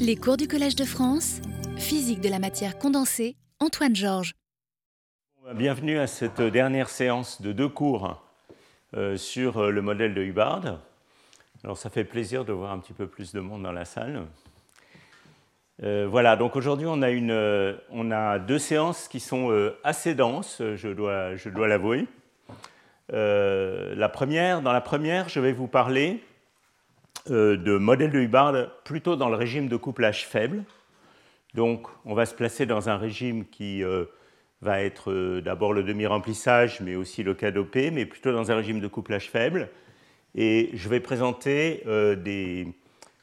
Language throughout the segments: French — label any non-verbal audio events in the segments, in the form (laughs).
Les cours du Collège de France, physique de la matière condensée, Antoine Georges. Bienvenue à cette dernière séance de deux cours euh, sur euh, le modèle de Hubbard. Alors ça fait plaisir de voir un petit peu plus de monde dans la salle. Euh, voilà, donc aujourd'hui on, a deux séances qui sont assez denses, je dois, je dois l'avouer. la première, dans la première, je vais vous parler de modèle de Hubbard plutôt dans le régime de couplage faible. Donc on va se placer dans un régime qui euh, va être euh, d'abord le demi-remplissage, mais aussi le KDOP, mais plutôt dans un régime de couplage faible. Et je vais présenter des,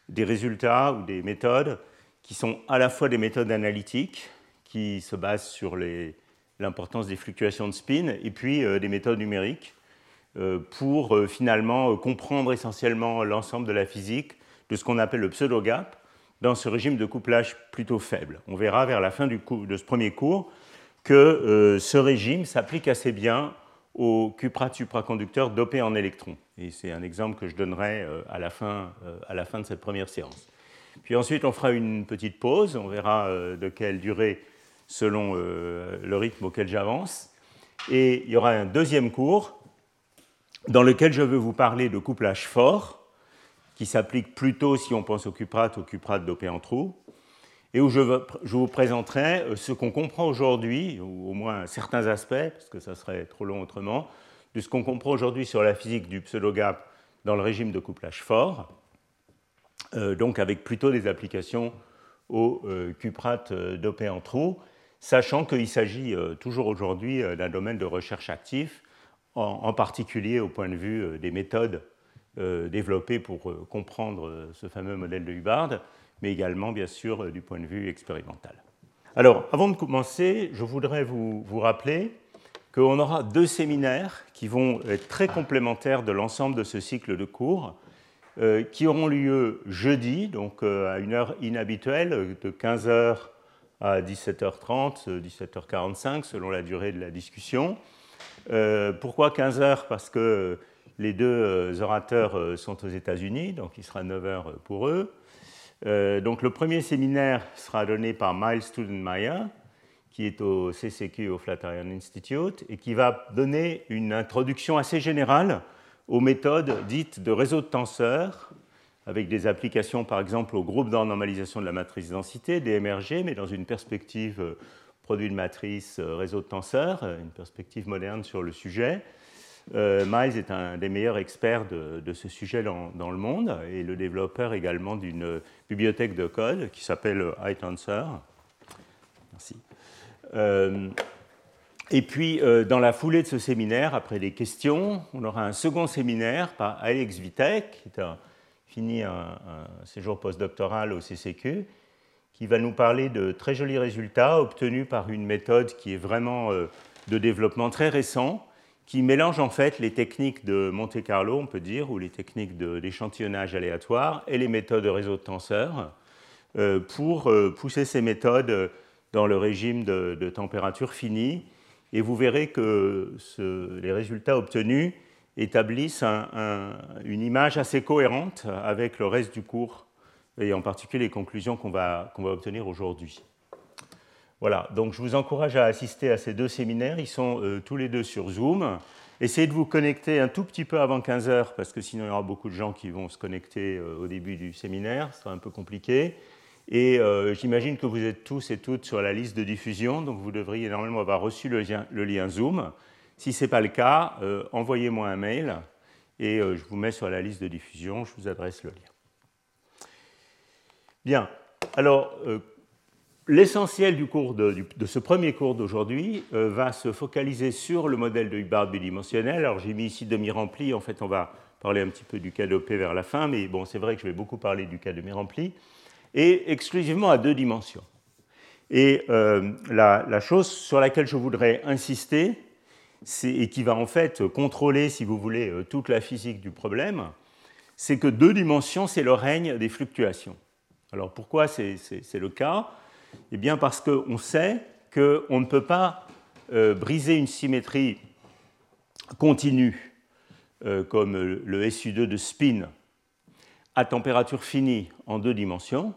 des, résultats ou des méthodes qui sont à la fois des méthodes analytiques, qui se basent sur l'importance des fluctuations de spin, et puis des méthodes numériques euh, pour euh, finalement euh, comprendre essentiellement l'ensemble de la physique de ce qu'on appelle le pseudo-gap dans ce régime de couplage plutôt faible. On verra vers la fin de ce premier cours que ce régime s'applique assez bien aux cuprates supraconducteurs dopés en électrons. Et c'est un exemple que je donnerai à la, fin, à la fin de cette première séance. Puis ensuite, on fera une petite pause. On verra de quelle durée selon le rythme auquel j'avance. Et il y aura un deuxième cours dans lequel je veux vous parler de couplage fort, qui s'applique plutôt si on pense au cuprate, au cuprate dopé en trou, et où je, vous présenterai euh, ce qu'on comprend aujourd'hui, ou au moins certains aspects, parce que ça serait trop long autrement, de ce qu'on comprend aujourd'hui sur la physique du pseudo-gap dans le régime de couplage fort, euh, donc avec plutôt des applications au euh, cuprate dopé en trou, sachant qu'il s'agit toujours aujourd'hui d'un domaine de recherche actif en, particulier au point de vue euh, des méthodes euh, développées pour euh, comprendre ce fameux modèle de Hubbard, mais également, bien sûr, du point de vue expérimental. Alors, avant de commencer, je voudrais vous, vous rappeler qu'on aura deux séminaires qui vont être très complémentaires de l'ensemble de ce cycle de cours, qui auront lieu jeudi, donc à une heure inhabituelle, de 15h à 17h30, 17h45, selon la durée de la discussion. Euh, pourquoi 15 heures? Parce que les deux euh, orateurs euh, sont aux États-Unis, donc il sera 9 heures pour eux. donc le premier séminaire sera donné par Miles Studenmeyer, qui est au CCQ, au Flatiron Institute, et qui va donner une introduction assez générale aux méthodes dites de réseau de tenseurs, avec des applications par exemple au groupe normalisation de la matrice densité, DMRG, mais dans une perspective produit de matrice, euh, réseau de tenseurs, euh, une perspective moderne sur le sujet. Euh, Miles est un des meilleurs experts de, ce sujet dans, le monde et le développeur également d'une bibliothèque de code qui s'appelle iTensor. Merci. et puis, dans la foulée de ce séminaire, après des questions, on aura un second séminaire par Alex Vitek, qui a fini un, un séjour postdoctoral au CCQ qui va nous parler de très jolis résultats obtenus par une méthode qui est vraiment euh, de développement très récent, qui mélange en fait les techniques de Monte Carlo, on peut dire, ou les techniques d'échantillonnage aléatoire et les méthodes de réseau de tenseurs, euh, pour euh, pousser ces méthodes dans le régime de, température finie. Et vous verrez que les résultats obtenus établissent une image assez cohérente avec le reste du cours et en particulier les conclusions qu'on va, obtenir aujourd'hui. Voilà, donc je vous encourage à assister à ces deux séminaires. Ils sont euh, tous les deux sur Zoom. Essayez de vous connecter un tout petit peu avant 15 heures, parce que sinon il y aura beaucoup de gens qui vont se connecter euh, au début du séminaire. Ce sera un peu compliqué. Et euh, j'imagine que vous êtes tous et toutes sur la liste de diffusion, donc vous devriez normalement avoir reçu le lien, le lien Zoom. Si ce n'est pas le cas, envoyez-moi un mail et je vous mets sur la liste de diffusion, je vous adresse le lien. Bien, alors euh, l'essentiel du cours de, ce premier cours d'aujourd'hui euh, va se focaliser sur le modèle de Hubbard bidimensionnel. Alors j'ai mis ici demi-rempli, en fait on va parler un petit peu du cas d'OP vers la fin, mais bon c'est vrai que je vais beaucoup parler du cas demi-rempli, et exclusivement à deux dimensions. Et euh, la, chose sur laquelle je voudrais insister, et qui va en fait contrôler, si vous voulez, toute la physique du problème, c'est que deux dimensions, c'est le règne des fluctuations. Alors pourquoi c'est le cas? Eh bien parce qu'on sait qu'on ne peut pas euh, briser une symétrie continue euh, comme le SU2 de spin à température finie en deux dimensions.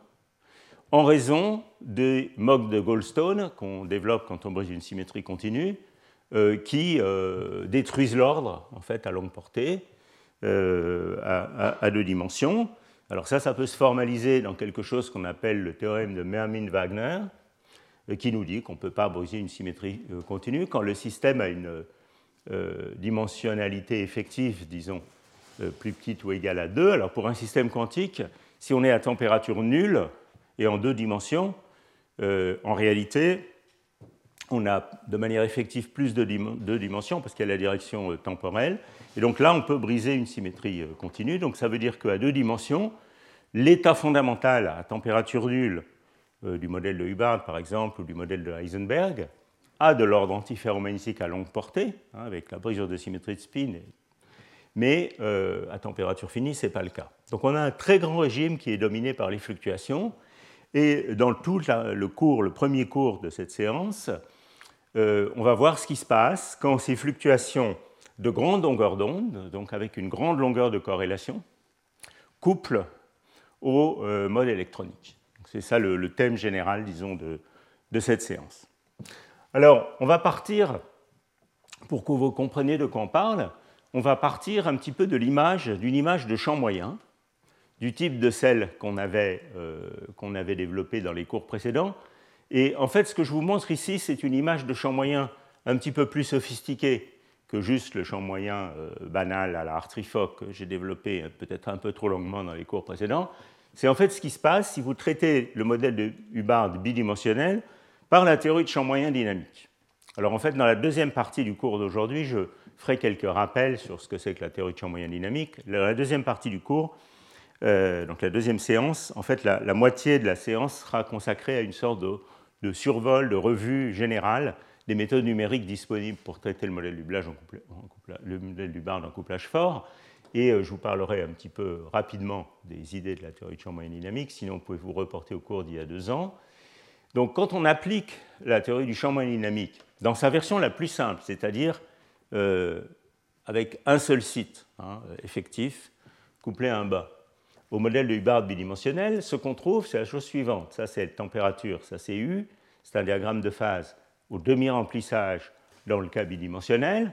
en raison des mocs de Goldstone qu'on développe quand on brise une symétrie continue, euh, qui détruisent l'ordre en fait à longue portée à, deux dimensions. Alors ça, ça peut se formaliser dans quelque chose qu'on appelle le théorème de Mermin-Wagner, qui nous dit qu'on ne peut pas briser une symétrie continue quand le système a une dimensionnalité effective, disons, plus petite ou égale à 2. Alors pour un système quantique, si on est à température nulle et en deux dimensions, en réalité, on a de manière effective plus de deux dimensions parce qu'il y a la direction euh, temporelle. Et donc là, on peut briser une symétrie euh, continue. Donc ça veut dire qu'à deux dimensions, l'état fondamental à température nulle euh, du modèle de Hubbard, par exemple, ou du modèle de Heisenberg, a de l'ordre antiferromagnétique à longue portée, hein, avec la brisure de symétrie de spin, mais à température finie, ce n'est pas le cas. Donc on a un très grand régime qui est dominé par les fluctuations. Et dans tout le cours, le premier cours de cette séance, euh, on va voir ce qui se passe quand ces fluctuations de grande longueur d'onde, donc avec une grande longueur de corrélation, couplent au euh, mode électronique. C'est ça le, thème général, disons, de, cette séance. Alors, on va partir, pour que vous compreniez de quoi on parle, on va partir un petit peu de l'image, d'une image de champ moyen, du type de celle qu'on avait, euh, qu'on avait développée dans les cours précédents, et en fait, ce que je vous montre ici, c'est une image de champ moyen un petit peu plus sophistiquée que juste le champ moyen euh, banal à la Hartree-Fock que j'ai développé peut-être un peu trop longuement dans les cours précédents. C'est en fait ce qui se passe si vous traitez le modèle de Hubbard bidimensionnel par la théorie de champ moyen dynamique. Alors en fait, dans la deuxième partie du cours d'aujourd'hui, je ferai quelques rappels sur ce que c'est que la théorie de champ moyen dynamique. Dans la deuxième partie du cours, euh, donc la deuxième séance, en fait, la, moitié de la séance sera consacrée à une sorte de de survol, de revue générale des méthodes numériques disponibles pour traiter le modèle du, Hubbard en couplage fort. Et euh, je vous parlerai un petit peu rapidement des idées de la théorie de champ moyen dynamique, sinon vous pouvez vous reporter au cours d'il y a deux ans. Donc quand on applique la théorie du champ moyen dynamique dans sa version la plus simple, c'est-à-dire euh, avec un seul site hein, effectif couplé à un bas, au modèle de Hubbard bidimensionnel, ce qu'on trouve, c'est la chose suivante. Ça, c'est température, ça, c'est U. C'est un diagramme de phase au demi-remplissage dans le cas bidimensionnel.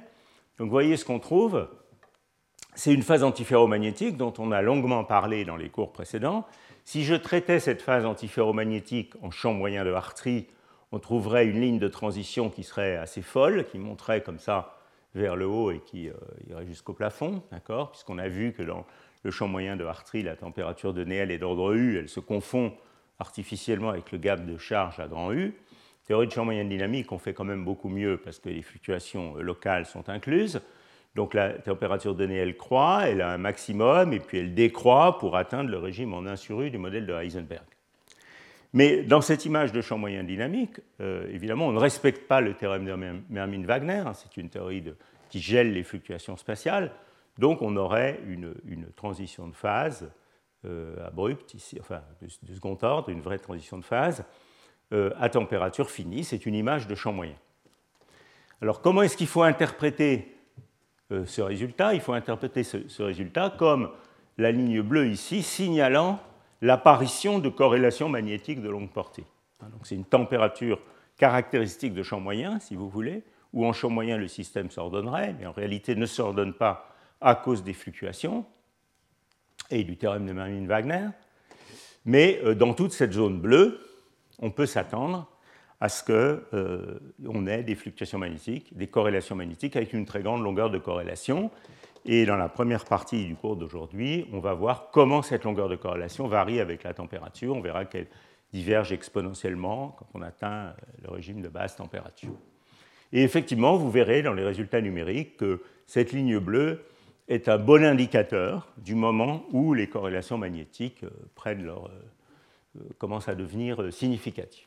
Donc, vous voyez ce qu'on trouve. C'est une phase antiferromagnétique dont on a longuement parlé dans les cours précédents. Si je traitais cette phase antiferromagnétique en champ moyen de Hartree, on trouverait une ligne de transition qui serait assez folle, qui monterait comme ça vers le haut et qui euh, irait jusqu'au plafond, d'accord? Puisqu'on a vu que dans le champ moyen de Hartree, la température de Néel est d'ordre U, elle se confond artificiellement avec le gap de charge à grand U. Théorie de champ moyen dynamique, on fait quand même beaucoup mieux parce que les fluctuations locales sont incluses. Donc la température de Néel croît, elle a un maximum et puis elle décroît pour atteindre le régime en 1 sur U du modèle de Heisenberg. Mais dans cette image de champ moyen dynamique, euh, évidemment, on ne respecte pas le théorème de Mermin-Wagner, hein, c'est une théorie qui gèle les fluctuations spatiales. Donc on aurait une, transition de phase euh, abrupte, enfin de, second ordre, une vraie transition de phase euh, à température finie. C'est une image de champ moyen. Alors comment est-ce qu'il faut interpréter euh, ce résultat? Il faut interpréter ce, résultat comme la ligne bleue ici signalant l'apparition de corrélations magnétiques de longue portée. Hein, c'est une température caractéristique de champ moyen, si vous voulez, où en champ moyen le système s'ordonnerait, mais en réalité ne s'ordonne pas à cause des fluctuations et du théorème de Mermin-Wagner. Mais euh, dans toute cette zone bleue, on peut s'attendre à ce qu'on euh, ait des fluctuations magnétiques, des corrélations magnétiques avec une très grande longueur de corrélation. Et dans la première partie du cours d'aujourd'hui, on va voir comment cette longueur de corrélation varie avec la température. On verra qu'elle diverge exponentiellement quand on atteint le régime de basse température. Et effectivement, vous verrez dans les résultats numériques que cette ligne bleue est un bon indicateur du moment où les corrélations magnétiques euh, prennent leur, euh, euh, commencent à devenir significatives.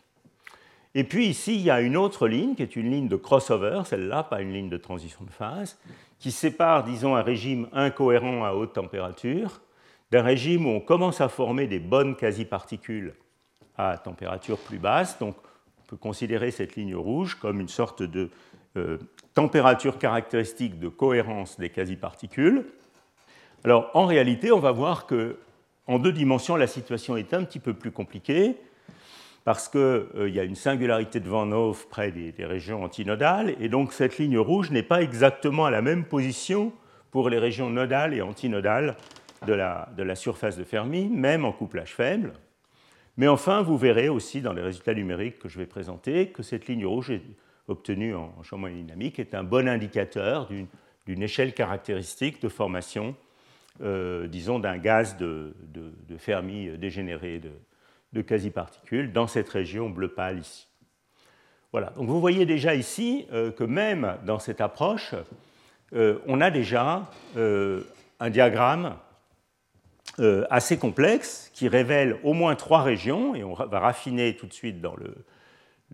Et puis ici, il y a une autre ligne qui est une ligne de crossover, celle-là, pas une ligne de transition de phase, qui sépare, disons, un régime incohérent à haute température d'un régime où on commence à former des bonnes quasi-particules à température plus basse. Donc, on peut considérer cette ligne rouge comme une sorte de température caractéristique de cohérence des quasi-particules. Alors en réalité, on va voir que en deux dimensions, la situation est un petit peu plus compliquée. parce qu'il euh, y a une singularité de Van Hove près des, régions antinodales, et donc cette ligne rouge n'est pas exactement à la même position pour les régions nodales et antinodales de la, de la surface de Fermi, même en couplage faible. Mais enfin, vous verrez aussi dans les résultats numériques que je vais présenter que cette ligne rouge obtenue en champ dynamique est un bon indicateur d'une échelle caractéristique de formation, euh, disons, d'un gaz de, Fermi dégénéré de, quasi-particules dans cette région bleu pâle ici. Voilà, donc vous voyez déjà ici euh, que même dans cette approche, euh, on a déjà euh, un diagramme assez complexe qui révèle au moins trois régions, et on va raffiner tout de suite dans le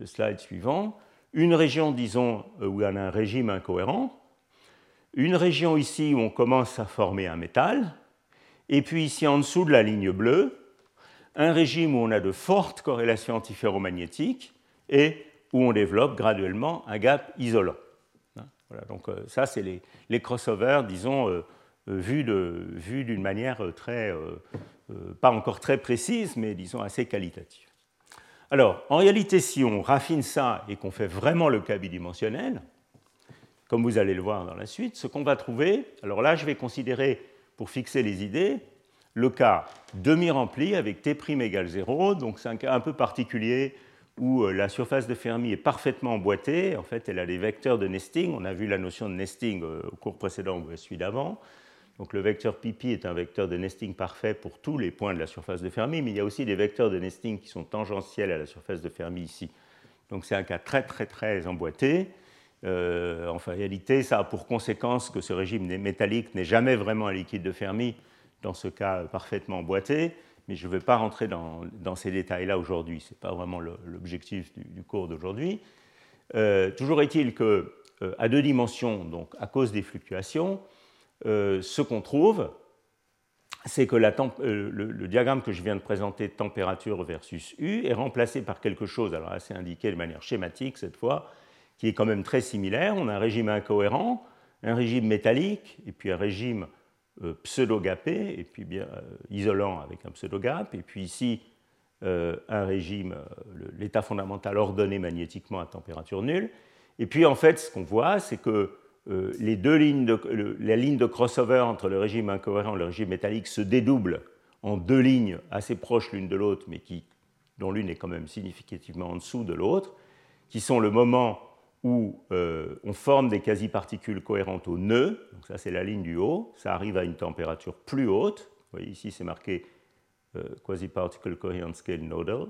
slide suivant. Une région, disons, où on a un régime incohérent, une région ici où on commence à former un métal, et puis ici en dessous de la ligne bleue, un régime où on a de fortes corrélations antiferromagnétiques et où on développe graduellement un gap isolant. Hein, voilà, donc euh, ça, c'est les, crossovers, disons, euh, euh, vus d'une manière très, pas encore très précise, mais disons assez qualitative. Alors, en réalité, si on raffine ça et qu'on fait vraiment le cas bidimensionnel, comme vous allez le voir dans la suite, ce qu'on va trouver, alors là, je vais considérer, pour fixer les idées, le cas demi-rempli avec T' égale 0. Donc c'est un cas un peu particulier où euh, la surface de Fermi est parfaitement emboîtée. En fait, elle a des vecteurs de nesting. On a vu la notion de nesting euh, au cours précédent ou celui d'avant. Donc le vecteur pi est un vecteur de nesting parfait pour tous les points de la surface de Fermi, mais il y a aussi des vecteurs de nesting qui sont tangentiels à la surface de Fermi ici. Donc c'est un cas très très très emboîté. Euh, en réalité, ça a pour conséquence que ce régime métallique n'est jamais vraiment un liquide de Fermi, dans ce cas parfaitement emboîté, mais je ne vais pas rentrer dans, ces détails-là aujourd'hui, ce n'est pas vraiment l'objectif du, cours d'aujourd'hui. Euh, toujours est-il que euh, à deux dimensions, donc à cause des fluctuations, euh, ce qu'on trouve, c'est que le, diagramme que je viens de présenter, température versus U, est remplacé par quelque chose, alors là c'est indiqué de manière schématique cette fois, qui est quand même très similaire. On a un régime incohérent, un régime métallique, et puis un régime euh, pseudo-gapé, et puis bien euh, isolant avec un pseudo-gap, et puis ici euh, un régime, l'état fondamental ordonné magnétiquement à température nulle. Et puis en fait, ce qu'on voit, c'est que les deux lignes de, la ligne de crossover entre le régime incohérent et le régime métallique se dédouble en deux lignes assez proches l'une de l'autre, mais dont l'une est quand même significativement en dessous de l'autre, qui sont le moment où euh, on forme des quasi-particules cohérentes au nœud, donc ça c'est la ligne du haut, ça arrive à une température plus haute, vous voyez ici c'est marqué euh, quasi-particle coherent scale nodal,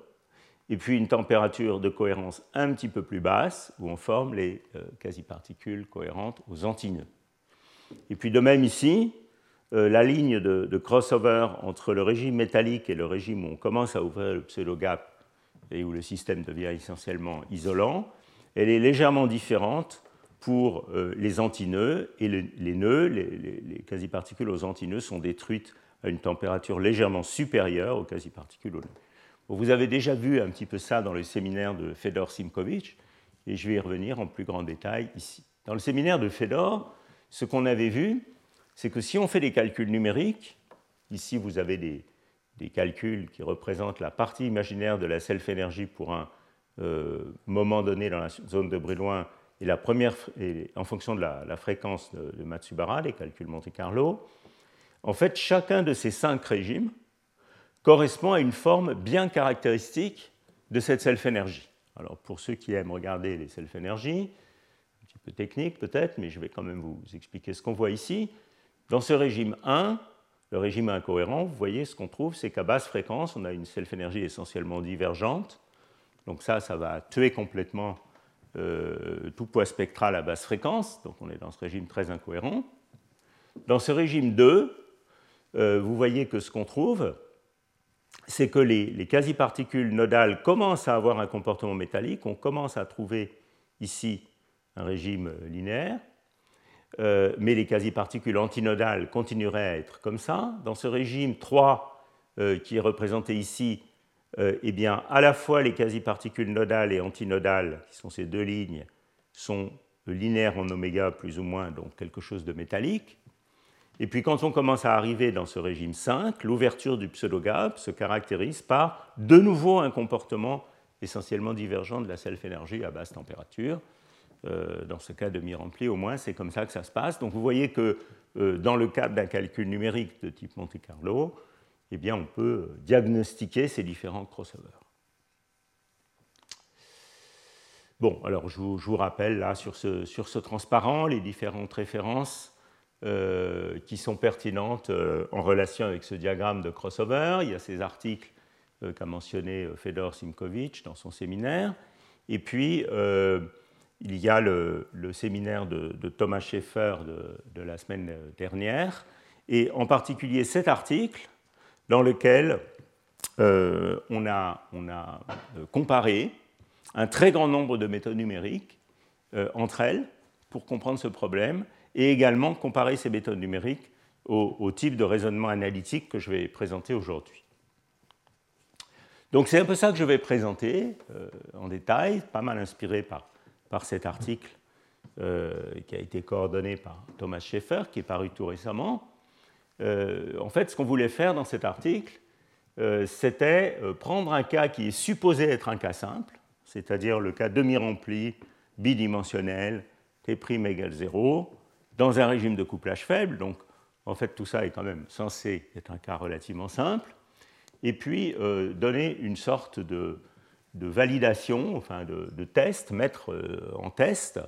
et puis une température de cohérence un petit peu plus basse, où on forme les euh, quasi-particules cohérentes aux antinœuds. Et puis de même ici, la ligne de, crossover entre le régime métallique et le régime où on commence à ouvrir le pseudo-gap et où le système devient essentiellement isolant, elle est légèrement différente pour euh, les antinœuds et les, nœuds, les, quasi-particules aux antinœuds sont détruites à une température légèrement supérieure aux quasi-particules aux nœuds. Vous avez déjà vu un petit peu ça dans le séminaire de Fedor Simkovitch, et je vais y revenir en plus grand détail ici. Dans le séminaire de Fedor, ce qu'on avait vu, c'est que si on fait des calculs numériques, ici vous avez des, calculs qui représentent la partie imaginaire de la self-énergie pour un euh, moment donné dans la zone de Brillouin et en fonction de la, fréquence de, Matsubara, les calculs Monte-Carlo, en fait, chacun de ces cinq régimes correspond à une forme bien caractéristique de cette self-énergie. Alors, pour ceux qui aiment regarder les self-énergies, un petit peu technique peut-être, mais je vais quand même vous expliquer ce qu'on voit ici. Dans ce régime 1, le régime incohérent, vous voyez, ce qu'on trouve, c'est qu'à basse fréquence, on a une self-énergie essentiellement divergente, donc ça, ça va tuer complètement euh, tout poids spectral à basse fréquence, donc on est dans ce régime très incohérent. Dans ce régime 2, euh, vous voyez que ce qu'on trouve, c'est que les, quasi-particules nodales commencent à avoir un comportement métallique, on commence à trouver ici un régime linéaire, euh, mais les quasi-particules antinodales continueraient à être comme ça. Dans ce régime 3, qui est représenté ici, euh, eh bien, à la fois les quasi-particules nodales et antinodales, qui sont ces deux lignes, sont linéaires en oméga plus ou moins, donc quelque chose de métallique. Et puis quand on commence à arriver dans ce régime 5, l'ouverture du pseudogap se caractérise par de nouveau un comportement essentiellement divergent de la self-énergie à basse température. Euh, dans ce cas demi-rempli, au moins, c'est comme ça que ça se passe. Donc vous voyez que euh, dans le cadre d'un calcul numérique de type Monte Carlo, eh bien, on peut diagnostiquer ces différents crossovers. Bon, alors je vous, rappelle là sur ce, sur ce, transparent les différentes références euh, qui sont pertinentes en relation avec ce diagramme de crossover. Il y a ces articles qu'a mentionné Fedor Simkovitch dans son séminaire. Et puis, il y a le, séminaire de, Thomas Schaeffer de, la semaine dernière, et en particulier cet article dans lequel euh, on, a, euh, comparé un très grand nombre de méthodes numériques euh, entre elles pour comprendre ce problème, et également comparer ces méthodes numériques au, type de raisonnement analytique que je vais présenter aujourd'hui. Donc c'est un peu ça que je vais présenter en détail, pas mal inspiré par cet article euh, qui a été coordonné par Thomas Schaeffer, qui est paru tout récemment. Euh, en fait, ce qu'on voulait faire dans cet article, euh, c'était prendre un cas qui est supposé être un cas simple, c'est-à-dire le cas demi-rempli, bidimensionnel, T' égale 0, dans un régime de couplage faible. Donc, en fait, tout ça est quand même censé être un cas relativement simple. Et puis, donner une sorte de, validation, enfin de, test, mettre euh, en test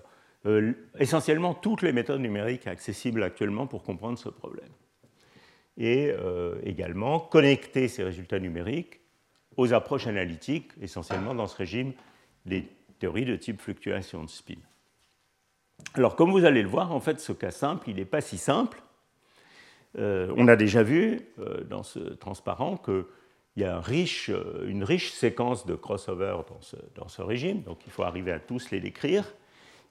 euh, essentiellement toutes les méthodes numériques accessibles actuellement pour comprendre ce problème. Et euh, également connecter ces résultats numériques aux approches analytiques, essentiellement dans ce régime des théories de type fluctuation de spin. Alors, comme vous allez le voir, en fait, ce cas simple, il n'est pas si simple. on a déjà vu dans ce transparent que il y a euh, une riche séquence de crossover dans ce, régime, donc il faut arriver à tous les décrire.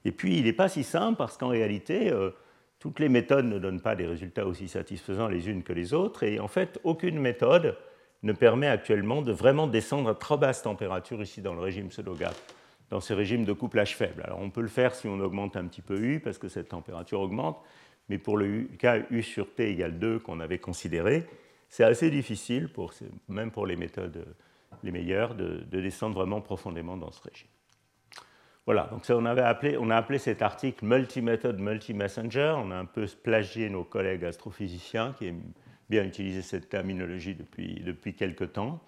Et puis, il n'est pas si simple parce qu'en réalité, euh, toutes les méthodes ne donnent pas des résultats aussi satisfaisants les unes que les autres, et en fait, aucune méthode ne permet actuellement de vraiment descendre à trop basse température ici dans le régime pseudo-gap, dans ce régime de couplage faible. Alors, on peut le faire si on augmente un petit peu U, parce que cette température augmente, mais pour le cas U sur T égale 2 qu'on avait considéré, c'est assez difficile, même pour les méthodes les meilleures, de, descendre vraiment profondément dans ce régime. Voilà, donc ça, on, avait appelé, on a appelé cet article multi-method, multi-messenger. On a un peu plagié nos collègues astrophysiciens qui aiment bien utiliser cette terminologie depuis, depuis quelque temps.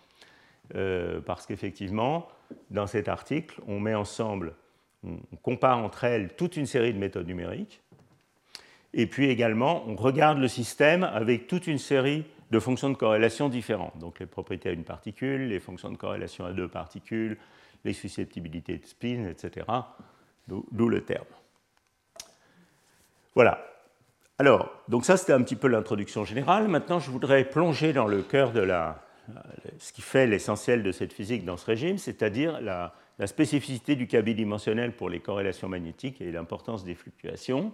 Euh, parce qu'effectivement, dans cet article, on met ensemble, on compare entre elles toute une série de méthodes numériques, et puis également, on regarde le système avec toute une série de fonctions de corrélation différentes. Donc les propriétés à une particule, les fonctions de corrélation à deux particules, les susceptibilités de spin, etc. D'où le terme. Voilà. Alors, donc ça c'était un petit peu l'introduction générale. Maintenant, je voudrais plonger dans le cœur de la, ce qui fait l'essentiel de cette physique dans ce régime, c'est-à-dire la, spécificité du cas bidimensionnel pour les corrélations magnétiques et l'importance des fluctuations.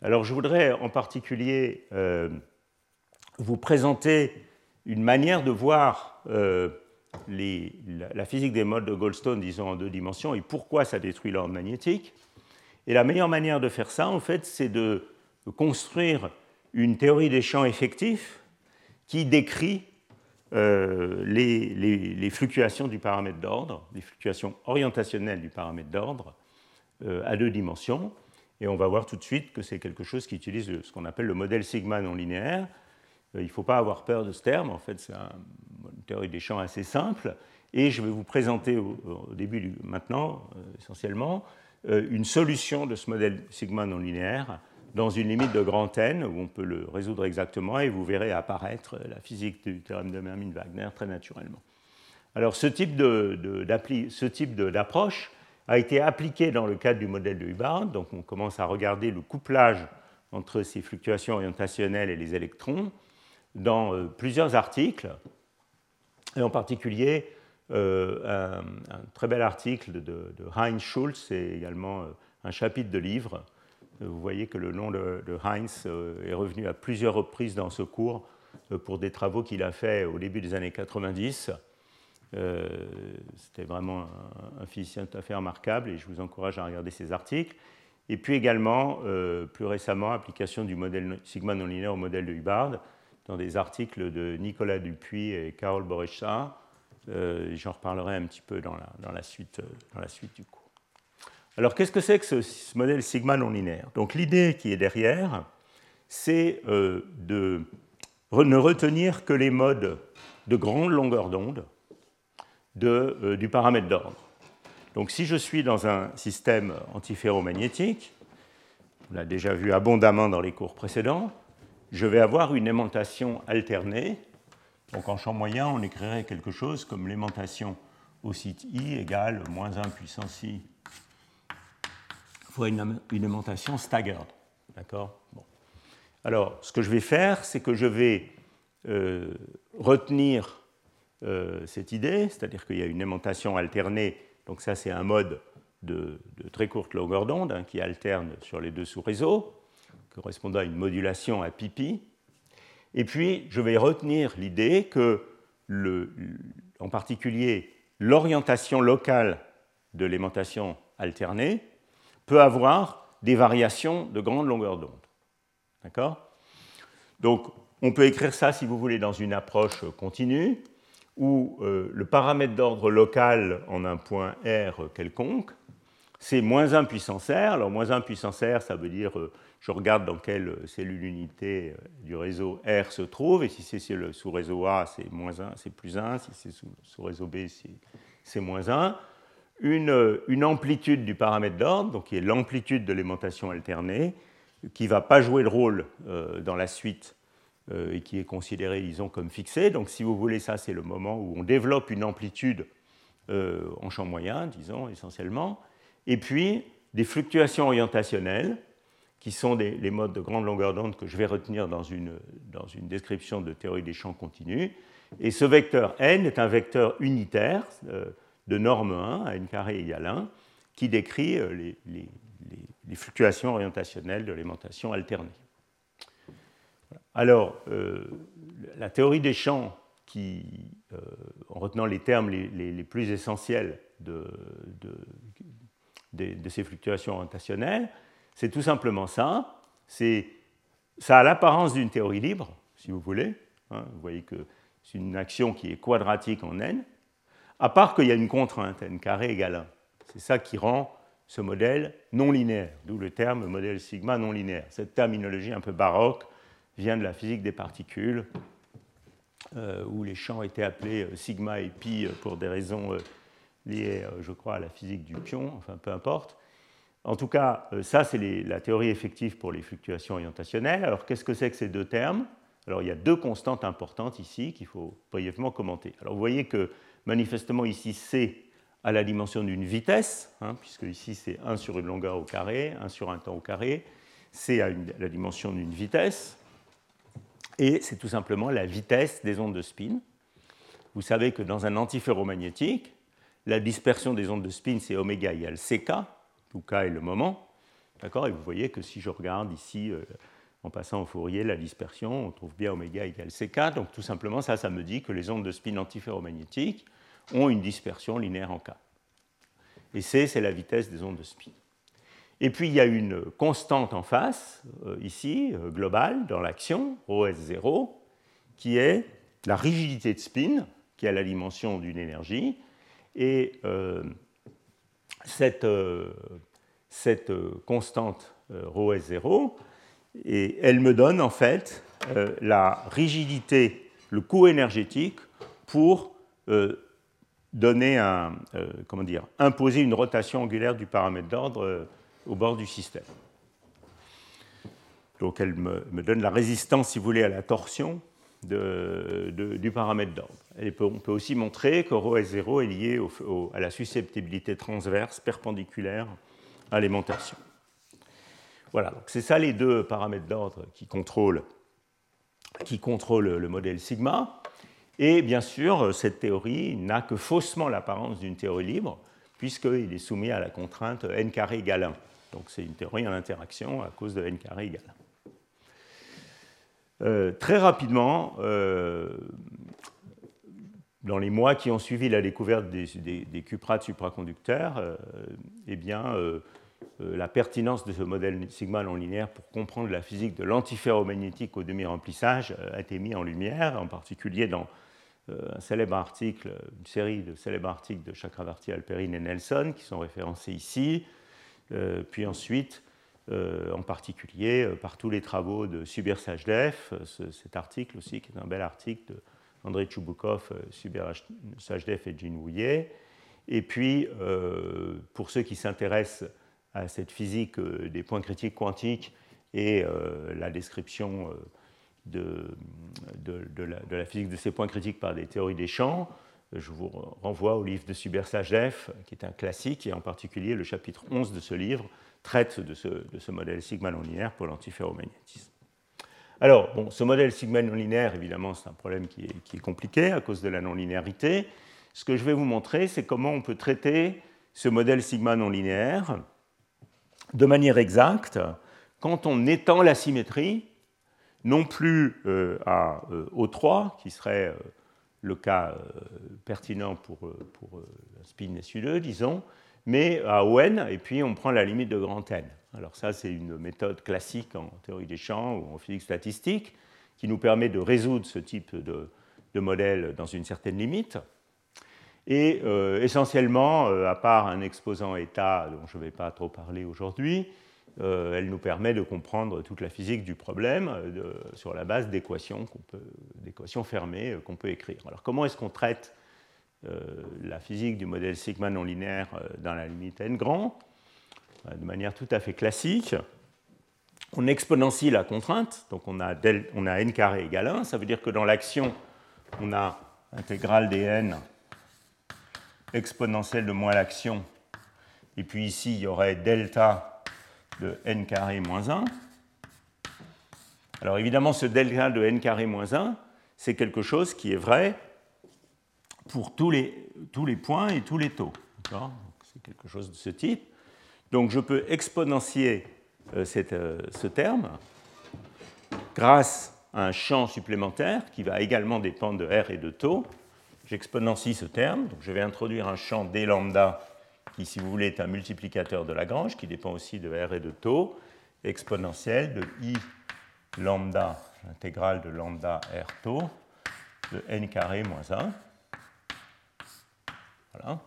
Alors, je voudrais en particulier euh, vous présenter une manière de voir euh, la, physique des modes de Goldstone, disons en deux dimensions, et pourquoi ça détruit l'ordre magnétique. Et la meilleure manière de faire ça, en fait, c'est de construire une théorie des champs effectifs qui décrit euh, les, fluctuations du paramètre d'ordre, les fluctuations orientationnelles du paramètre d'ordre euh, à deux dimensions. Et on va voir tout de suite que c'est quelque chose qui utilise ce qu'on appelle le modèle sigma non linéaire, euh, il ne faut pas avoir peur de ce terme, en fait c'est une théorie des champs assez simple, et je vais vous présenter au, début, maintenant essentiellement, une solution de ce modèle sigma non linéaire dans une limite de grand N, où on peut le résoudre exactement, et vous verrez apparaître la physique du théorème de Mermin-Wagner très naturellement. Alors ce type d'approche a été appliqué dans le cadre du modèle de Hubbard, donc on commence à regarder le couplage entre ces fluctuations orientationnelles et les électrons, dans euh, plusieurs articles, et en particulier euh, un, très bel article de, Heinz Schulz et également euh, un chapitre de livre. Vous voyez que le nom de, Heinz est revenu à plusieurs reprises dans ce cours pour des travaux qu'il a fait au début des années 90. C'était vraiment un, physicien tout à fait remarquable et je vous encourage à regarder ces articles. Et puis également, plus récemment, application du modèle sigma non linéaire au modèle de Hubbard, dans des articles de Nicolas Dupuis et Carole Borecha, J'en reparlerai un petit peu dans la suite du cours. Alors, qu'est-ce que c'est que ce, modèle sigma non linéaire? Donc, l'idée qui est derrière, c'est de ne retenir que les modes de grande longueur d'onde du paramètre d'ordre. Donc si je suis dans un système antiferromagnétique, on l'a déjà vu abondamment dans les cours précédents, je vais avoir une aimantation alternée. Donc en champ moyen, on écrirait quelque chose comme l'aimantation au site I égale moins 1 puissance I fois une, aimantation staggered. D'accord? Alors, ce que je vais faire, c'est que je vais euh, retenir euh, cette idée, c'est-à-dire qu'il y a une aimantation alternée donc ça, c'est un mode de, très courte longueur d'onde hein, qui alterne sur les deux sous-réseaux, correspondant à une modulation à pipi. Et puis, je vais retenir l'idée que, en particulier, l'orientation locale de l'aimantation alternée peut avoir des variations de grande longueur d'onde. D'accord? Donc, on peut écrire ça, si vous voulez, dans une approche continue où euh, le paramètre d'ordre local en un point R quelconque, c'est moins 1 puissance R. Alors, moins 1 puissance R, ça veut dire, euh, je regarde dans quelle cellule unité euh, du réseau R se trouve, et si c'est le sous-réseau A, c'est moins 1, c'est plus 1, si c'est sous-réseau B, c'est moins 1. Une, une, amplitude du paramètre d'ordre, donc qui est l'amplitude de l'aimantation alternée, qui ne va pas jouer le rôle dans la suite euh, et qui est considéré, disons, comme fixé. Donc, si vous voulez, ça, c'est le moment où on développe une amplitude euh, en champ moyen, disons, essentiellement. Et puis, des fluctuations orientationnelles, qui sont des, les modes de grande longueur d'onde que je vais retenir dans une, dans une description de théorie des champs continus. Et ce vecteur n est un vecteur unitaire euh, de norme 1 à n carré égale 1, qui décrit les, les, les fluctuations orientationnelles de l'aimantation alternée. Alors, euh, la théorie des champs, qui, euh, en retenant les termes les, plus essentiels de, ces fluctuations orientationnelles, c'est tout simplement ça. Ça a l'apparence d'une théorie libre, si vous voulez. Hein. vous voyez que c'est une action qui est quadratique en n, à part qu'il y a une contrainte, n carré égale 1. C'est ça qui rend ce modèle non linéaire, d'où le terme modèle sigma non linéaire. Cette terminologie un peu baroque vient de la physique des particules, euh, où les champs étaient appelés euh, sigma et pi euh, pour des raisons liées, je crois, à la physique du pion, enfin peu importe. En tout cas, ça, c'est la théorie effective pour les fluctuations orientationnelles. Alors, qu'est-ce que c'est que ces deux termes? Alors, il y a deux constantes importantes ici qu'il faut brièvement commenter. Alors, vous voyez que manifestement, ici, C a la dimension d'une vitesse, hein, puisque ici, c'est 1 sur une longueur au carré, 1 sur un temps au carré. C a la dimension d'une vitesse et c'est tout simplement la vitesse des ondes de spin. Vous savez que dans un antiferromagnétique, la dispersion des ondes de spin, c'est oméga égale ck, où k est le moment. D'accord? Et vous voyez que si je regarde ici, euh, en passant au Fourier, la dispersion, on trouve bien oméga égale ck. Donc tout simplement, ça, ça me dit que les ondes de spin antiferromagnétiques ont une dispersion linéaire en k. Et c, c'est la vitesse des ondes de spin. Et puis il y a une constante en face, euh, ici, euh, globale, dans l'action, OS0, qui est la rigidité de spin, qui a la dimension d'une énergie. Et euh, cette, cette, constante ρS0, et elle me donne en fait la rigidité, le coût énergétique pour donner un, comment dire, imposer une rotation angulaire du paramètre d'ordre au bord du système. Donc elle me, donne la résistance, si vous voulez, à la torsion du paramètre d'ordre. On peut aussi montrer que ρS0 est lié à la susceptibilité transverse perpendiculaire à l'aimantation. Voilà, c'est ça les deux paramètres d'ordre qui contrôlent, qui contrôlent le modèle sigma. Et bien sûr, cette théorie n'a que faussement l'apparence d'une théorie libre, puisqu'il est soumis à la contrainte n carré égale 1. Donc c'est une théorie en interaction à cause de n carré égale. Euh, très rapidement, euh, dans les mois qui ont suivi la découverte des, des, cuprates supraconducteurs, euh, eh bien, la pertinence de ce modèle sigma non linéaire pour comprendre la physique de l'antiferromagnétique au demi-remplissage a été mise en lumière, en particulier dans un célèbre article, une série de célèbres articles de Chakravarti, Alperin et Nelson qui sont référencés ici, puis ensuite en particulier par tous les travaux de Subir Sajdev, cet article aussi qui est un bel article d'André Tchoubokov, Subir Sajdev et Jean Wouillet. Et puis, pour ceux qui s'intéressent à cette physique des points critiques quantiques et la description de, de, la, physique de ces points critiques par des théories des champs, je vous renvoie au livre de Suber Sajev, qui est un classique, et en particulier le chapitre 11 de ce livre traite de ce, modèle sigma non linéaire pour l'antiferromagnétisme. Alors, bon, ce modèle sigma non linéaire, évidemment, c'est un problème qui est, compliqué à cause de la non-linéarité. Ce que je vais vous montrer, c'est comment on peut traiter ce modèle sigma non linéaire de manière exacte quand on étend la symétrie non plus euh, à O3, euh, qui serait euh, le cas pertinent pour, pour un spin SU2, disons, mais à ON, et puis on prend la limite de grand N. Alors ça, c'est une méthode classique en théorie des champs ou en physique statistique qui nous permet de résoudre ce type de, de modèle dans une certaine limite. Et essentiellement, à part un exposant état dont je ne vais pas trop parler aujourd'hui, euh, elle nous permet de comprendre toute la physique du problème euh, sur la base d'équations, fermées euh, qu'on peut écrire. Alors comment est-ce qu'on traite la physique du modèle sigma non linéaire dans la limite n grand? De manière tout à fait classique. On exponentie la contrainte, donc on a, on a n carré égale 1, ça veut dire que dans l'action, on a intégrale des n exponentielle de moins l'action, et puis ici, il y aurait delta de n carré moins 1. Alors évidemment, ce delta de n carré moins 1, c'est quelque chose qui est vrai pour tous les, points et tous les taux. C'est quelque chose de ce type. Donc je peux exponentier euh, euh, ce terme grâce à un champ supplémentaire qui va également dépendre de R et de taux. J'exponencie ce terme, donc je vais introduire un champ d lambda qui, si vous voulez, est un multiplicateur de Lagrange, qui dépend aussi de R et de taux, exponentielle de I lambda, intégrale de lambda R taux, de n carré moins 1. Voilà.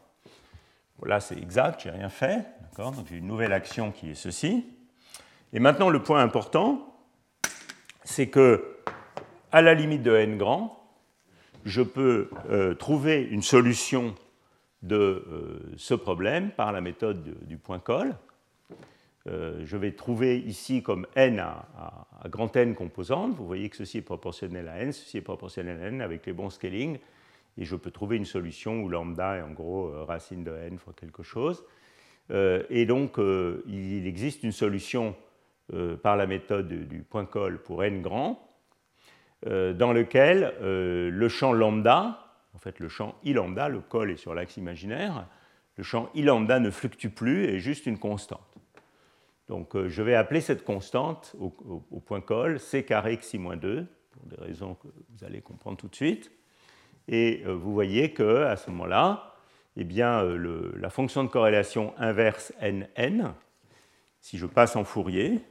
Là, c'est exact, j'ai rien fait. Donc j'ai une nouvelle action qui est ceci. Et maintenant, le point important, c'est que, à la limite de n grand, je peux euh, trouver une solution de euh, ce problème par la méthode du point col. Euh, je vais trouver ici comme n à, grand n composantes. Vous voyez que ceci est proportionnel à n, ceci est proportionnel à n avec les bons scaling. Et je peux trouver une solution où lambda est en gros racine de n fois quelque chose. et donc, il existe une solution par la méthode du point col pour n grand, dans lequel le champ lambda en fait, le champ I lambda, le col est sur l'axe imaginaire, le champ I lambda ne fluctue plus et est juste une constante. Donc euh, je vais appeler cette constante au, point col C carré xi-2, pour des raisons que vous allez comprendre tout de suite. Et euh, vous voyez qu'à ce moment-là, eh bien, euh, la fonction de corrélation inverse nn, si je passe en Fourier,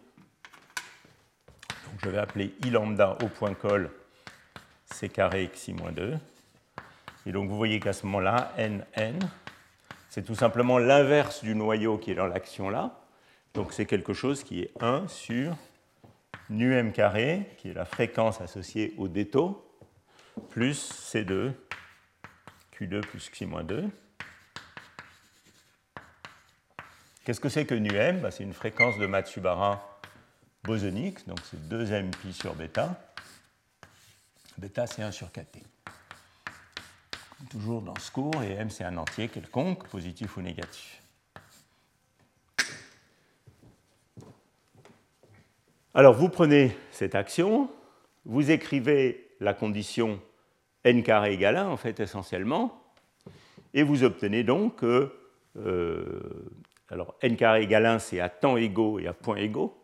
je vais appeler I lambda au point col C carré xi-2, et donc vous voyez qu'à ce moment-là, NN, c'est tout simplement l'inverse du noyau qui est dans l'action là. Donc c'est quelque chose qui est 1 sur nu m carré, qui est la fréquence associée au détaux, plus C2, Q2 plus Xi-2. Qu'est-ce que c'est que nu m? Bah, C'est une fréquence de Matsubara bosonique, donc c'est 2mpi sur bêta. Bêta, c'est 1 sur kt toujours dans ce cours, et M c'est un entier quelconque, positif ou négatif. Alors vous prenez cette action, vous écrivez la condition n carré égale 1, en fait essentiellement, et vous obtenez donc que euh, alors n carré égale 1 c'est à temps égaux et à points égaux,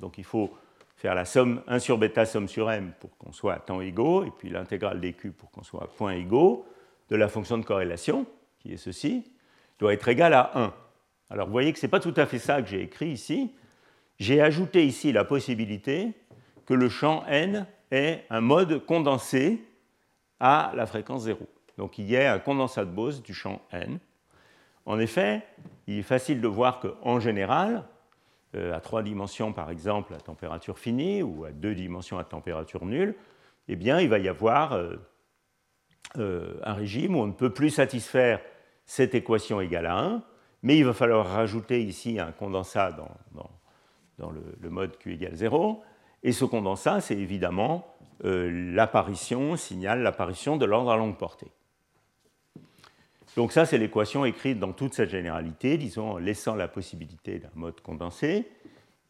donc il faut faire la somme 1 sur bêta somme sur m pour qu'on soit à temps égaux, et puis l'intégrale des q pour qu'on soit à points égaux de la fonction de corrélation, qui est ceci, doit être égal à 1. Alors vous voyez que ce n'est pas tout à fait ça que j'ai écrit ici. J'ai ajouté ici la possibilité que le champ n ait un mode condensé à la fréquence 0. Donc il y a un condensat de Bose du champ n. En effet, il est facile de voir qu'en général, à trois dimensions par exemple à température finie ou à deux dimensions à température nulle, eh bien il va y avoir euh, euh, un régime où on ne peut plus satisfaire cette équation égale à 1, mais il va falloir rajouter ici un condensat dans, le, mode Q égale 0, et ce condensat, c'est évidemment l'apparition, signale l'apparition de l'ordre à longue portée. Donc ça, c'est l'équation écrite dans toute cette généralité, disons, en laissant la possibilité d'un mode condensé.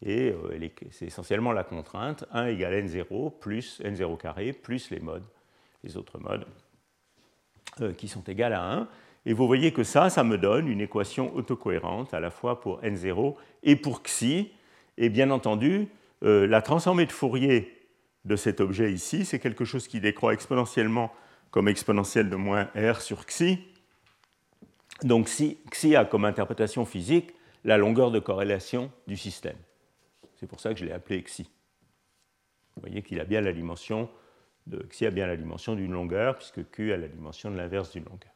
Et euh, c'est essentiellement la contrainte 1 égale n0 plus n0 carré plus les modes, les autres modes euh, qui sont égales à 1. Et vous voyez que ça, ça me donne une équation autocohérente à la fois pour n0 et pour xi. Et bien entendu, euh, la transformée de Fourier de cet objet ici, c'est quelque chose qui décroît exponentiellement comme exponentielle de moins r sur xi. Donc Xi a comme interprétation physique la longueur de corrélation du système. C'est pour ça que je l'ai appelé Xi. Vous voyez qu'il a bien la dimension de Xi a bien la dimension d'une longueur, puisque Q a la dimension de l'inverse d'une longueur.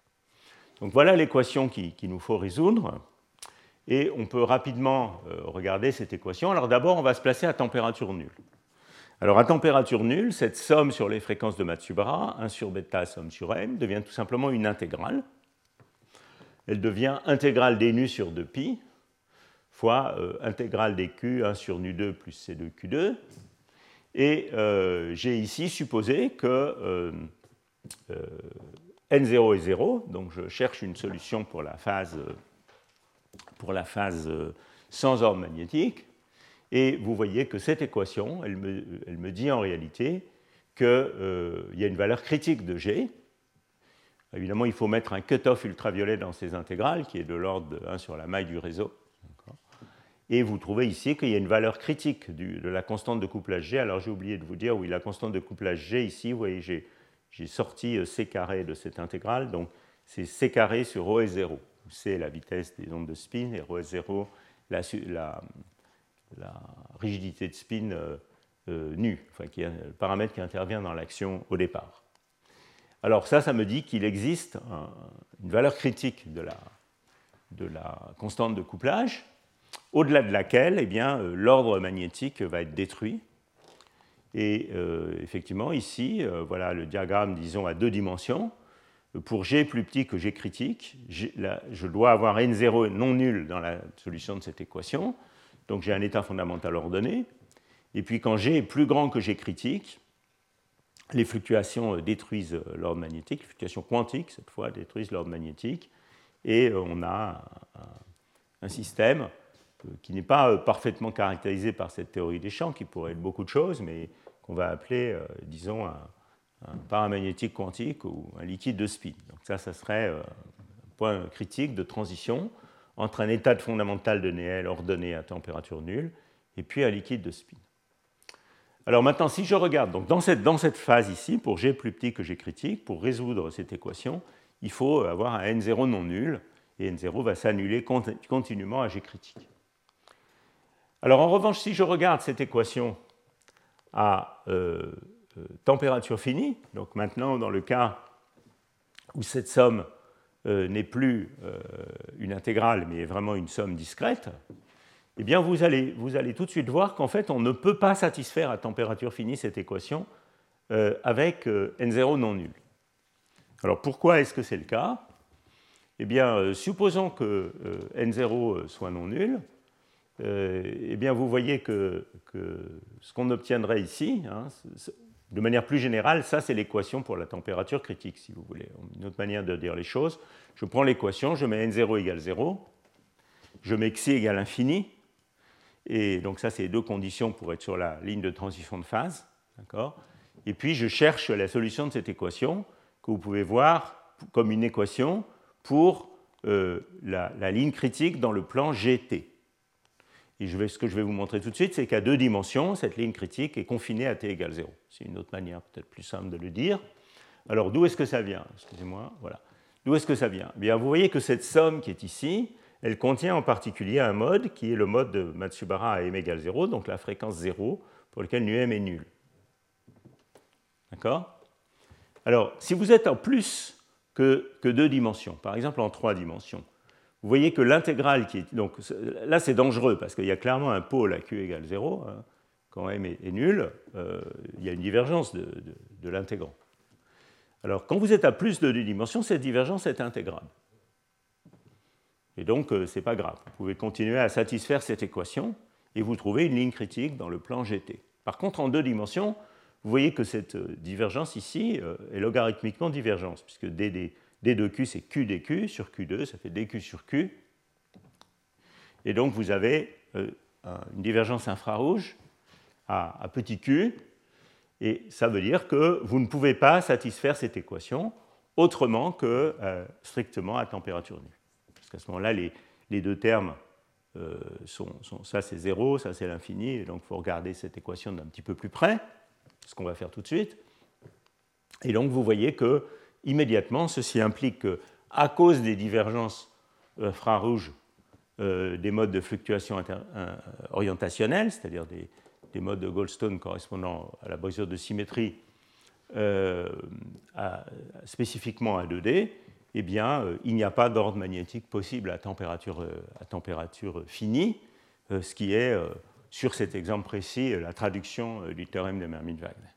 Donc voilà l'équation qu'il qui nous faut résoudre. Et on peut rapidement euh, regarder cette équation. Alors d'abord, on va se placer à température nulle. Alors à température nulle, cette somme sur les fréquences de Matsubara, 1 sur bêta somme sur m, devient tout simplement une intégrale elle devient intégrale des nu sur 2pi fois euh, intégrale des q 1 sur nu2 plus c2q2. Et euh, j'ai ici supposé que euh, n0 est 0, donc je cherche une solution pour la phase, pour la phase sans ordre magnétique. Et vous voyez que cette équation, elle me, elle me dit en réalité qu'il y a une valeur critique de g, Évidemment, il faut mettre un cutoff ultraviolet dans ces intégrales, qui est de l'ordre de 1 sur la maille du réseau. Et vous trouvez ici qu'il y a une valeur critique de la constante de couplage G. Alors j'ai oublié de vous dire, oui, la constante de couplage G ici, vous voyez, j'ai sorti euh, C carré de cette intégrale, donc c'est C carré sur ρ 0. C la vitesse des ondes de spin et ρ 0 la, la, rigidité de spin euh, euh, nue, enfin, qui est le paramètre qui intervient dans l'action au départ. Alors ça, ça me dit qu'il existe une valeur critique de la, constante de couplage, au-delà de laquelle eh euh, l'ordre magnétique va être détruit. Et euh, effectivement, ici, euh, voilà le diagramme, disons, à deux dimensions. Pour G plus petit que G critique, je dois avoir N0 non nul dans la solution de cette équation. Donc j'ai un état fondamental ordonné. Et puis quand G est plus grand que G critique, les fluctuations euh, détruisent euh, l'ordre magnétique, les fluctuations quantiques, cette fois, détruisent l'ordre magnétique, et euh, on a un, système qui n'est pas parfaitement caractérisé par cette théorie des champs, qui pourrait être beaucoup de choses, mais qu'on va appeler, disons, un, paramagnétique quantique ou un liquide de spin. Donc ça, ça serait un point critique de transition entre un état de fondamental de Néel ordonné à température nulle et puis un liquide de spin. Alors maintenant, si je regarde, donc dans, cette, dans cette phase ici, pour g plus petit que g critique, pour résoudre cette équation, il faut avoir un n0 non nul, et n0 va s'annuler continuellement à g critique. Alors en revanche, si je regarde cette équation à euh, euh, température finie, donc maintenant dans le cas où cette somme euh, n'est plus une intégrale, mais vraiment une somme discrète, eh bien vous allez, tout de suite voir qu'en fait on ne peut pas satisfaire à température finie cette équation euh, avec euh, n0 non nul. Alors pourquoi est-ce que c'est le cas? Eh bien, euh, supposons que n0 soit non nul, eh bien vous voyez que, ce qu'on obtiendrait ici, hein, de manière plus générale, ça c'est l'équation pour la température critique, si vous voulez. Une autre manière de dire les choses, je prends l'équation, je mets n0 égale 0, je mets xi égale infini, et donc ça, c'est les deux conditions pour être sur la ligne de transition de phase. Et puis je cherche la solution de cette équation que vous pouvez voir comme une équation pour euh, la, ligne critique dans le plan GT. Et ce que je vais vous montrer tout de suite, c'est qu'à deux dimensions, cette ligne critique est confinée à t égale 0. C'est une autre manière peut-être plus simple de le dire. Alors d'où est-ce que ça vient? Excusez-moi, voilà. D'où est-ce que ça vient? Eh Bien, Vous voyez que cette somme qui est ici, elle contient en particulier un mode qui est le mode de Matsubara à m égale 0, donc la fréquence 0, pour lequel nu m est nul. D'accord? Alors, si vous êtes en plus que, que deux dimensions, par exemple en trois dimensions, vous voyez que l'intégrale qui est. Donc là, c'est dangereux parce qu'il y a clairement un pôle à q égale 0. Hein. quand m est, nul, euh, il y a une divergence de, de, l'intégrant. Alors, quand vous êtes à plus de deux dimensions, cette divergence est intégrable. Et donc, euh, ce n'est pas grave. Vous pouvez continuer à satisfaire cette équation et vous trouvez une ligne critique dans le plan GT. Par contre, en deux dimensions, vous voyez que cette euh, divergence ici est logarithmiquement divergente, puisque d, d de q, c'est q dq sur q2, ça fait dq sur q. Et donc vous avez euh, une divergence infrarouge à, petit q, et ça veut dire que vous ne pouvez pas satisfaire cette équation autrement que euh, strictement à température nue. Parce qu'à ce moment-là, les, deux termes euh, sont, ça c'est 0, ça c'est l'infini, et donc il faut regarder cette équation d'un petit peu plus près, ce qu'on va faire tout de suite. Et donc vous voyez que immédiatement, ceci implique que, à cause des divergences infrarouges euh, des modes de fluctuation euh, orientationnelle, c'est-à-dire des, modes de Goldstone correspondant à la brisure de symétrie euh, spécifiquement à 2D, eh bien, il n'y a pas d'ordre magnétique possible à température, température finie, ce qui est, sur cet exemple précis, la traduction du théorème de Mermin-Wagner.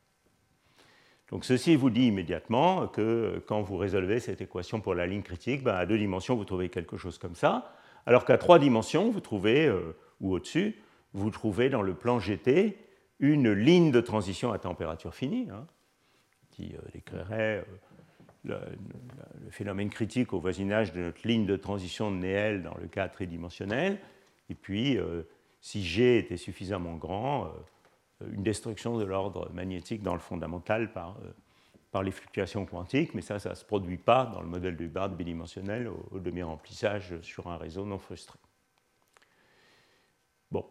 Donc ceci vous dit immédiatement que quand vous résolvez cette équation pour la ligne critique, ben, à deux dimensions, vous trouvez quelque chose comme ça, alors qu'à trois dimensions, vous trouvez, euh, ou au-dessus, vous trouvez dans le plan GT une ligne de transition à température finie, hein, qui euh, décrirait euh, le, phénomène critique au voisinage de notre ligne de transition de Néel dans le cas tridimensionnel, et puis si G était suffisamment grand, une destruction de l'ordre magnétique dans le fondamental par, euh, les fluctuations quantiques, mais ça, ça ne se produit pas dans le modèle de Hubbard bidimensionnel au, demi-remplissage sur un réseau non frustré. Bon.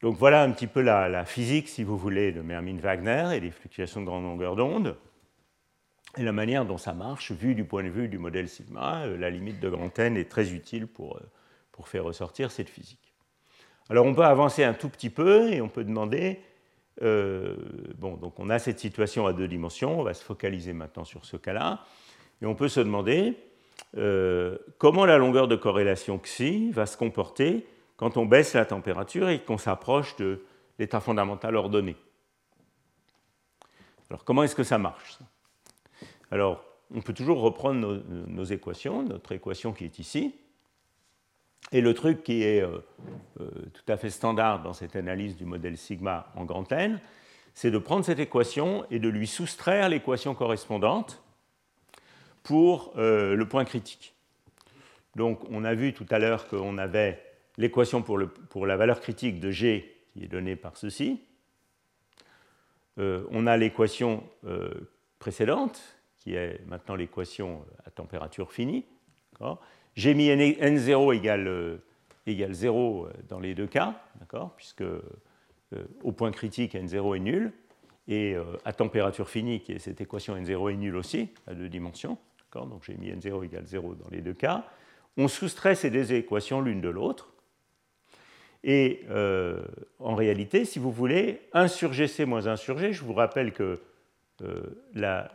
Donc voilà un petit peu la, physique, si vous voulez, de Mermin-Wagner et des fluctuations de grande longueur d'onde, et la manière dont ça marche, vu du point de vue du modèle sigma, euh, la limite de grand N est très utile pour, euh, pour faire ressortir cette physique. Alors on peut avancer un tout petit peu et on peut demander euh, bon, donc on a cette situation à deux dimensions, on va se focaliser maintenant sur ce cas-là, et on peut se demander comment la longueur de corrélation xi va se comporter quand on baisse la température et qu'on s'approche de l'état fondamental ordonné. Alors comment est-ce que ça marche Alors on peut toujours reprendre nos équations, notre équation qui est ici, et le truc qui est euh, euh, tout à fait standard dans cette analyse du modèle sigma en grand N, c'est de prendre cette équation et de lui soustraire l'équation correspondante pour euh, le point critique. Donc on a vu tout à l'heure qu'on avait l'équation pour, pour, la valeur critique de G qui est donnée par ceci. on a l'équation précédente qui est maintenant l'équation à température finie. J'ai mis n0 égale, 0 euh, dans les deux cas, puisque euh, au point critique, n0 est nul, et euh, à température finie, qui est cette équation n0 est nulle aussi, à deux dimensions. Donc j'ai mis n0 égale 0 dans les deux cas. On soustrait ces deux équations l'une de l'autre. Et en réalité, si vous voulez, 1 sur gc moins 1 sur g, je vous rappelle que la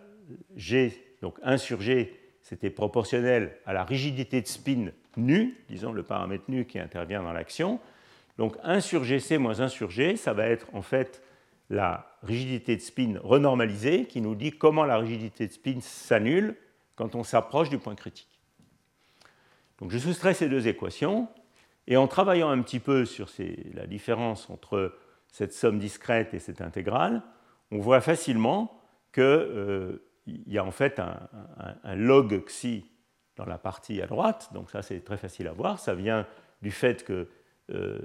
g, donc 1 sur g, c'était proportionnel à la rigidité de spin nu, disons le paramètre nu qui intervient dans l'action. Donc 1 sur Gc moins 1 sur G, ça va être en fait la rigidité de spin renormalisée qui nous dit comment la rigidité de spin s'annule quand on s'approche du point critique. Donc je soustrais ces deux équations et en travaillant un petit peu sur la différence entre cette somme discrète et cette intégrale, on voit facilement que euh, il y a en fait un, log xi dans la partie à droite, donc ça c'est très facile à voir. Ça vient du fait que euh,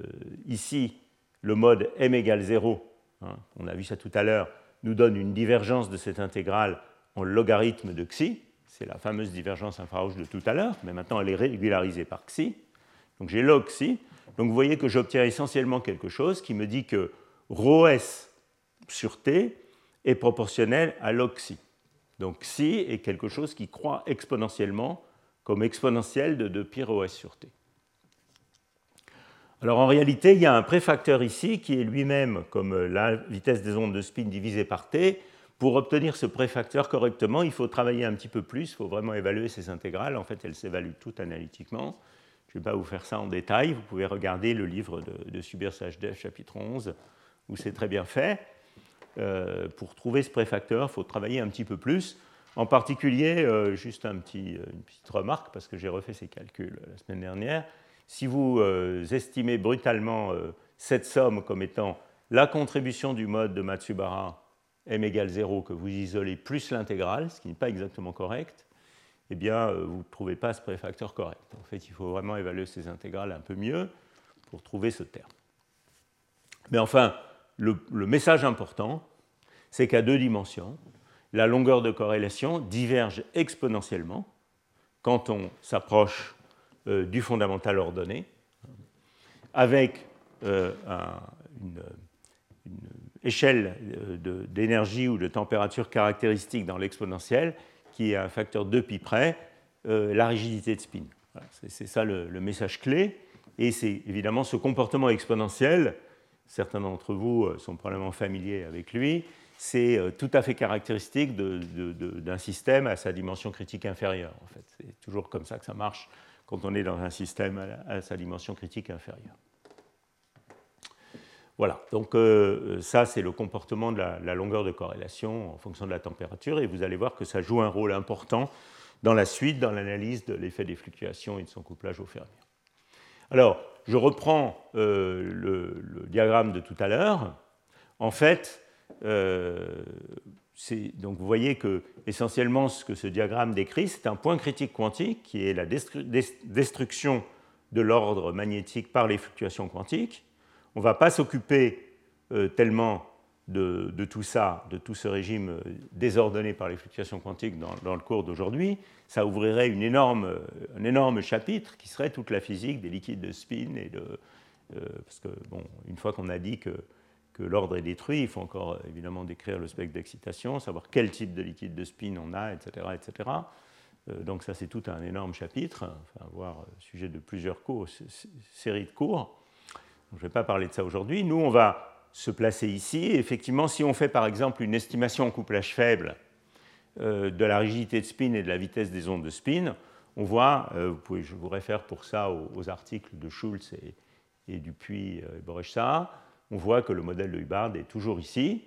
ici, le mode m égale 0, hein, on a vu ça tout à l'heure, nous donne une divergence de cette intégrale en logarithme de xi. C'est la fameuse divergence infrarouge de tout à l'heure, mais maintenant elle est régularisée par xi. Donc j'ai log xi. Donc vous voyez que j'obtiens essentiellement quelque chose qui me dit que ρs sur t est proportionnel à log xi. Donc psi est quelque chose qui croît exponentiellement comme exponentielle de, de pi rho s sur t. Alors en réalité, il y a un préfacteur ici qui est lui-même comme la vitesse des ondes de spin divisée par t, Pour obtenir ce préfacteur correctement, il faut travailler un petit peu plus, il faut vraiment évaluer ces intégrales. En fait, elles s'évaluent toutes analytiquement. Je ne vais pas vous faire ça en détail. Vous pouvez regarder le livre de, de Subir chapitre 11, où c'est très bien fait. Euh, pour trouver ce préfacteur, il faut travailler un petit peu plus. En particulier, euh, juste petit, une petite remarque, parce que j'ai refait ces calculs la semaine dernière. Si vous estimez brutalement cette somme comme étant la contribution du mode de Matsubara m égale 0 que vous isolez plus l'intégrale, ce qui n'est pas exactement correct, eh bien, euh, vous ne trouvez pas ce préfacteur correct. En fait, il faut vraiment évaluer ces intégrales un peu mieux pour trouver ce terme. Mais enfin, le, message important, c'est qu'à deux dimensions, la longueur de corrélation diverge exponentiellement quand on s'approche euh, du fondamental ordonné, avec euh, une échelle euh, d'énergie ou de température caractéristique dans l'exponentielle, qui est un facteur 2 pi près, la rigidité de spin. c'est ça le, message clé. Et c'est évidemment ce comportement exponentiel, certains d'entre vous euh, sont probablement familiers avec lui, c'est tout à fait caractéristique d'un système à sa dimension critique inférieure. En fait. C'est toujours comme ça que ça marche quand on est dans un système à sa dimension critique inférieure. Voilà, donc euh, ça c'est le comportement de la, longueur de corrélation en fonction de la température et vous allez voir que ça joue un rôle important dans la suite, dans l'analyse de l'effet des fluctuations et de son couplage au Fermi. Alors, je reprends euh, le, diagramme de tout à l'heure. En fait, euh, donc vous voyez que essentiellement ce que ce diagramme décrit, c'est un point critique quantique qui est la destruction de l'ordre magnétique par les fluctuations quantiques on ne va pas s'occuper euh, tellement de, tout ça, de tout ce régime euh, désordonné par les fluctuations quantiques dans, le cours d'aujourd'hui. Ça ouvrirait euh, un énorme chapitre qui serait toute la physique des liquides de spin. Et de, parce que, bon, une fois qu'on a dit que, que l'ordre est détruit, il faut encore évidemment décrire le spectre d'excitation, savoir quel type de liquide de spin on a, etc. etc. donc ça, c'est tout un énorme chapitre, enfin, voire sujet de plusieurs cours, séries de cours. Je ne vais pas parler de ça aujourd'hui. Nous, on va se placer ici. effectivement, si on fait par exemple une estimation en couplage faible euh, de la rigidité de spin et de la vitesse des ondes de spin, on voit, euh, vous pouvez, je vous réfère pour ça aux, articles de Schulz et, et Dupuis euh, et Borechsa, on voit que le modèle de Hubbard est toujours ici,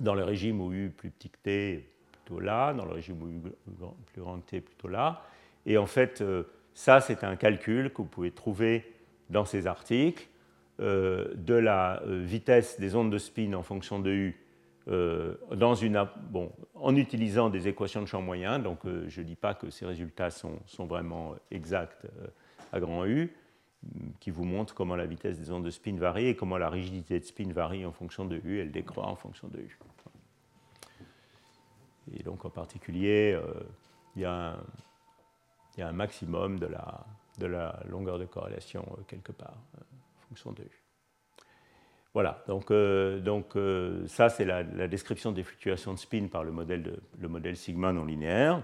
dans le régime où U plus petit que t, plutôt là, dans le régime où U plus grand que t, plutôt là. Et en fait, ça, c'est un calcul que vous pouvez trouver dans ces articles de la euh, vitesse des ondes de spin en fonction de U euh, dans une, bon, en utilisant des équations de champ moyen. Donc je ne dis pas que ces résultats sont, sont vraiment exacts à grand U, qui vous montrent comment la vitesse des ondes de spin varie et comment la rigidité de spin varie en fonction de U, elle décroît en fonction de U. Et donc en particulier, il y, y, a un maximum de la, de la longueur de corrélation euh, quelque part, euh, Voilà, donc, euh, donc ça c'est la, description des fluctuations de spin par le modèle, le modèle sigma non linéaire.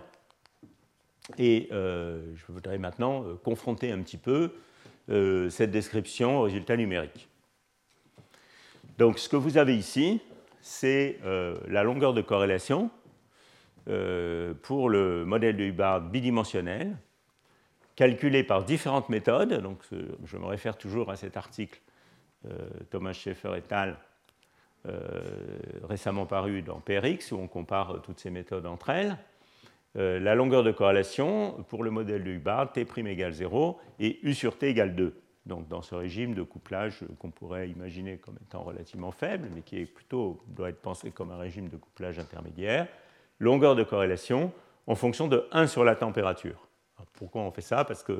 Et je voudrais maintenant confronter un petit peu cette description au résultat numérique. Donc ce que vous avez ici, c'est la longueur de corrélation pour le modèle de Hubbard bidimensionnel calculé par différentes méthodes. Donc, je me réfère toujours à cet article euh, Thomas Schaeffer et al. Euh, récemment paru dans PRX, où on compare toutes ces méthodes entre elles. Euh, la longueur de corrélation pour le modèle de Hubbard, T' égale 0 et U sur T égale 2. Donc dans ce régime de couplage qu'on pourrait imaginer comme étant relativement faible, mais qui plutôt, doit être pensé comme un régime de couplage intermédiaire, longueur de corrélation en fonction de 1 sur la température pourquoi on fait ça Parce que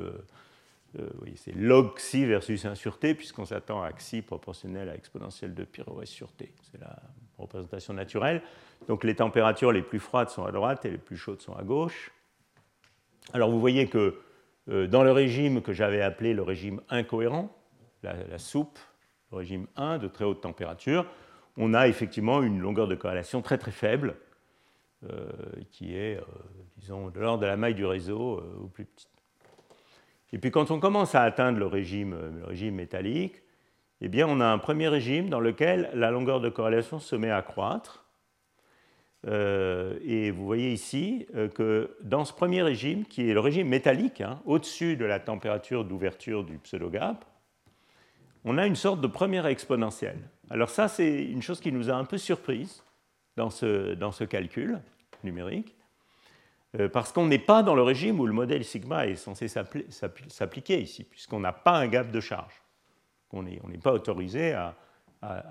euh, c'est log xi versus 1 sur t, puisqu'on s'attend à xi proportionnel à exponentielle de pi rho sur t. C'est la représentation naturelle. Donc les températures les plus froides sont à droite et les plus chaudes sont à gauche. Alors vous voyez que euh, dans le régime que j'avais appelé le régime incohérent, la, soupe, le régime 1 de très haute température, on a effectivement une longueur de corrélation très très faible, qui est, euh, disons, de l'ordre de la maille du réseau euh, ou plus petite. Et puis quand on commence à atteindre le régime, le régime métallique, eh bien, on a un premier régime dans lequel la longueur de corrélation se met à croître. et vous voyez ici que dans ce premier régime, qui est le régime métallique, hein, au-dessus de la température d'ouverture du pseudogap, on a une sorte de première exponentielle. Alors ça, c'est une chose qui nous a un peu surprise dans ce, calcul numérique, euh, parce qu'on n'est pas dans le régime où le modèle sigma est censé s'appliquer ici, puisqu'on n'a pas un gap de charge. On n'est pas autorisé à,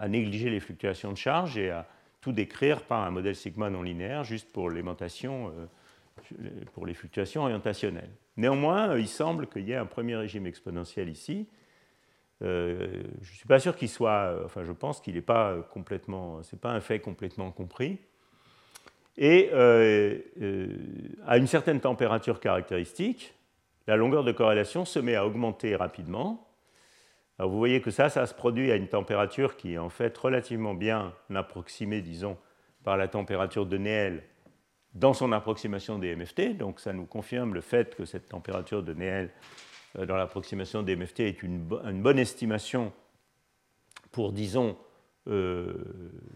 négliger les fluctuations de charge et à tout décrire par un modèle sigma non linéaire juste pour l'aimantation, euh, pour les fluctuations orientationnelles. Néanmoins, il semble qu'il y ait un premier régime exponentiel ici, euh, je ne suis pas sûr qu'il soit, enfin je pense qu'il n'est pas complètement, c'est pas un fait complètement compris. Et euh, euh, à une certaine température caractéristique, la longueur de corrélation se met à augmenter rapidement. Alors vous voyez que ça, ça se produit à une température qui est en fait relativement bien approximée, disons, par la température de Néel dans son approximation des MFT. Donc ça nous confirme le fait que cette température de Néel euh, dans l'approximation des MFT est une, bonne estimation pour, disons, euh,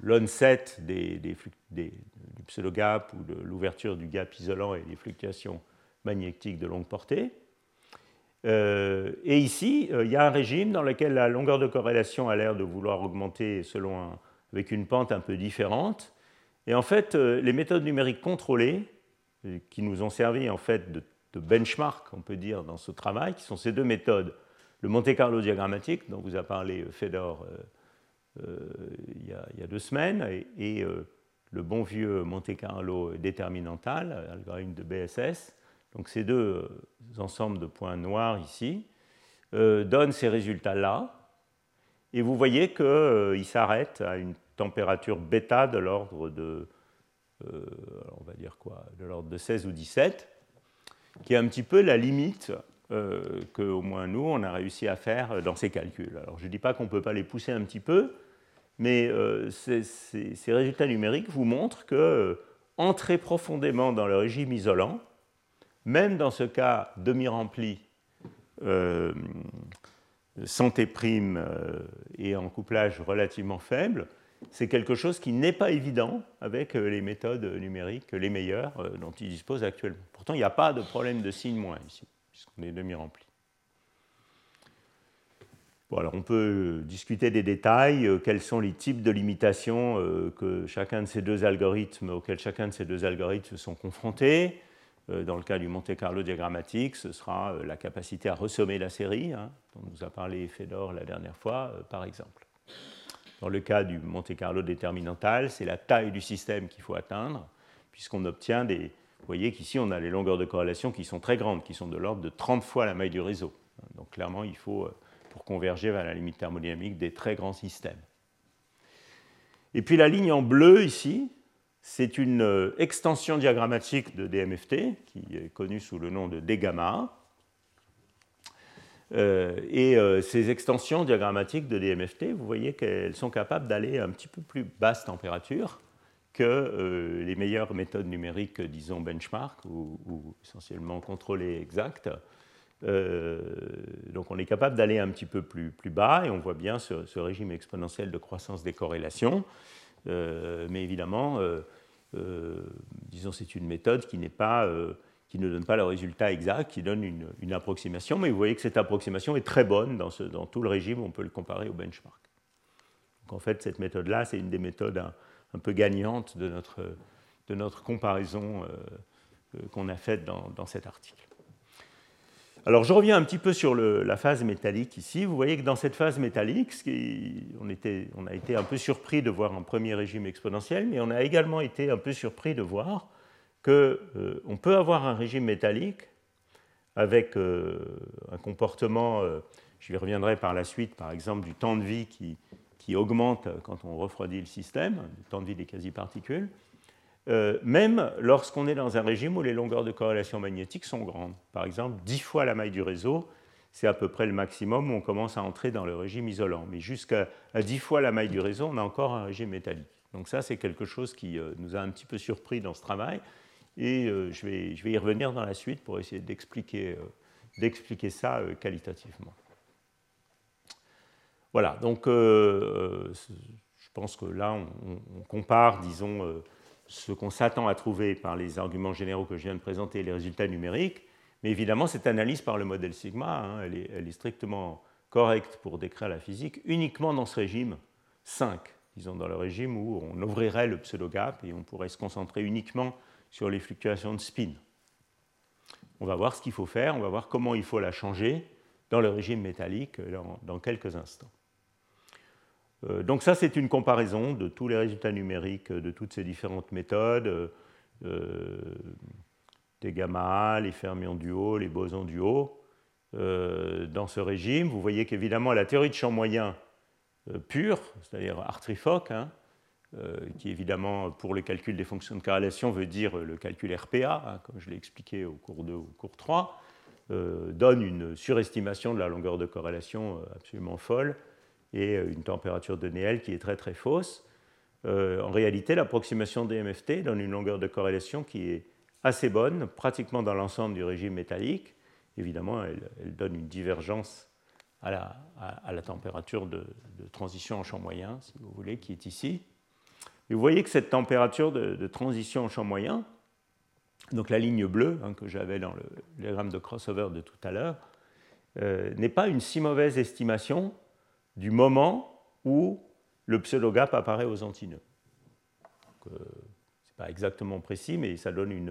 l'onset des, des, du pseudo-gap ou de l'ouverture du gap isolant et des fluctuations magnétiques de longue portée. Euh, et ici, il y a un régime dans lequel la longueur de corrélation a l'air de vouloir augmenter selon avec une pente un peu différente. Et en fait, les méthodes numériques contrôlées, qui nous ont servi en fait de de benchmark, on peut dire, dans ce travail, qui sont ces deux méthodes. Le Monte Carlo diagrammatique, dont vous a parlé euh, Fedor euh, euh, il, y a, deux semaines, et, le bon vieux Monte Carlo déterminantal, algorithme de BSS. Donc ces deux ensembles de points noirs ici donnent ces résultats-là. Et vous voyez qu'ils s'arrêtent à une température bêta de l'ordre de, on va dire quoi, de l'ordre de 16 ou 17 qui est un petit peu la limite euh, qu'au moins nous, on a réussi à faire dans ces calculs. Alors je ne dis pas qu'on ne peut pas les pousser un petit peu, mais euh, ces, résultats numériques vous montrent que euh, entrer profondément dans le régime isolant, même dans ce cas demi-rempli, euh, sans T' et en couplage relativement faible, c'est quelque chose qui n'est pas évident avec euh, les méthodes numériques les meilleures euh, dont ils disposent actuellement. Pourtant, il n'y a pas de problème de signe moins ici, puisqu'on est demi-rempli. Bon, alors on peut discuter des détails, euh, quels sont les types de limitations que chacun de ces deux algorithmes, auxquels chacun de ces deux algorithmes sont confrontés. Dans le cas du Monte Carlo diagrammatique, ce sera la capacité à ressommer la série, hein, dont nous a parlé Fedor la dernière fois, par exemple. Dans le cas du Monte Carlo déterminantal, c'est la taille du système qu'il faut atteindre, puisqu'on obtient des. Vous voyez qu'ici, on a les longueurs de corrélation qui sont très grandes, qui sont de l'ordre de 30 fois la maille du réseau. Donc clairement, il faut, euh, pour converger vers la limite thermodynamique, des très grands systèmes. Et puis la ligne en bleu ici, c'est une euh, extension diagrammatique de DMFT, qui est connue sous le nom de D gamma. Euh, et euh, ces extensions diagrammatiques de DMFT, vous voyez qu'elles sont capables d'aller un petit peu plus basse température que euh, les meilleures méthodes numériques, disons benchmark ou, essentiellement contrôlées exactes. donc on est capable d'aller un petit peu plus, bas et on voit bien ce régime exponentiel de croissance des corrélations. mais évidemment, disons c'est une méthode qui n'est pas qui ne donne pas le résultat exact, qui donne une, approximation, mais vous voyez que cette approximation est très bonne dans, tout le régime, on peut le comparer au benchmark. Donc en fait, cette méthode-là, c'est une des méthodes un, peu gagnantes de notre, de notre comparaison euh, euh, qu'on a faite dans, cet article. Alors je reviens un petit peu sur la phase métallique ici. Vous voyez que dans cette phase métallique, on a été un peu surpris de voir un premier régime exponentiel, mais on a également été un peu surpris de voir qu'on euh, peut avoir un régime métallique avec euh, un comportement, euh, je reviendrai par la suite, par exemple, du temps de vie qui, qui augmente quand on refroidit le système, le temps de vie des quasi-particules, même lorsqu'on est dans un régime où les longueurs de corrélation magnétique sont grandes. Par exemple, 10 fois la maille du réseau, c'est à peu près le maximum où on commence à entrer dans le régime isolant. Mais jusqu'à 10 fois la maille du réseau, on a encore un régime métallique. Donc ça, c'est quelque chose qui nous a un petit peu surpris dans ce travail. Et euh, je, vais, y revenir dans la suite pour essayer d'expliquer euh, ça euh, qualitativement. Voilà, donc je pense que là, on, compare, disons, ce qu'on s'attend à trouver par les arguments généraux que je viens de présenter, les résultats numériques. Mais évidemment, cette analyse par le modèle sigma, hein, elle, est, strictement correcte pour décrire la physique uniquement dans ce régime 5, disons dans le régime où on ouvrirait le pseudo-gap et on pourrait se concentrer uniquement sur les fluctuations de spin. On va voir ce qu'il faut faire, on va voir comment il faut la changer dans le régime métallique dans quelques instants. Euh, donc ça, c'est une comparaison de tous les résultats numériques de toutes ces différentes méthodes, euh, des gamma, les fermions du haut, les bosons du haut. Euh, dans ce régime, vous voyez qu'évidemment, la théorie de champ moyen pure, c'est-à-dire Hartree-Fock, hein, qui évidemment, pour le calcul des fonctions de corrélation, veut dire le calcul RPA, hein, comme je l'ai expliqué au cours 2 ou au cours 3, donne une surestimation de la longueur de corrélation absolument folle et euh, une température de Néel qui est très très fausse. Euh, en réalité, l'approximation des MFT donne une longueur de corrélation qui est assez bonne, pratiquement dans l'ensemble du régime métallique. Évidemment, elle, donne une divergence à, la température de, transition en champ moyen, si vous voulez, qui est ici. Et vous voyez que cette température de, transition en champ moyen, donc la ligne bleue hein, que j'avais dans le diagramme de crossover de tout à l'heure, euh, n'est pas une si mauvaise estimation du moment où le pseudo-gap apparaît aux antinœuds. Ce n'est pas exactement précis, mais ça donne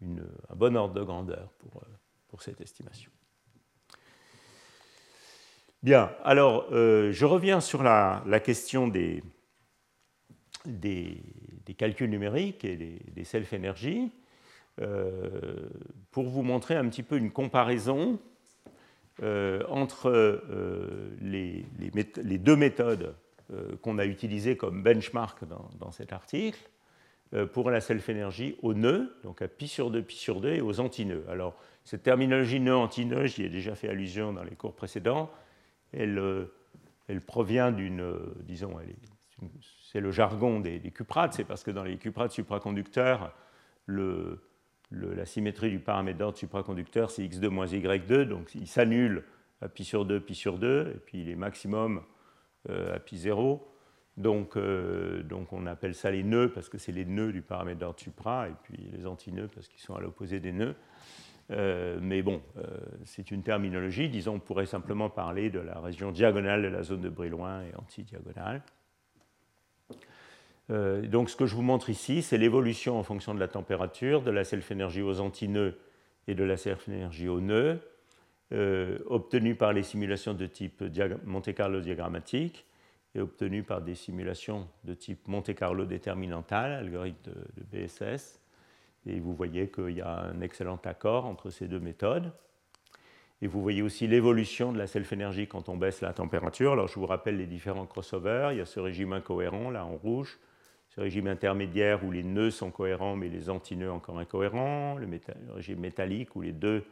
un bon ordre de grandeur pour, pour cette estimation. Bien, alors euh, je reviens sur la question des, des, calculs numériques et des, self-énergies euh, pour vous montrer un petit peu une comparaison euh, entre euh, les, deux méthodes euh, qu'on a utilisées comme benchmark dans, cet article pour la self-énergie au nœud, donc à pi sur 2, pi sur 2, et aux antinœuds. Alors, cette terminologie nœud-antinœud, j'y ai déjà fait allusion dans les cours précédents, elle, provient d'une, disons, c'est le jargon des, des cuprates, c'est parce que dans les cuprates supraconducteurs, la symétrie du paramètre d'ordre supraconducteur, c'est x2 moins y2, donc il s'annule à pi sur 2, pi sur 2, et puis il est maximum euh, à pi 0. Donc, euh, donc, on appelle ça les nœuds parce que c'est les nœuds du paramètre d'ordre supra, et puis les antinœuds parce qu'ils sont à l'opposé des nœuds. Euh, mais bon, c'est une terminologie. Disons, on pourrait simplement parler de la région diagonale de la zone de Brillouin et antidiagonale. Euh, donc ce que je vous montre ici, c'est l'évolution en fonction de la température de la self-énergie aux antinœuds et de la self-énergie aux nœuds, euh, obtenue par les simulations de type Monte Carlo diagrammatique et obtenue par des simulations de type Monte Carlo déterminantal, algorithme de, de BSS. Et vous voyez qu'il y a un excellent accord entre ces deux méthodes. Et vous voyez aussi l'évolution de la self-énergie quand on baisse la température. Alors je vous rappelle les différents crossovers. Il y a ce régime incohérent là en rouge, ce régime intermédiaire où les nœuds sont cohérents mais les antinœuds encore incohérents, le, régime métallique où les deux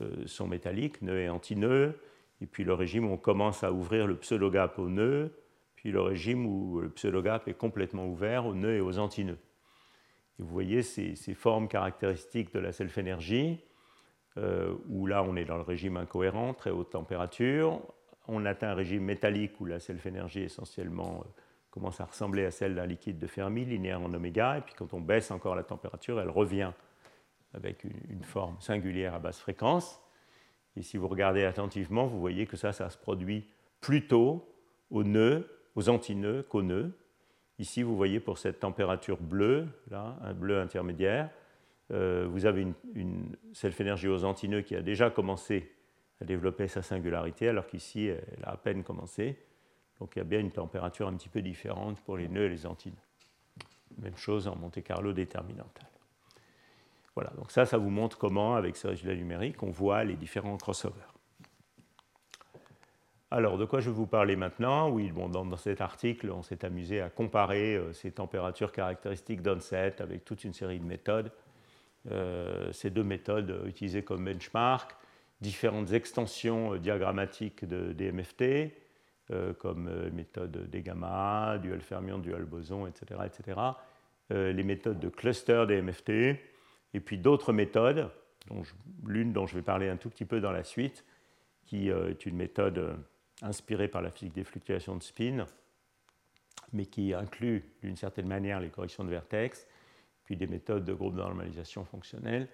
euh, sont métalliques, nœuds et antinœuds, et puis le régime où on commence à ouvrir le pseudogap aux nœuds, puis le régime où le pseudogap est complètement ouvert aux nœuds et aux antinœuds. Et vous voyez ces, formes caractéristiques de la self-énergie, euh, où là on est dans le régime incohérent, très haute température, on atteint un régime métallique où la self-énergie est essentiellement euh, commence à ressembler à celle d'un liquide de Fermi, linéaire en oméga, et puis quand on baisse encore la température, elle revient avec une, forme singulière à basse fréquence. Et si vous regardez attentivement, vous voyez que ça, ça se produit plutôt aux nœuds, aux antinœuds qu'aux nœuds. Ici, vous voyez pour cette température bleue, là, un bleu intermédiaire, euh, vous avez une, une self-énergie aux antinœuds qui a déjà commencé à développer sa singularité, alors qu'ici, elle a à peine commencé. Donc il y a bien une température un petit peu différente pour les nœuds et les antinœuds. Même chose en Monte Carlo déterminantal. Voilà, donc ça, ça vous montre comment, avec ce résultat numérique, on voit les différents crossovers. Alors, de quoi je vais vous parler maintenant? Oui, dans, cet article, on s'est amusé à comparer euh, ces températures caractéristiques d'onset avec toute une série de méthodes. Euh, ces deux méthodes utilisées comme benchmark, différentes extensions euh, diagrammatiques de DMFT, euh, comme euh, méthode des gamma, dual fermion, dual boson, etc. etc. Euh, les méthodes de cluster des MFT, et puis d'autres méthodes, l'une dont je vais parler un tout petit peu dans la suite, qui est une méthode inspirée par la physique des fluctuations de spin, mais qui inclut d'une certaine manière les corrections de vertex, puis des méthodes de groupe de normalisation fonctionnelle.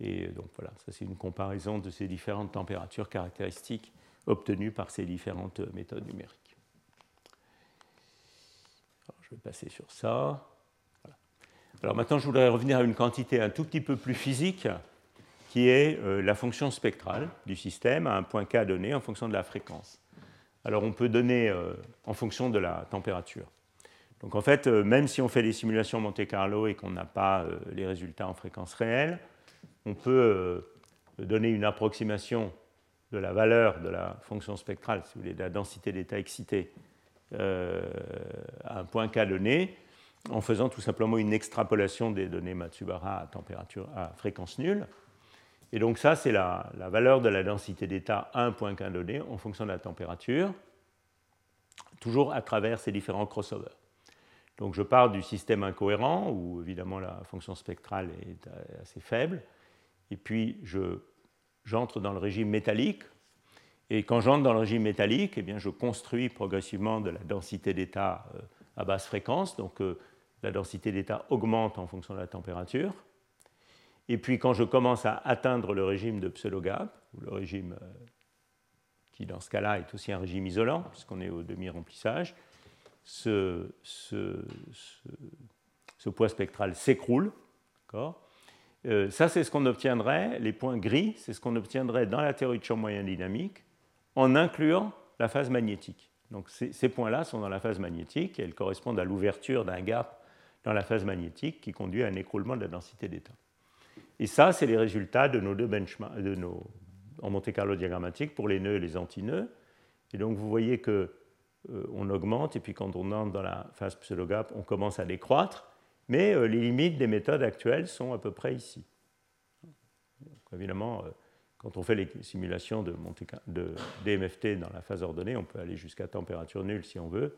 Et donc voilà, ça c'est une comparaison de ces différentes températures caractéristiques obtenues par ces différentes méthodes numériques. je vais passer sur ça. Alors maintenant, je voudrais revenir à une quantité un tout petit peu plus physique, qui est euh, la fonction spectrale du système à un point K donné en fonction de la fréquence. Alors on peut donner euh, en fonction de la température. Donc en fait, euh, même si on fait des simulations Monte Carlo et qu'on n'a pas les résultats en fréquence réelle, on peut donner une approximation de la valeur de la fonction spectrale, si vous voulez, de la densité d'état excité à un point K donné, en faisant tout simplement une extrapolation des données Matsubara à, température, à fréquence nulle. Et donc ça, c'est la, valeur de la densité d'état à un point K donné en fonction de la température, toujours à travers ces différents crossovers. Donc je pars du système incohérent, où évidemment la fonction spectrale est assez faible, et puis j'entre dans le régime métallique, et quand j'entre dans le régime métallique, eh bien, je construis progressivement de la densité d'état euh, à basse fréquence, donc euh, la densité d'état augmente en fonction de la température. Et puis quand je commence à atteindre le régime de pseudo-gap, ou le régime euh, qui dans ce cas-là est aussi un régime isolant, puisqu'on est au demi-remplissage, ce, ce, poids spectral s'écroule. Euh, ça, c'est ce qu'on obtiendrait, les points gris, c'est ce qu'on obtiendrait dans la théorie de champ moyen dynamique en incluant la phase magnétique. Donc ces, points-là sont dans la phase magnétique et elles correspondent à l'ouverture d'un gap dans la phase magnétique qui conduit à un écroulement de la densité d'état. Et ça, c'est les résultats de nos deux benchmarks de nos, en Monte Carlo diagrammatique pour les nœuds et les antinœuds. Et donc vous voyez que euh, on augmente, et puis quand on entre dans la phase pseudo-gap, on commence à décroître, mais euh, les limites des méthodes actuelles sont à peu près ici. évidemment, euh, quand on fait les simulations de, DMFT dans la phase ordonnée, on peut aller jusqu'à température nulle si on veut.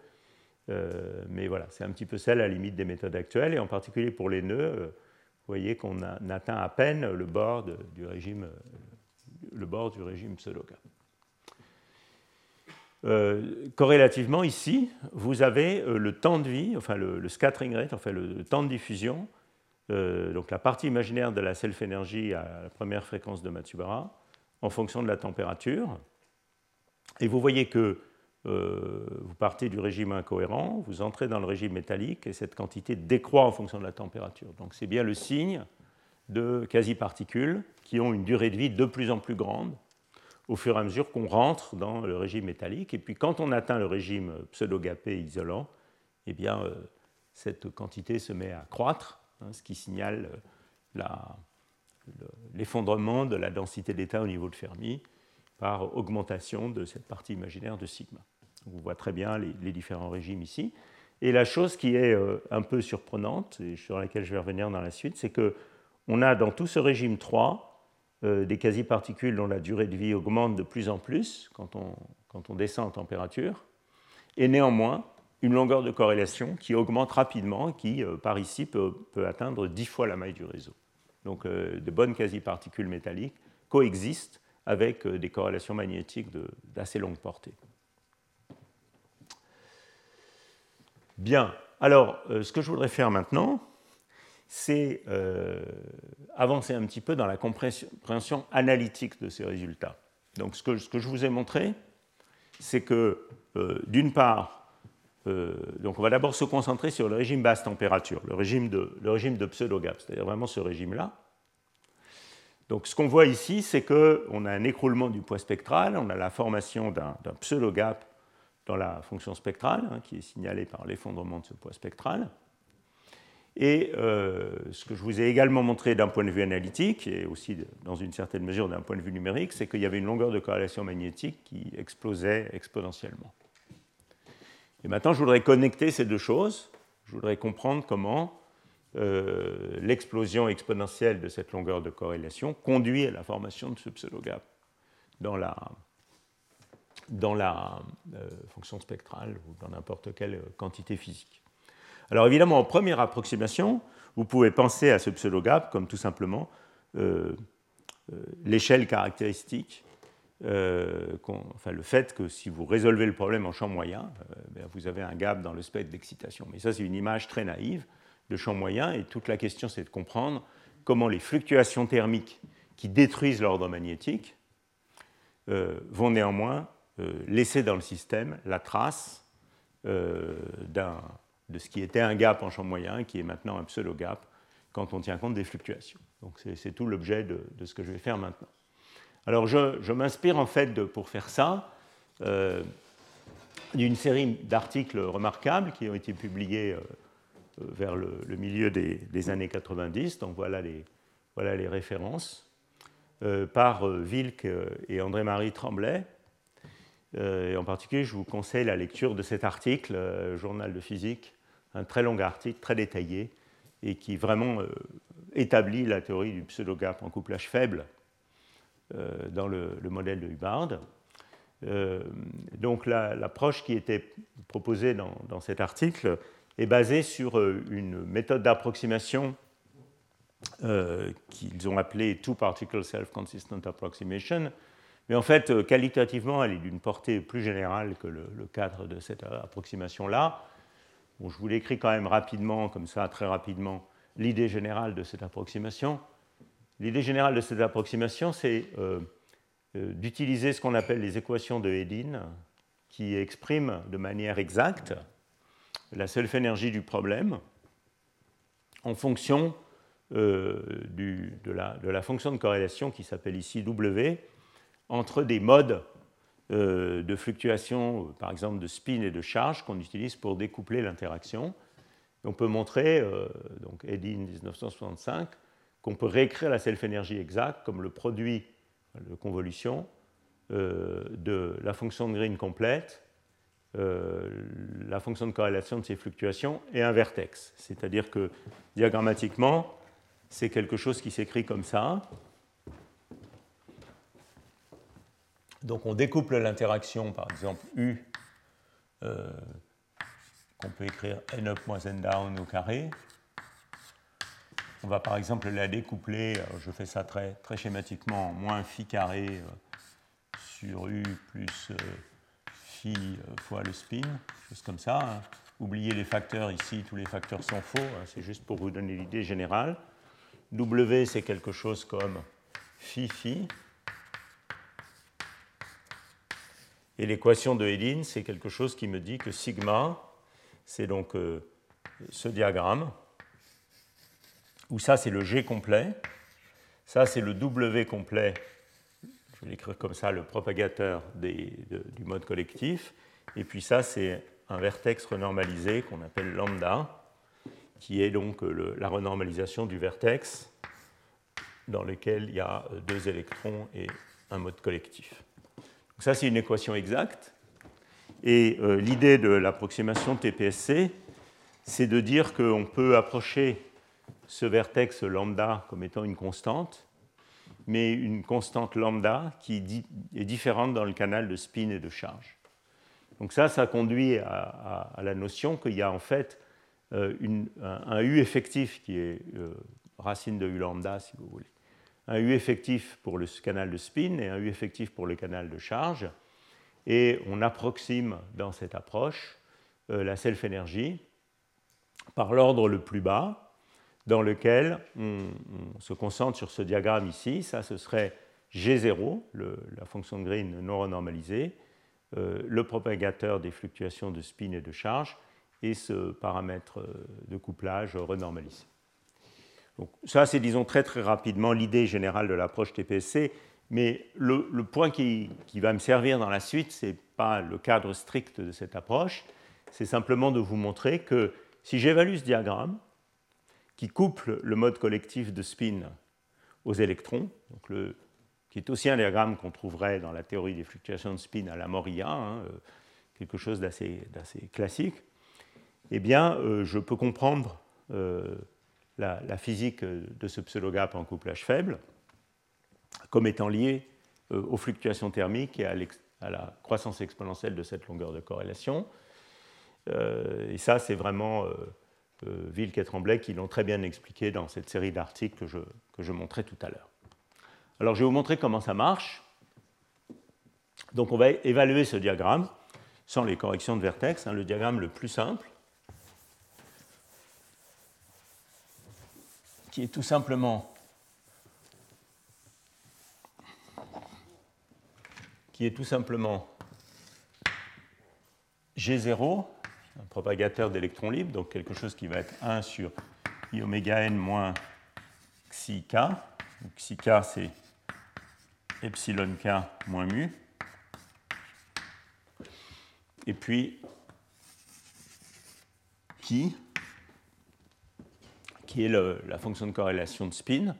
Euh, mais voilà, c'est un petit peu ça la limite des méthodes actuelles. Et en particulier pour les nœuds, vous voyez qu'on atteint à peine le bord du régime, le bord du régime pseudo-K. corrélativement, ici, vous avez le temps de vie, enfin le, scattering rate, enfin le, temps de diffusion euh, donc la partie imaginaire de la self-énergie à la première fréquence de Matsubara en fonction de la température. Et vous voyez que euh, vous partez du régime incohérent, vous entrez dans le régime métallique et cette quantité décroît en fonction de la température. Donc c'est bien le signe de quasi-particules qui ont une durée de vie de plus en plus grande au fur et à mesure qu'on rentre dans le régime métallique. Et puis quand on atteint le régime pseudo-gapé isolant, eh bien, euh, cette quantité se met à croître Hein, ce qui signale euh, l'effondrement de la densité d'état au niveau de Fermi par augmentation de cette partie imaginaire de sigma. On voit très bien les, différents régimes ici. Et la chose qui est euh, un peu surprenante, et sur laquelle je vais revenir dans la suite, c'est qu'on a dans tout ce régime 3 euh, des quasi-particules dont la durée de vie augmente de plus en plus quand on, descend en température, et néanmoins, une longueur de corrélation qui augmente rapidement, qui euh, par ici peut, atteindre 10 fois la maille du réseau. Donc euh, de bonnes quasi-particules métalliques coexistent avec euh, des corrélations magnétiques d'assez longue portée. Bien, alors ce que je voudrais faire maintenant, c'est avancer un petit peu dans la compréhension analytique de ces résultats. Donc ce que, je vous ai montré, c'est que d'une part, euh, donc on va d'abord se concentrer sur le régime basse température, le régime de, le régime de pseudo-gap, c'est-à-dire vraiment ce régime-là. Donc ce qu'on voit ici, c'est qu'on a un écroulement du poids spectral, on a la formation d'un pseudo-gap dans la fonction spectrale, hein, qui est signalée par l'effondrement de ce poids spectral. Et euh, ce que je vous ai également montré d'un point de vue analytique, et aussi dans une certaine mesure d'un point de vue numérique, c'est qu'il y avait une longueur de corrélation magnétique qui explosait exponentiellement. Et maintenant, je voudrais connecter ces deux choses. Je voudrais comprendre comment euh, l'explosion exponentielle de cette longueur de corrélation conduit à la formation de ce pseudo-gap dans la, dans la euh, fonction spectrale ou dans n'importe quelle quantité physique. Alors évidemment, en première approximation, vous pouvez penser à ce pseudo-gap comme tout simplement euh, l'échelle caractéristique enfin, le fait que si vous résolvez le problème en champ moyen, ben, vous avez un gap dans le spectre d'excitation. Mais ça, c'est une image très naïve de champ moyen, et toute la question, c'est de comprendre comment les fluctuations thermiques qui détruisent l'ordre magnétique vont néanmoins laisser dans le système la trace de ce qui était un gap en champ moyen, qui est maintenant un pseudo-gap, quand on tient compte des fluctuations. Donc c'est tout l'objet de, ce que je vais faire maintenant. Alors je, m'inspire en fait pour faire ça euh, d'une série d'articles remarquables qui ont été publiés euh, vers le, milieu des, années 90. Donc voilà les, références euh, par Wilk et André-Marie Tremblay. et en particulier, je vous conseille la lecture de cet article, Journal de physique, un très long article, très détaillé, et qui vraiment établit la théorie du pseudo-gap en couplage faible euh, dans le, modèle de Hubbard. Euh, donc l'approche qui était proposée dans, cet article est basée sur euh, une méthode d'approximation qu'ils ont appelée Two Particle Self-Consistent Approximation. Mais en fait, qualitativement, elle est d'une portée plus générale que le, cadre de cette approximation-là. Bon, je vous l'écris quand même rapidement, comme ça, très rapidement l'idée générale de cette approximation. L'idée générale de cette approximation, c'est euh, euh, d'utiliser ce qu'on appelle les équations de Hedin, qui expriment de manière exacte la self-énergie du problème en fonction euh, de, la, fonction de corrélation qui s'appelle ici W entre des modes de fluctuation, par exemple de spin et de charge, qu'on utilise pour découpler l'interaction on peut montrer, euh, donc Eddy 1965, qu'on peut réécrire la self-énergie exacte comme le produit de convolution euh, de la fonction de Green complète, euh, la fonction de corrélation de ces fluctuations et un vertex. C'est-à-dire que diagrammatiquement, c'est quelque chose qui s'écrit comme ça. Donc on découple l'interaction, par exemple, U qu'on peut écrire n up moins n down au carré. On va par exemple la découpler, je fais ça très, schématiquement, moins phi carré euh, sur u plus euh, phi euh, fois le spin, juste comme ça. Hein. Oubliez les facteurs ici, tous les facteurs sont faux, hein, c'est juste pour vous donner l'idée générale. W, c'est quelque chose comme phi phi. Et l'équation de Hedin, c'est quelque chose qui me dit que sigma, c'est donc euh, ce diagramme, où ça c'est le G complet, ça c'est le W complet, je vais l'écrire comme ça, le propagateur du mode collectif, et puis ça c'est un vertex renormalisé qu'on appelle lambda, qui est donc euh, la renormalisation du vertex dans lequel il y a euh, deux électrons et un mode collectif. Donc ça c'est une équation exacte, et euh, l'idée de l'approximation TPSC, c'est de dire qu'on peut approcher ce vertex lambda comme étant une constante, mais une constante lambda qui est différente dans le canal de spin et de charge. Donc ça, ça conduit à, la notion qu'il y a en fait euh, un, U effectif qui est euh, racine de U lambda, si vous voulez. Un U effectif pour le canal de spin et un U effectif pour le canal de charge et on approxime dans cette approche euh, la self-énergie par l'ordre le plus bas, dans lequel on, se concentre sur ce diagramme ici. Ça, ce serait G0, la fonction de Green non renormalisée, euh, le propagateur des fluctuations de spin et de charge, et ce paramètre euh, de couplage renormalisé. Donc, ça, c'est, disons, très très rapidement l'idée générale de l'approche TPSC. Mais le, point qui, va me servir dans la suite, ce n'est pas le cadre strict de cette approche, c'est simplement de vous montrer que si j'évalue ce diagramme, qui couple le mode collectif de spin aux électrons, qui est aussi un diagramme qu'on trouverait dans la théorie des fluctuations de spin à la Moria, hein, euh, quelque chose d'assez classique, eh bien, euh, je peux comprendre euh, la, physique de ce pseudo-gap en couplage faible comme étant lié euh, aux fluctuations thermiques et à, la croissance exponentielle de cette longueur de corrélation. Euh, et ça, c'est vraiment euh, Vilke et Tremblay qui l'ont très bien expliqué dans cette série d'articles que je, que je montrais tout à l'heure. Alors, je vais vous montrer comment ça marche. Donc on va évaluer ce diagramme sans les corrections de vertex, hein, le diagramme le plus simple, qui est tout simplement qui est tout simplement G0, un propagateur d'électrons libres, donc quelque chose qui va être 1 sur i oméga n moins xi k. Donc xi k, c'est epsilon k moins mu. Et puis, qui, qui est la fonction de corrélation de spin,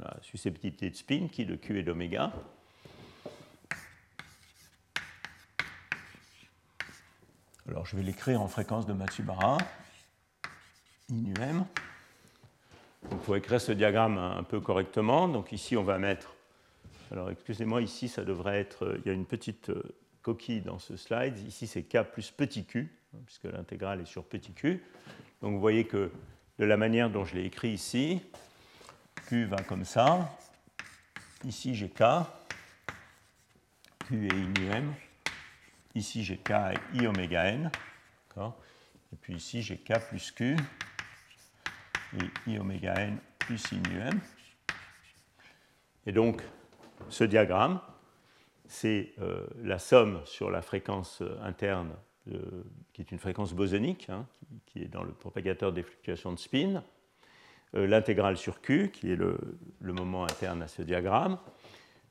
la susceptibilité de spin, qui de Q et d'oméga. Alors je vais l'écrire en fréquence de Matsubara, I nu m. Donc pour écrire ce diagramme un peu correctement, donc ici on va mettre, alors excusez-moi, ici ça devrait être, il y a une petite euh, coquille dans ce slide, ici c'est K plus petit q, hein, puisque l'intégrale est sur petit q. Donc vous voyez que de la manière dont je l'ai écrit ici, Q va comme ça. Ici, j'ai K. Q et I. Ici, j'ai K et I oméga n. Et puis ici, j'ai K plus Q et I oméga n plus I nu m. Et donc, ce diagramme, c'est euh, la somme sur la fréquence interne qui est une fréquence bosonique, hein, qui, est dans le propagateur des fluctuations de spin, euh, l'intégrale sur Q, qui est le, moment interne à ce diagramme,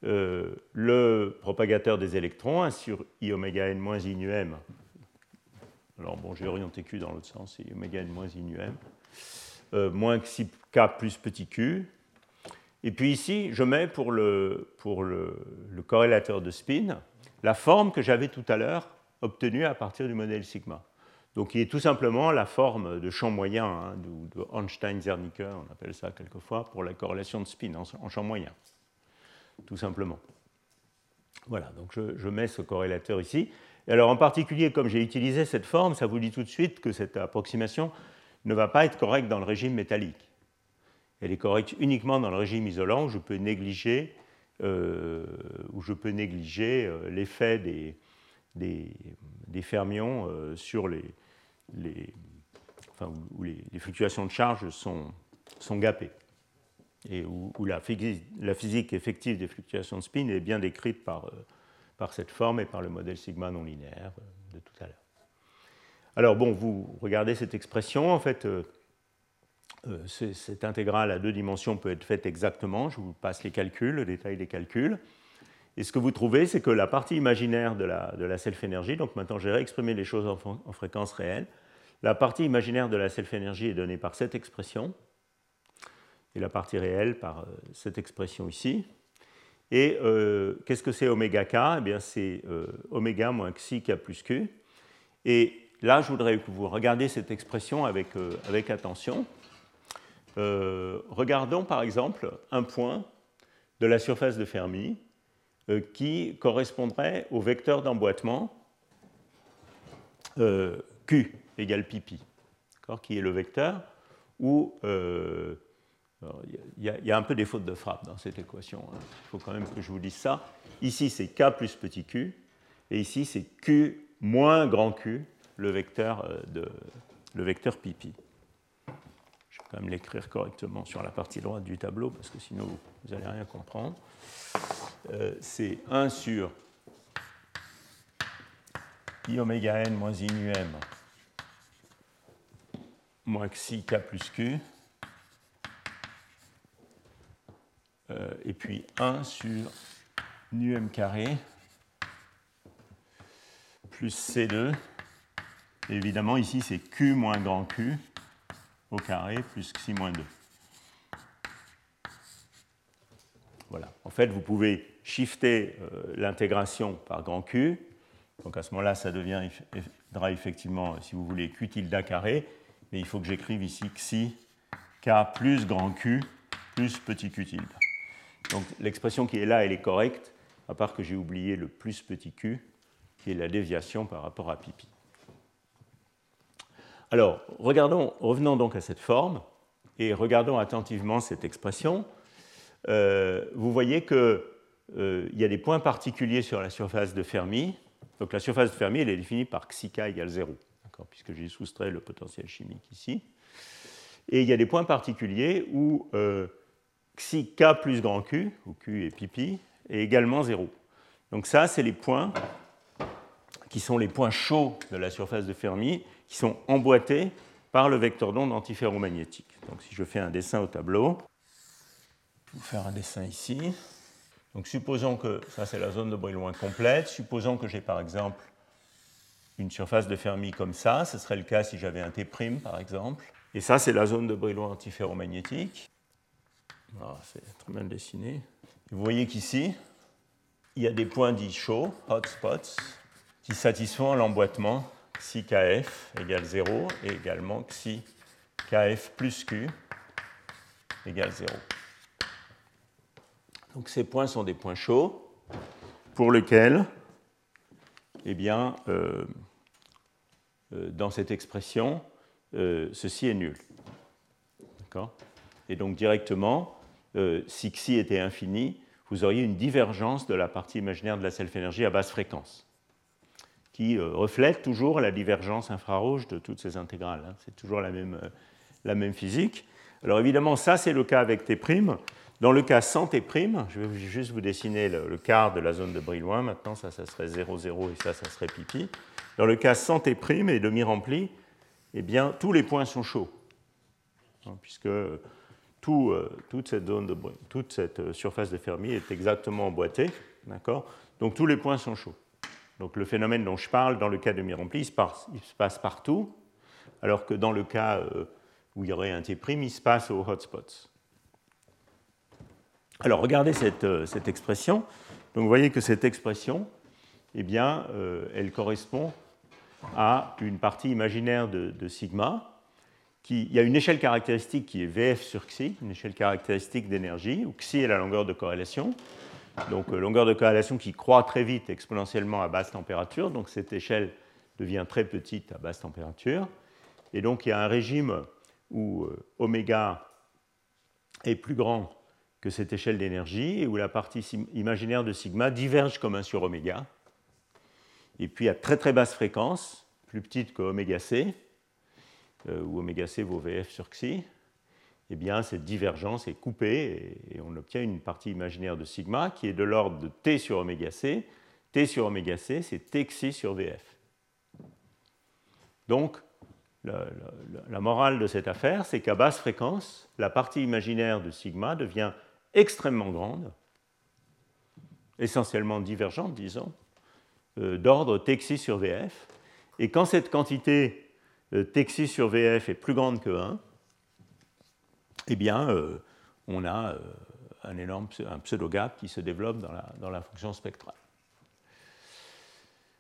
euh, le propagateur des électrons, 1 sur i oméga n moins i nu m. Alors bon, j'ai orienté Q dans l'autre sens, i oméga n moins i nu m, euh, moins k plus petit q. Et puis ici, je mets pour le, pour le corrélateur de spin la forme que j'avais tout à l'heure obtenu à partir du modèle sigma. Donc il est tout simplement la forme de champ moyen, hein, de, Einstein-Zernicke, on appelle ça quelquefois, pour la corrélation de spin en, champ moyen, tout simplement. Voilà, donc je, mets ce corrélateur ici. Et alors en particulier, comme j'ai utilisé cette forme, ça vous dit tout de suite que cette approximation ne va pas être correcte dans le régime métallique. Elle est correcte uniquement dans le régime isolant où je peux négliger, euh, où je peux négliger euh, l'effet des, des, fermions euh, sur les, où les, fluctuations de charge sont, sont gapées et où, la, physique, effective des fluctuations de spin est bien décrite par, euh, par cette forme et par le modèle sigma non linéaire euh, de tout à l'heure. Alors bon, vous regardez cette expression, en fait, cette intégrale à deux dimensions peut être faite exactement, je vous passe les calculs, le détail des calculs. Et ce que vous trouvez, c'est que la partie imaginaire de la, de self-énergie, donc maintenant j'ai réexprimé les choses en, fréquence réelle, la partie imaginaire de la self-énergie est donnée par cette expression, et la partie réelle par euh, cette expression ici. Et euh, qu'est-ce que c'est oméga k? Eh bien, c'est euh, oméga moins xi k plus q. Et là, je voudrais que vous regardiez cette expression avec, avec attention. regardons par exemple un point de la surface de Fermi euh, qui correspondrait au vecteur d'emboîtement euh, Q égale pipi, qui est le vecteur où euh, il y, a un peu des fautes de frappe dans cette équation. Hein. Il faut quand même que je vous dise ça. Ici, c'est K plus petit q, et ici, c'est Q moins grand Q, le vecteur, de, le vecteur pipi. Je vais quand même l'écrire correctement sur la partie droite du tableau, parce que sinon, vous n'allez rien comprendre. Euh, c'est 1 sur i oméga n moins i nu m moins xi k plus q. Euh, et puis 1 sur nu m carré plus C2. évidemment, ici, c'est Q moins grand Q au carré plus Xi moins 2. Voilà. En fait, vous pouvez shifter euh, l'intégration par grand Q. Donc à ce moment-là, ça deviendra effectivement, si vous voulez, Q tilde carré. Mais il faut que j'écrive ici xi k plus grand Q plus petit q tilde. Donc l'expression qui est là, elle est correcte, à part que j'ai oublié le plus petit q, qui est la déviation par rapport à pipi. Alors, regardons, revenons donc à cette forme et regardons attentivement cette expression. Euh, vous voyez que il y a des points particuliers sur la surface de Fermi. Donc la surface de Fermi, elle est définie par xi k égale 0, puisque j'ai soustrait le potentiel chimique ici. Et il y a des points particuliers où xi k plus grand q, où q est pi est également 0. Donc ça, c'est les points qui sont les points chauds de la surface de Fermi, qui sont emboîtés par le vecteur d'onde antiferromagnétique. Donc si je fais un dessin au tableau, je vais vous faire un dessin ici. Donc supposons que ça c'est la zone de Brillouin complète. Supposons que j'ai par exemple une surface de Fermi comme ça. Ce serait le cas si j'avais un T' par exemple. Et ça c'est la zone de Brillouin antiferromagnétique. Ah, c'est très bien dessiné. Vous voyez qu'ici, il y a des points dits chauds, hotspots, qui satisfont l'emboîtement xi kf égale 0 et également xi kf plus q égale 0. Donc ces points sont des points chauds pour lesquels, eh bien, euh, euh, dans cette expression, euh, ceci est nul. Et donc directement, si xi était infini, vous auriez une divergence de la partie imaginaire de la self-énergie à basse fréquence, qui reflète toujours la divergence infrarouge de toutes ces intégrales. Hein. C'est toujours la même, la même physique. Alors évidemment, ça c'est le cas avec T'. Dans le cas sans T', je vais juste vous dessiner le, quart de la zone de Brillouin. Maintenant, ça, ça serait 0, 0 et ça, ça serait pipi. Dans le cas sans T' et demi-rempli, eh bien, tous les points sont chauds, hein, puisque euh, toute cette euh, surface de Fermi est exactement emboîtée. D'accord? Donc tous les points sont chauds. Donc le phénomène dont je parle dans le cas demi-rempli, il, se passe partout, alors que dans le cas euh, où il y aurait un T', il se passe aux hotspots. Alors regardez euh, cette, expression. Donc vous voyez que cette expression, eh bien, euh, elle correspond à une partie imaginaire de, sigma. Qui, il y a une échelle caractéristique qui est VF sur xi, une échelle caractéristique d'énergie, où xi est la longueur de corrélation. Donc euh, longueur de corrélation qui croît très vite exponentiellement à basse température. Donc cette échelle devient très petite à basse température. Et donc il y a un régime où oméga est plus grand que cette échelle d'énergie où la partie imaginaire de sigma diverge comme 1 sur oméga. Et puis à très très basse fréquence, plus petite que oméga c, euh, où oméga c vaut Vf sur xi, eh bien cette divergence est coupée et, on obtient une partie imaginaire de sigma qui est de l'ordre de t sur oméga c. t sur oméga c, c'est t xi sur Vf. Donc, la morale de cette affaire, c'est qu'à basse fréquence, la partie imaginaire de sigma devient extrêmement grande, essentiellement divergente, disons, euh, d'ordre Texi sur VF. Et quand cette quantité euh, sur VF est plus grande que 1, eh bien, euh, on a un énorme un pseudo-gap qui se développe dans la, fonction spectrale.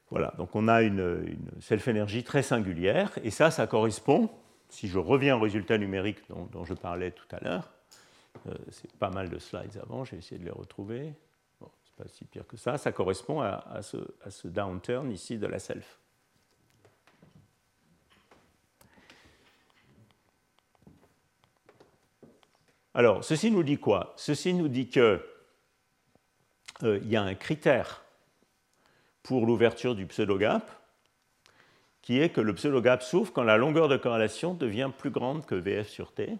Voilà, donc on a une, self-énergie très singulière, et ça, ça correspond, si je reviens au résultat numérique dont, je parlais tout à l'heure, euh, c'est pas mal de slides avant, j'ai essayé de les retrouver. Bon, c'est pas si pire que ça. Ça correspond à, ce, à ce downturn ici de la self. Alors, ceci nous dit quoi? Ceci nous dit qu'il euh, y a un critère pour l'ouverture du pseudo-gap, qui est que le pseudo-gap s'ouvre quand la longueur de corrélation devient plus grande que VF sur T.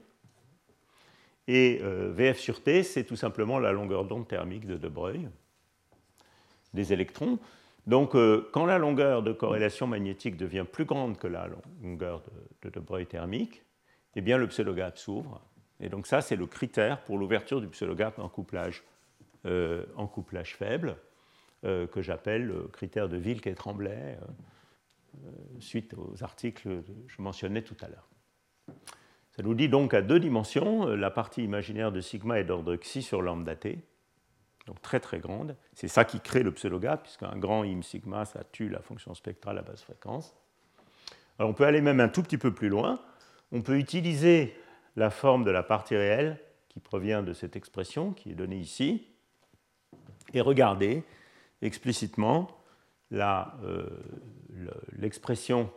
Et euh, VF sur T, c'est tout simplement la longueur d'onde thermique de De Broglie des électrons. Donc, euh, quand la longueur de corrélation magnétique devient plus grande que la longueur de, de, Broglie thermique, eh bien, le pseudo-gap s'ouvre. Et donc, ça, c'est le critère pour l'ouverture du pseudo-gap en couplage, euh, en couplage faible, que j'appelle le critère de Wilk et Tremblay, suite aux articles que je mentionnais tout à l'heure. Ça nous dit donc à deux dimensions, euh, la partie imaginaire de sigma est d'ordre xi sur lambda t, donc très très grande. C'est ça qui crée le pseudo-gap, puisqu'un grand im sigma, ça tue la fonction spectrale à basse fréquence. Alors on peut aller même un tout petit peu plus loin. On peut utiliser la forme de la partie réelle qui provient de cette expression qui est donnée ici, et regarder explicitement euh, l'expression,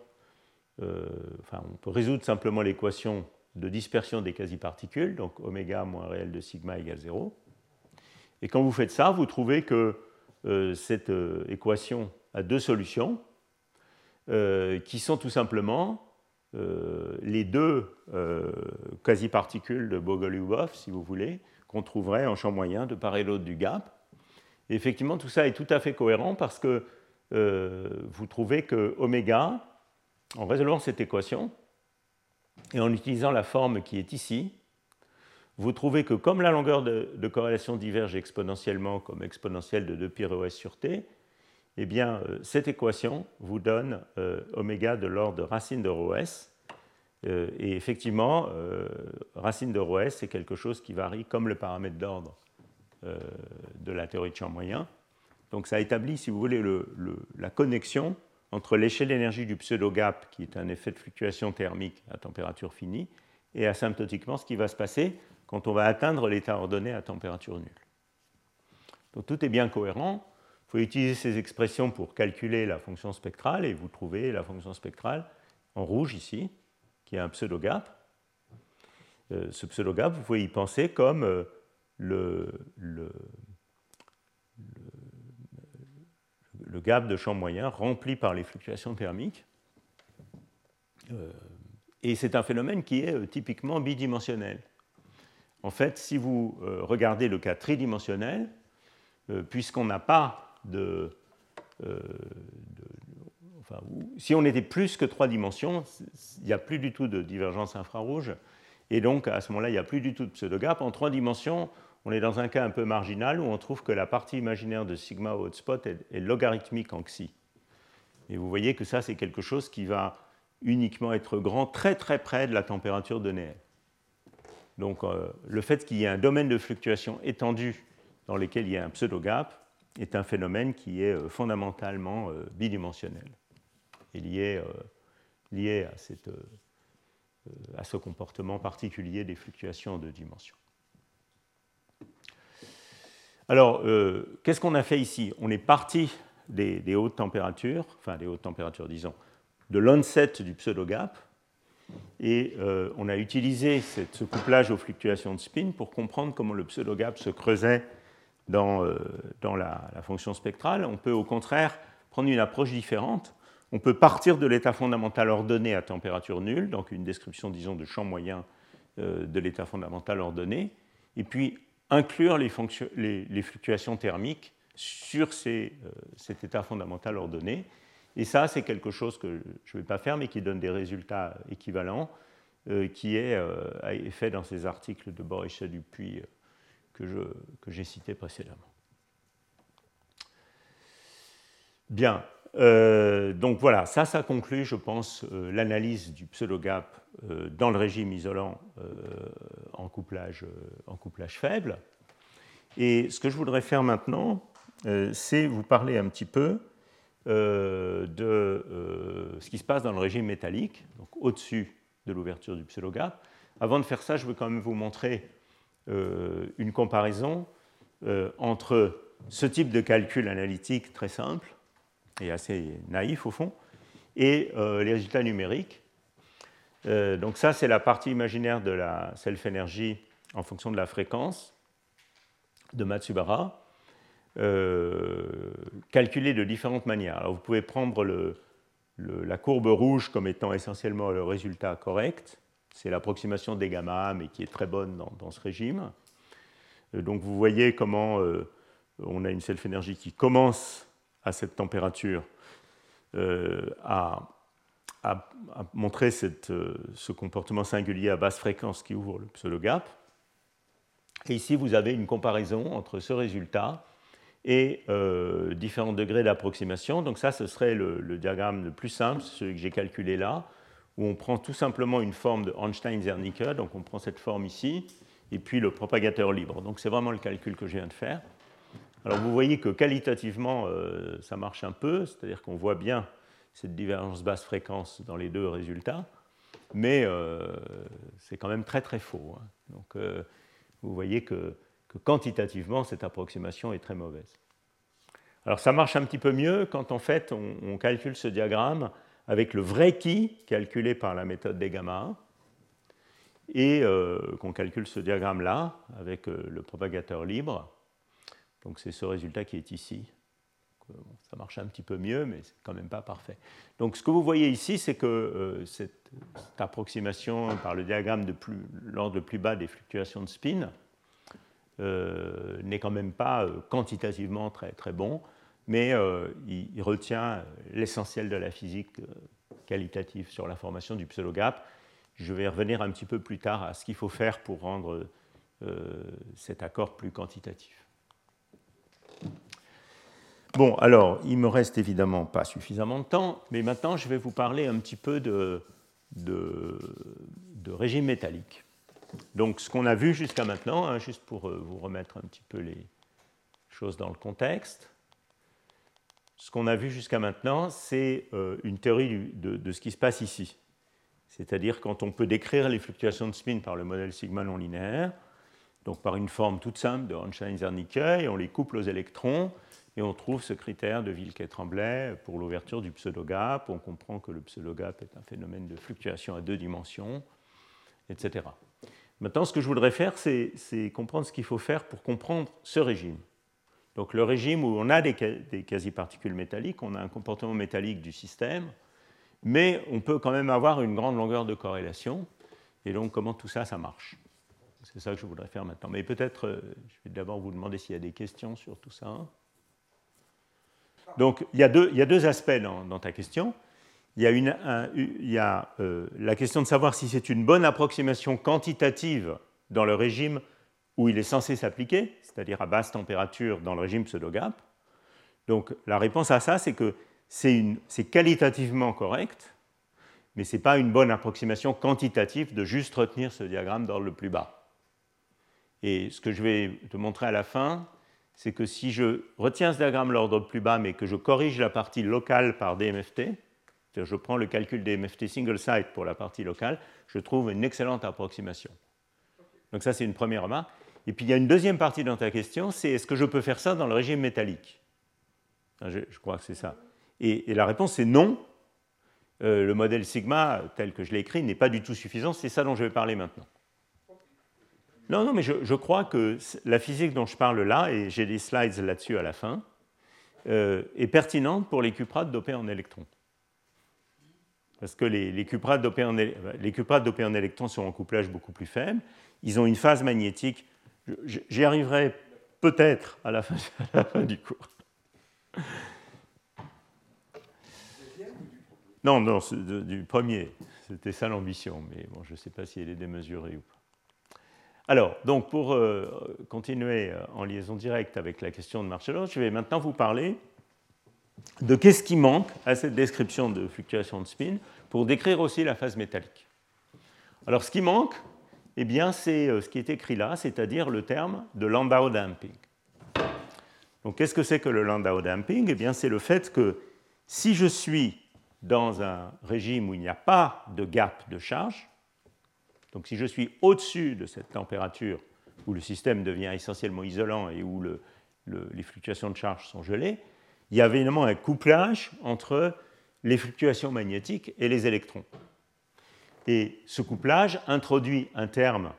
euh, enfin on peut résoudre simplement l'équation de dispersion des quasi-particules, donc oméga moins réel de sigma égale 0. Et quand vous faites ça, vous trouvez que cette équation a deux solutions, qui sont tout simplement les deux quasi-particules de Bogoliubov, si vous voulez, qu'on trouverait en champ moyen de part et d'autre du gap. Et effectivement, tout ça est tout à fait cohérent parce que vous trouvez que oméga, en résolvant cette équation, et en utilisant la forme qui est ici, vous trouvez que comme la longueur de, corrélation diverge exponentiellement comme exponentielle de 2 pi rho sur t, eh bien, euh, cette équation vous donne euh, oméga de l'ordre racine de rho s. Euh, et effectivement, racine de rho s, c'est quelque chose qui varie comme le paramètre d'ordre de la théorie de champ moyen. Donc ça établit, si vous voulez, la connexion entre l'échelle d'énergie du pseudo-gap, qui est un effet de fluctuation thermique à température finie, et asymptotiquement ce qui va se passer quand on va atteindre l'état ordonné à température nulle. Donc tout est bien cohérent. Il faut utiliser ces expressions pour calculer la fonction spectrale, et vous trouvez la fonction spectrale en rouge ici, qui est un pseudo-gap. Euh, ce pseudo-gap, vous pouvez y penser comme euh, le, le le gap de champ moyen rempli par les fluctuations thermiques. Euh, et c'est un phénomène qui est euh, typiquement bidimensionnel. En fait, si vous euh, regardez le cas tridimensionnel, puisqu'on n'a pas de, enfin, si on était plus que trois dimensions, il n'y a plus du tout de divergence infrarouge, et donc à ce moment-là, il n'y a plus du tout de pseudo-gap. En trois dimensions, on est dans un cas un peu marginal où on trouve que la partie imaginaire de sigma au hotspot est, logarithmique en xi. Et vous voyez que ça, c'est quelque chose qui va uniquement être grand très très près de la température donnée. Donc euh, le fait qu'il y ait un domaine de fluctuation étendu dans lequel il y a un pseudo-gap est un phénomène qui est euh, fondamentalement euh, bidimensionnel et lié, lié à ce comportement particulier des fluctuations de dimension. Alors, euh, qu'est-ce qu'on a fait ici? On est parti des, hautes températures, enfin des hautes températures, disons, de l'onset du pseudo-gap, et euh, on a utilisé ce couplage aux fluctuations de spin pour comprendre comment le pseudo-gap se creusait dans, euh, la, la, fonction spectrale. On peut au contraire prendre une approche différente. On peut partir de l'état fondamental ordonné à température nulle, donc une description, disons, de champ moyen de l'état fondamental ordonné, et puis inclure les, fluctuations thermiques sur euh, cet état fondamental ordonné. Et ça, c'est quelque chose que je ne vais pas faire, mais qui donne des résultats équivalents, euh, qui est euh, fait dans ces articles de Boris Dupuis que j'ai cités précédemment. Bien, donc voilà, ça, ça conclut, je pense, l'analyse du pseudo-gap dans le régime isolant en couplage, en, couplage, faible. Et ce que je voudrais faire maintenant, c'est vous parler un petit peu de ce qui se passe dans le régime métallique, donc au-dessus de l'ouverture du pseudo-gap. Avant de faire ça, je veux quand même vous montrer une comparaison entre ce type de calcul analytique très simple et assez naïf au fond, et euh, les résultats numériques. Euh, donc ça, c'est la partie imaginaire de la self-énergie en fonction de la fréquence de Matsubara, euh, calculée de différentes manières. Alors vous pouvez prendre la courbe rouge comme étant essentiellement le résultat correct, c'est l'approximation des gamma, mais qui est très bonne dans, ce régime. donc vous voyez comment on a une self-énergie qui commence à cette température montré cette, euh, ce comportement singulier à basse fréquence qui ouvre le pseudo-gap. Et ici, vous avez une comparaison entre ce résultat et euh, différents degrés d'approximation. Donc ça, ce serait le, diagramme le plus simple, celui que j'ai calculé là, où on prend tout simplement une forme de Einstein-Zernicke, donc on prend cette forme ici, et puis le propagateur libre. Donc c'est vraiment le calcul que je viens de faire. Alors vous voyez que qualitativement, euh, ça marche un peu, c'est-à-dire qu'on voit bien cette divergence basse fréquence dans les deux résultats, mais euh, c'est quand même très très faux. Hein. Donc euh, vous voyez que, quantitativement, cette approximation est très mauvaise. Alors ça marche un petit peu mieux quand en fait on, calcule ce diagramme avec le vrai qui calculé par la méthode des gamma et qu'on calcule ce diagramme-là avec le propagateur libre Donc c'est ce résultat qui est ici. Ça marche un petit peu mieux, mais c'est quand même pas parfait. Donc ce que vous voyez ici, c'est que euh, cette, approximation par le diagramme de l'ordre le plus bas des fluctuations de spin euh, n'est quand même pas euh, quantitativement très, très bon, mais il, retient l'essentiel de la physique qualitative sur la formation du pseudo-gap. Je vais revenir un petit peu plus tard à ce qu'il faut faire pour rendre cet accord plus quantitatif. Bon, alors, il me reste évidemment pas suffisamment de temps, mais maintenant je vais vous parler un petit peu de, régime métallique. Donc, ce qu'on a vu jusqu'à maintenant, hein, juste pour euh, vous remettre un petit peu les choses dans le contexte, ce qu'on a vu jusqu'à maintenant, c'est euh, une théorie de, de, ce qui se passe ici. C'est-à-dire quand on peut décrire les fluctuations de spin par le modèle sigma non linéaire, donc par une forme toute simple de Hornstein-Zernicke, et on les couple aux électrons, et on trouve ce critère de Vilquet-Tremblay pour l'ouverture du pseudo-gap. On comprend que le pseudo-gap est un phénomène de fluctuation à deux dimensions, etc. Maintenant, ce que je voudrais faire, c'est comprendre ce qu'il faut faire pour comprendre ce régime. Donc le régime où on a des, quasi-particules métalliques, on a un comportement métallique du système, mais on peut quand même avoir une grande longueur de corrélation. Et donc comment tout ça, ça marche? C'est ça que je voudrais faire maintenant. Mais peut-être, euh, je vais d'abord vous demander s'il y a des questions sur tout ça. Donc il y a deux, aspects dans, ta question. Il y a, euh, la question de savoir si c'est une bonne approximation quantitative dans le régime où il est censé s'appliquer, c'est-à-dire à basse température dans le régime pseudo-gap. Donc la réponse à ça, c'est que c'est qualitativement correct, mais ce n'est pas une bonne approximation quantitative de juste retenir ce diagramme dans le plus bas. Et ce que je vais te montrer à la fin, c'est que si je retiens ce diagramme l'ordre plus bas, mais que je corrige la partie locale par DMFT, c'est-à-dire je prends le calcul DMFT single site pour la partie locale, je trouve une excellente approximation. Donc ça, c'est une première remarque. Et puis il y a une deuxième partie dans ta question, c'est est-ce que je peux faire ça dans le régime métallique? Je, crois que c'est ça. Et, la réponse, c'est non. Euh, le modèle sigma, tel que je l'ai écrit, n'est pas du tout suffisant. C'est ça dont je vais parler maintenant. Non, non, mais je, crois que la physique dont je parle là, et j'ai des slides là-dessus à la fin, euh, est pertinente pour les cuprates dopés en électrons. Parce que les, les cuprates dopés en, électrons sont en couplage beaucoup plus faible. Ils ont une phase magnétique. J'y arriverai peut-être à, (laughs) à la fin du cours. Non, non, du premier. C'était ça l'ambition, mais bon, je ne sais pas si elle est démesurée ou pas. Alors, donc pour euh, continuer euh, en liaison directe avec la question de Marcello, je vais maintenant vous parler de qu'est-ce qui manque à cette description de fluctuation de spin pour décrire aussi la phase métallique. Alors, ce qui manque, eh bien, c'est euh, ce qui est écrit là, c'est-à-dire le terme de Landau damping. Donc, qu'est-ce que c'est que le Landau damping? Eh bien, c'est le fait que si je suis dans un régime où il n'y a pas de gap de charge, donc si je suis au-dessus de cette température où le système devient essentiellement isolant et où les fluctuations de charge sont gelées, il y a évidemment un couplage entre les fluctuations magnétiques et les électrons. Et ce couplage introduit un terme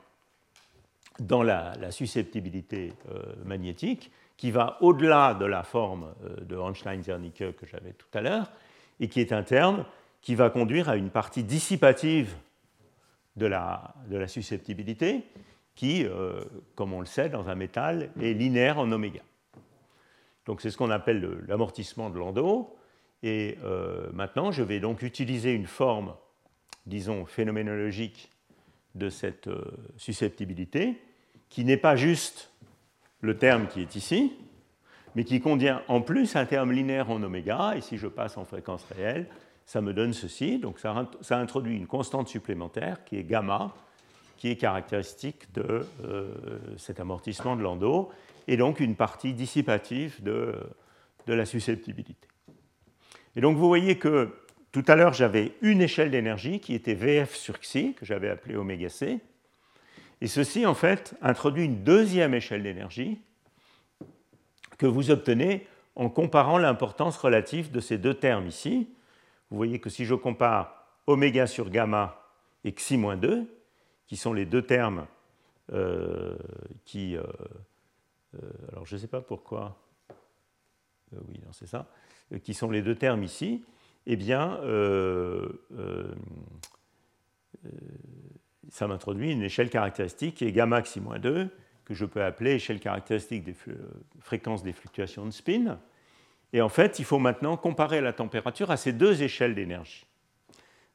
dans la, susceptibilité euh, magnétique qui va au-delà de la forme euh, de Einstein-Zernicke que j'avais tout à l'heure et qui est un terme qui va conduire à une partie dissipative de la, susceptibilité qui, euh, comme on le sait, dans un métal, est linéaire en oméga. Donc c'est ce qu'on appelle l'amortissement de Landau. Et euh, maintenant, je vais donc utiliser une forme, disons, phénoménologique de cette euh, susceptibilité, qui n'est pas juste le terme qui est ici, mais qui contient en plus un terme linéaire en oméga, et si je passe en fréquence réelle, ça me donne ceci. Donc ça, introduit une constante supplémentaire qui est gamma, qui est caractéristique de euh, cet amortissement de Landau, et donc une partie dissipative de, de la susceptibilité. Et donc vous voyez que tout à l'heure j'avais une échelle d'énergie qui était VF sur Xi, que j'avais appelée oméga C, et ceci en fait introduit une deuxième échelle d'énergie que vous obtenez en comparant l'importance relative de ces deux termes ici, vous voyez que si je compare oméga sur gamma et xi moins 2, qui sont les deux termes euh, qui, euh, alors je ne sais pas pourquoi, oui, c'est ça, qui sont les deux termes ici, eh bien, ça m'introduit une échelle caractéristique qui est gamma xi 2, que je peux appeler échelle caractéristique des fréquences des fluctuations de spin. Et en fait, il faut maintenant comparer la température à ces deux échelles d'énergie.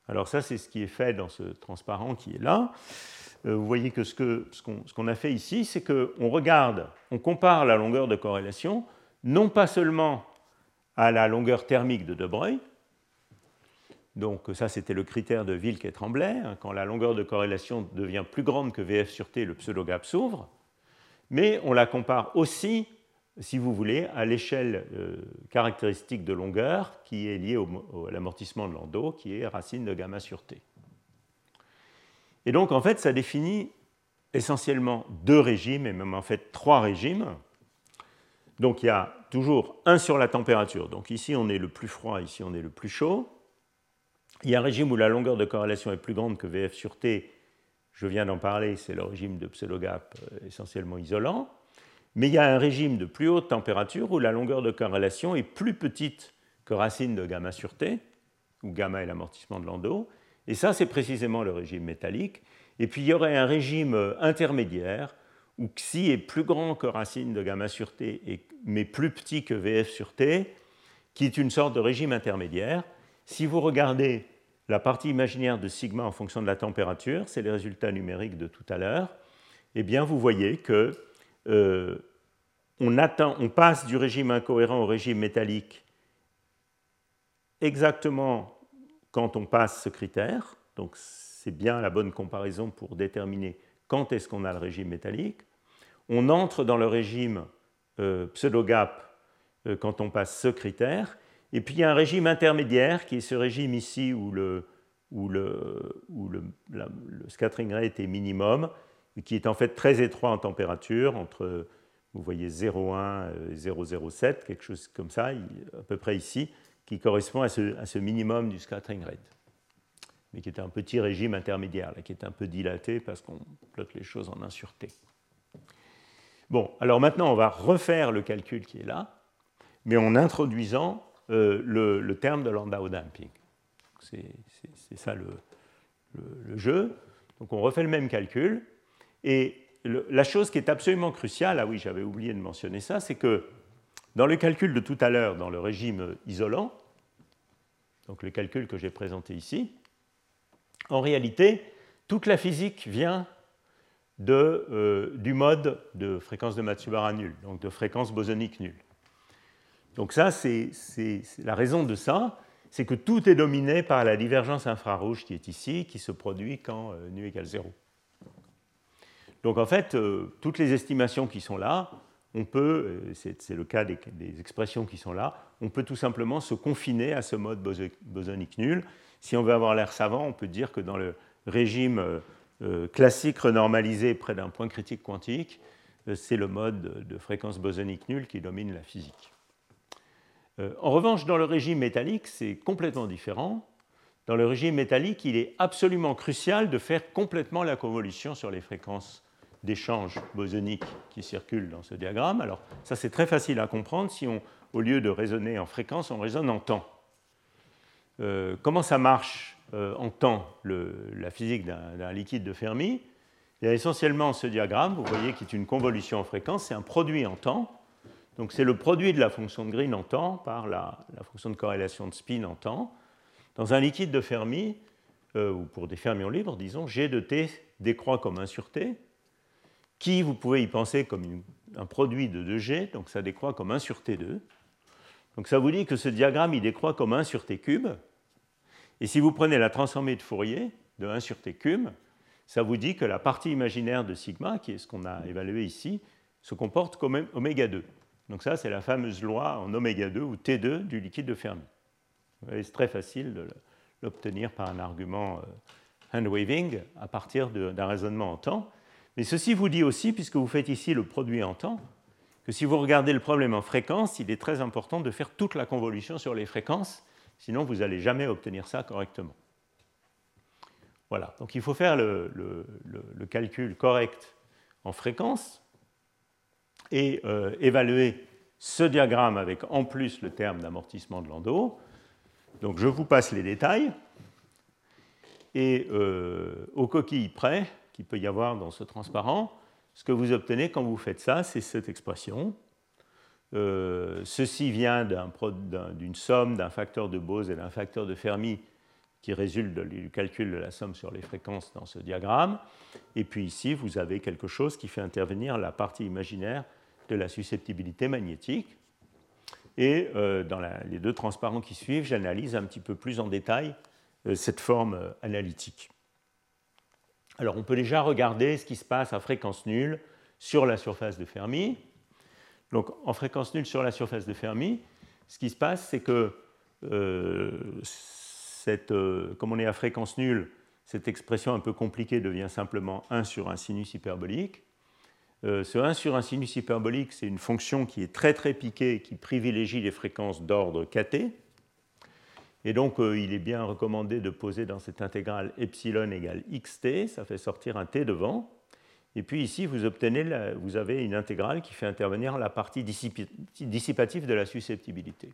Alors ça, c'est ce qui est fait dans ce transparent qui est là. Euh, vous voyez que ce qu'on a fait ici, c'est qu'on regarde, on compare la longueur de corrélation, non pas seulement à la longueur thermique de De Broglie, donc ça c'était le critère de Wilk et Tremblay, hein, quand la longueur de corrélation devient plus grande que VF sur T, le pseudo-gap s'ouvre, mais on la compare aussi si vous voulez, à l'échelle euh, caractéristique de longueur qui est liée à l'amortissement de Landau, qui est racine de gamma sur t. Et donc, en fait, ça définit essentiellement deux régimes, et même en fait trois régimes. Donc, il y a toujours un sur la température. Donc, ici, on est le plus froid, ici, on est le plus chaud. Il y a un régime où la longueur de corrélation est plus grande que VF sur T. Je viens d'en parler, c'est le régime de pseudo-gap euh, essentiellement isolant. Mais il y a un régime de plus haute température où la longueur de corrélation est plus petite que racine de gamma sur T, où gamma est l'amortissement de Landau. Et ça, c'est précisément le régime métallique. Et puis il y aurait un régime intermédiaire où xi est plus grand que racine de gamma sur T, mais plus petit que VF sur T, qui est une sorte de régime intermédiaire. Si vous regardez la partie imaginaire de sigma en fonction de la température, c'est les résultats numériques de tout à l'heure, eh bien vous voyez que euh, on, passe du régime incohérent au régime métallique exactement quand on passe ce critère. Donc c'est bien la bonne comparaison pour déterminer quand est-ce qu'on a le régime métallique. On entre dans le régime euh, pseudo-gap euh, quand on passe ce critère. Et puis il y a un régime intermédiaire qui est ce régime ici où le scattering rate est minimum qui est en fait très étroit en température, entre, vous voyez, 0,1 et 0,07, quelque chose comme ça, à peu près ici, qui correspond à ce, minimum du scattering rate, mais qui est un petit régime intermédiaire, là, qui est un peu dilaté parce qu'on plotte les choses en 1 sur T. Bon, alors maintenant, on va refaire le calcul qui est là, mais en introduisant euh, le, terme de Landau damping. C'est ça le, jeu. Donc on refait le même calcul, et la chose qui est absolument cruciale, ah oui, j'avais oublié de mentionner ça, c'est que dans le calcul de tout à l'heure, dans le régime isolant, donc le calcul que j'ai présenté ici, en réalité, toute la physique vient euh, du mode de fréquence de Matsubara nul, donc de fréquence bosonique nulle. Donc ça, c'est la raison de ça, c'est que tout est dominé par la divergence infrarouge qui est ici, qui se produit quand euh, nu égale 0. Donc en fait, euh, toutes les estimations qui sont là, on peut, euh, c'est le cas des, expressions qui sont là, on peut tout simplement se confiner à ce mode bosonique nul. Si on veut avoir l'air savant, on peut dire que dans le régime euh, classique renormalisé près d'un point critique quantique, c'est le mode de fréquence bosonique nulle qui domine la physique. En revanche, dans le régime métallique, c'est complètement différent. Dans le régime métallique, il est absolument crucial de faire complètement la convolution sur les fréquences d'échanges bosoniques qui circulent dans ce diagramme. Alors ça c'est très facile à comprendre si on, au lieu de raisonner en fréquence, on raisonne en temps. Euh, comment ça marche euh, en temps la physique d'un liquide de Fermi? Il y a essentiellement ce diagramme, vous voyez, qui est une convolution en fréquence, c'est un produit en temps. Donc c'est le produit de la fonction de Green en temps par la, fonction de corrélation de spin en temps. Dans un liquide de Fermi, euh, ou pour des fermions libres, disons, G de T décroît comme 1 sur T, qui vous pouvez y penser comme un produit de 2G, donc ça décroît comme 1 sur T2. Donc ça vous dit que ce diagramme, il décroît comme 1 sur T cube. Et si vous prenez la transformée de Fourier de 1 sur T cube, ça vous dit que la partie imaginaire de sigma, qui est ce qu'on a évalué ici, se comporte comme oméga 2. Donc ça, c'est la fameuse loi en oméga 2 ou T2 du liquide de Fermi. C'est très facile de l'obtenir par un argument euh, hand-waving à partir d'un raisonnement en temps. Mais ceci vous dit aussi, puisque vous faites ici le produit en temps, que si vous regardez le problème en fréquence, il est très important de faire toute la convolution sur les fréquences, sinon vous n'allez jamais obtenir ça correctement. Voilà, donc il faut faire le, calcul correct en fréquence. et évaluer ce diagramme avec en plus le terme d'amortissement de Landau. Donc je vous passe les détails. Et aux coquilles près, qu'il peut y avoir dans ce transparent, ce que vous obtenez quand vous faites ça, c'est cette expression. ceci vient d'une somme d'un facteur de Bose et d'un facteur de Fermi qui résulte du calcul de la somme sur les fréquences dans ce diagramme. Et puis ici, vous avez quelque chose qui fait intervenir la partie imaginaire de la susceptibilité magnétique. Et euh, dans les deux transparents qui suivent, j'analyse un petit peu plus en détail euh, cette forme euh, analytique. Alors on peut déjà regarder ce qui se passe à fréquence nulle sur la surface de Fermi. Donc en fréquence nulle sur la surface de Fermi, ce qui se passe, c'est que euh, comme on est à fréquence nulle, cette expression un peu compliquée devient simplement 1 sur un sinus hyperbolique. Euh, ce 1 sur un sinus hyperbolique, c'est une fonction qui est très très piquée, qui privilégie les fréquences d'ordre kt. Et donc, euh, il est bien recommandé de poser dans cette intégrale epsilon égale xt, ça fait sortir un t devant. Et puis ici, vous, obtenez vous avez une intégrale qui fait intervenir la partie dissipative de la susceptibilité.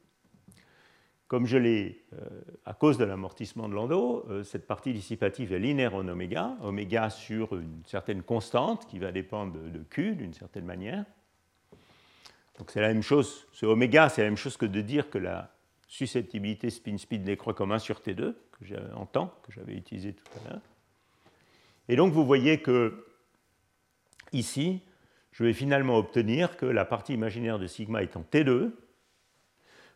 Comme je l'ai, euh, à cause de l'amortissement de Landau, euh, cette partie dissipative est linéaire en oméga, oméga sur une certaine constante qui va dépendre de, Q d'une certaine manière. Donc c'est la même chose, ce oméga, c'est la même chose que de dire que la susceptibilité spin-speed décroît comme 1 sur T2, que j'ai en que j'avais utilisé tout à l'heure. Et donc vous voyez que ici, je vais finalement obtenir que la partie imaginaire de sigma en T2,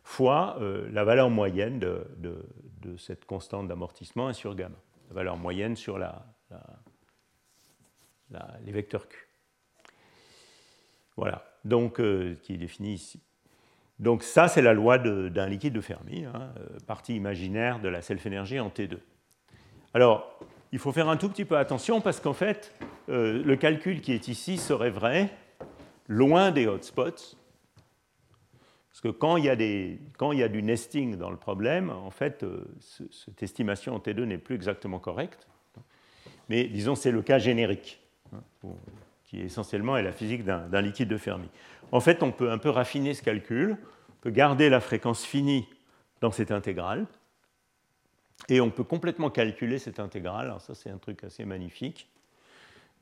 fois euh, la valeur moyenne de, cette constante d'amortissement 1 sur gamma, la valeur moyenne sur les vecteurs Q. Voilà, donc euh, qui est définie ici. Donc ça, c'est la loi d'un liquide de Fermi, hein, euh, partie imaginaire de la self-énergie en T2. Alors, il faut faire un tout petit peu attention parce qu'en fait, le calcul qui est ici serait vrai loin des hotspots, parce que quand il, y a des, quand il y a du nesting dans le problème, en fait, euh, cette estimation en T2 n'est plus exactement correcte. Mais disons, c'est le cas générique, hein, qui essentiellement est la physique d'un liquide de Fermi. En fait, on peut un peu raffiner ce calcul, on peut garder la fréquence finie dans cette intégrale, et on peut complètement calculer cette intégrale. Alors ça, c'est un truc assez magnifique.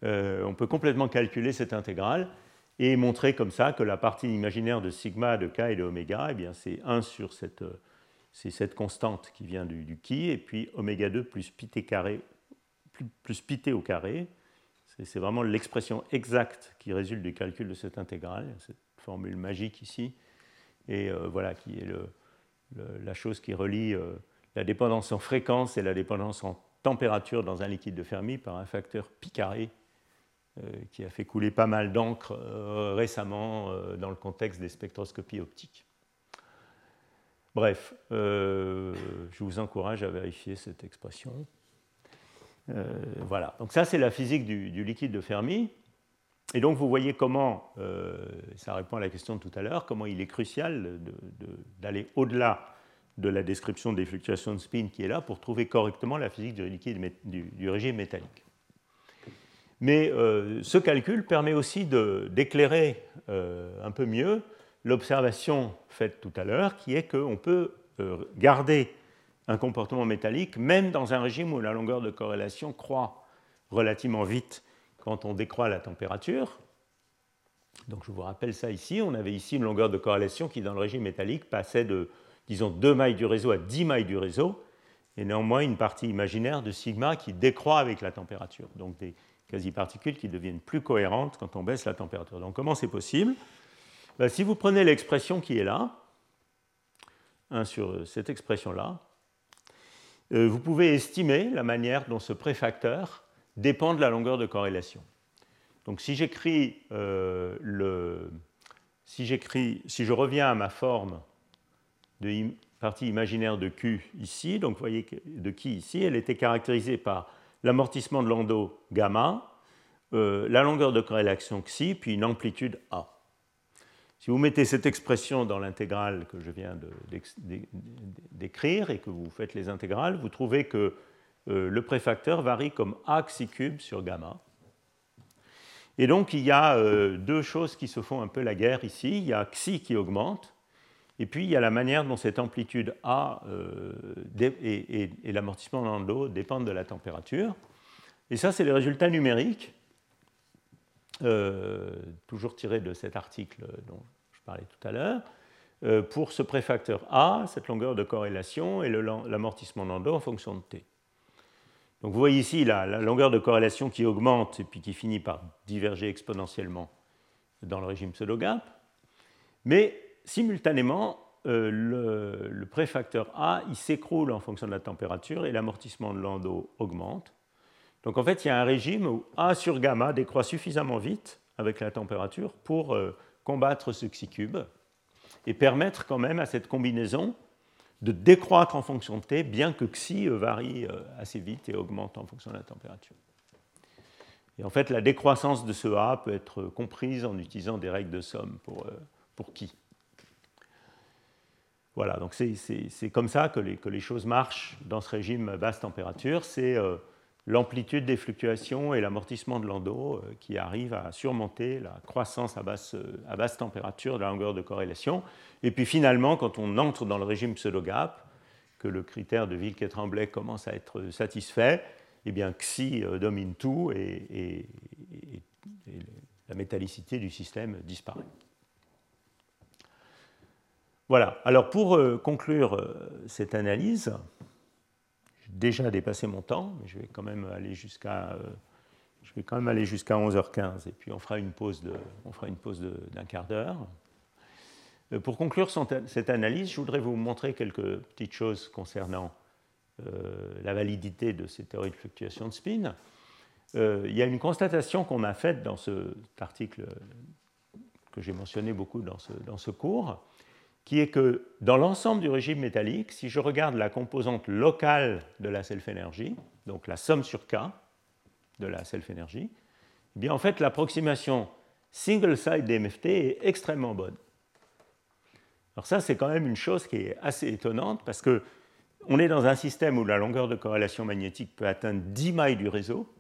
Euh, on peut complètement calculer cette intégrale et montrer comme ça que la partie imaginaire de sigma, de k et de oméga, eh bien c'est 1 sur cette, c'est cette constante qui vient du, du et puis oméga 2 plus pi carré, plus, plus au carré. C'est vraiment l'expression exacte qui résulte du calcul de cette intégrale, cette formule magique ici, et euh, voilà, qui est la chose qui relie euh, la dépendance en fréquence et la dépendance en température dans un liquide de Fermi par un facteur pi carré euh, qui a fait couler pas mal d'encre récemment dans le contexte des spectroscopies optiques. Bref, je vous encourage à vérifier cette expression. Voilà, donc ça c'est la physique du, liquide de Fermi. Et donc vous voyez comment, ça répond à la question de tout à l'heure, comment il est crucial d'aller au-delà de la description des fluctuations de spin qui est là pour trouver correctement la physique du, liquide, du régime métallique. Mais euh, ce calcul permet aussi d'éclairer euh, un peu mieux l'observation faite tout à l'heure, qui est qu'on peut euh, garder un comportement métallique même dans un régime où la longueur de corrélation croît relativement vite quand on décroît la température. Donc je vous rappelle ça ici. On avait ici une longueur de corrélation qui, dans le régime métallique, passait de, disons, 2 mailles du réseau à 10 mailles du réseau, et néanmoins une partie imaginaire de sigma qui décroît avec la température. Donc des, quasi-particules qui deviennent plus cohérentes quand on baisse la température. Donc comment c'est possible? Ben, Si vous prenez l'expression qui est là, sur euh, cette expression-là, vous pouvez estimer la manière dont ce préfacteur dépend de la longueur de corrélation. Donc si j'écris euh, si je reviens à ma forme de partie imaginaire de Q ici, donc voyez de qui ici, elle était caractérisée par l'amortissement de Landau gamma, euh, la longueur de corrélation xi, puis une amplitude A. Si vous mettez cette expression dans l'intégrale que je viens d'écrire et que vous faites les intégrales, vous trouvez que euh, le préfacteur varie comme A xi cube sur gamma. Et donc il y a euh, deux choses qui se font un peu la guerre ici. Il y a xi qui augmente, et puis il y a la manière dont cette amplitude A euh, et, l'amortissement dans l'eau dépendent de la température. Et ça, c'est les résultats numériques, euh, toujours tirés de cet article dont je parlais tout à l'heure. pour ce préfacteur A, cette longueur de corrélation et l'amortissement l'eau en fonction de T. Donc vous voyez ici la, longueur de corrélation qui augmente et puis qui finit par diverger exponentiellement dans le régime pseudo-gap. Mais simultanément, euh, le, préfacteur A il s'écroule en fonction de la température et l'amortissement de Landau augmente. Donc en fait, il y a un régime où A sur gamma décroît suffisamment vite avec la température pour euh, combattre ce xi cube et permettre quand même à cette combinaison de décroître en fonction de T, bien que Xi euh, varie euh, assez vite et augmente en fonction de la température. Et en fait, la décroissance de ce A peut être comprise en utilisant des règles de somme pour, pour qui. Voilà, donc c'est comme ça que les, que les, choses marchent dans ce régime basse température. C'est l'amplitude des fluctuations et l'amortissement de Landau euh, qui arrivent à surmonter la croissance à basse, euh, à basse, température de la longueur de corrélation. Et puis finalement, quand on entre dans le régime pseudo-gap, que le critère de Wilke et Tremblay commence à être satisfait, eh bien Xi euh, domine tout et, la métallicité du système disparaît. Voilà, alors pour conclure cette analyse, déjà dépassé mon temps, mais je vais quand même aller jusqu'à euh, je vais quand même aller jusqu'à 11h15 et puis on fera une pause de, on fera une pause d'un quart d'heure. Euh, pour conclure cette analyse, je voudrais vous montrer quelques petites choses concernant euh, la validité de ces théories de fluctuation de spin. il y a une constatation qu'on a faite dans cet article que j'ai mentionné beaucoup dans ce, dans ce cours, qui est que dans l'ensemble du régime métallique, si je regarde la composante locale de la self-énergie, donc la somme sur K de la self-énergie, eh bien en fait l'approximation single-side DMFT est extrêmement bonne. Alors ça, c'est quand même une chose qui est assez étonnante parce que on est dans un système où la longueur de corrélation magnétique peut atteindre 10 mailles du réseau,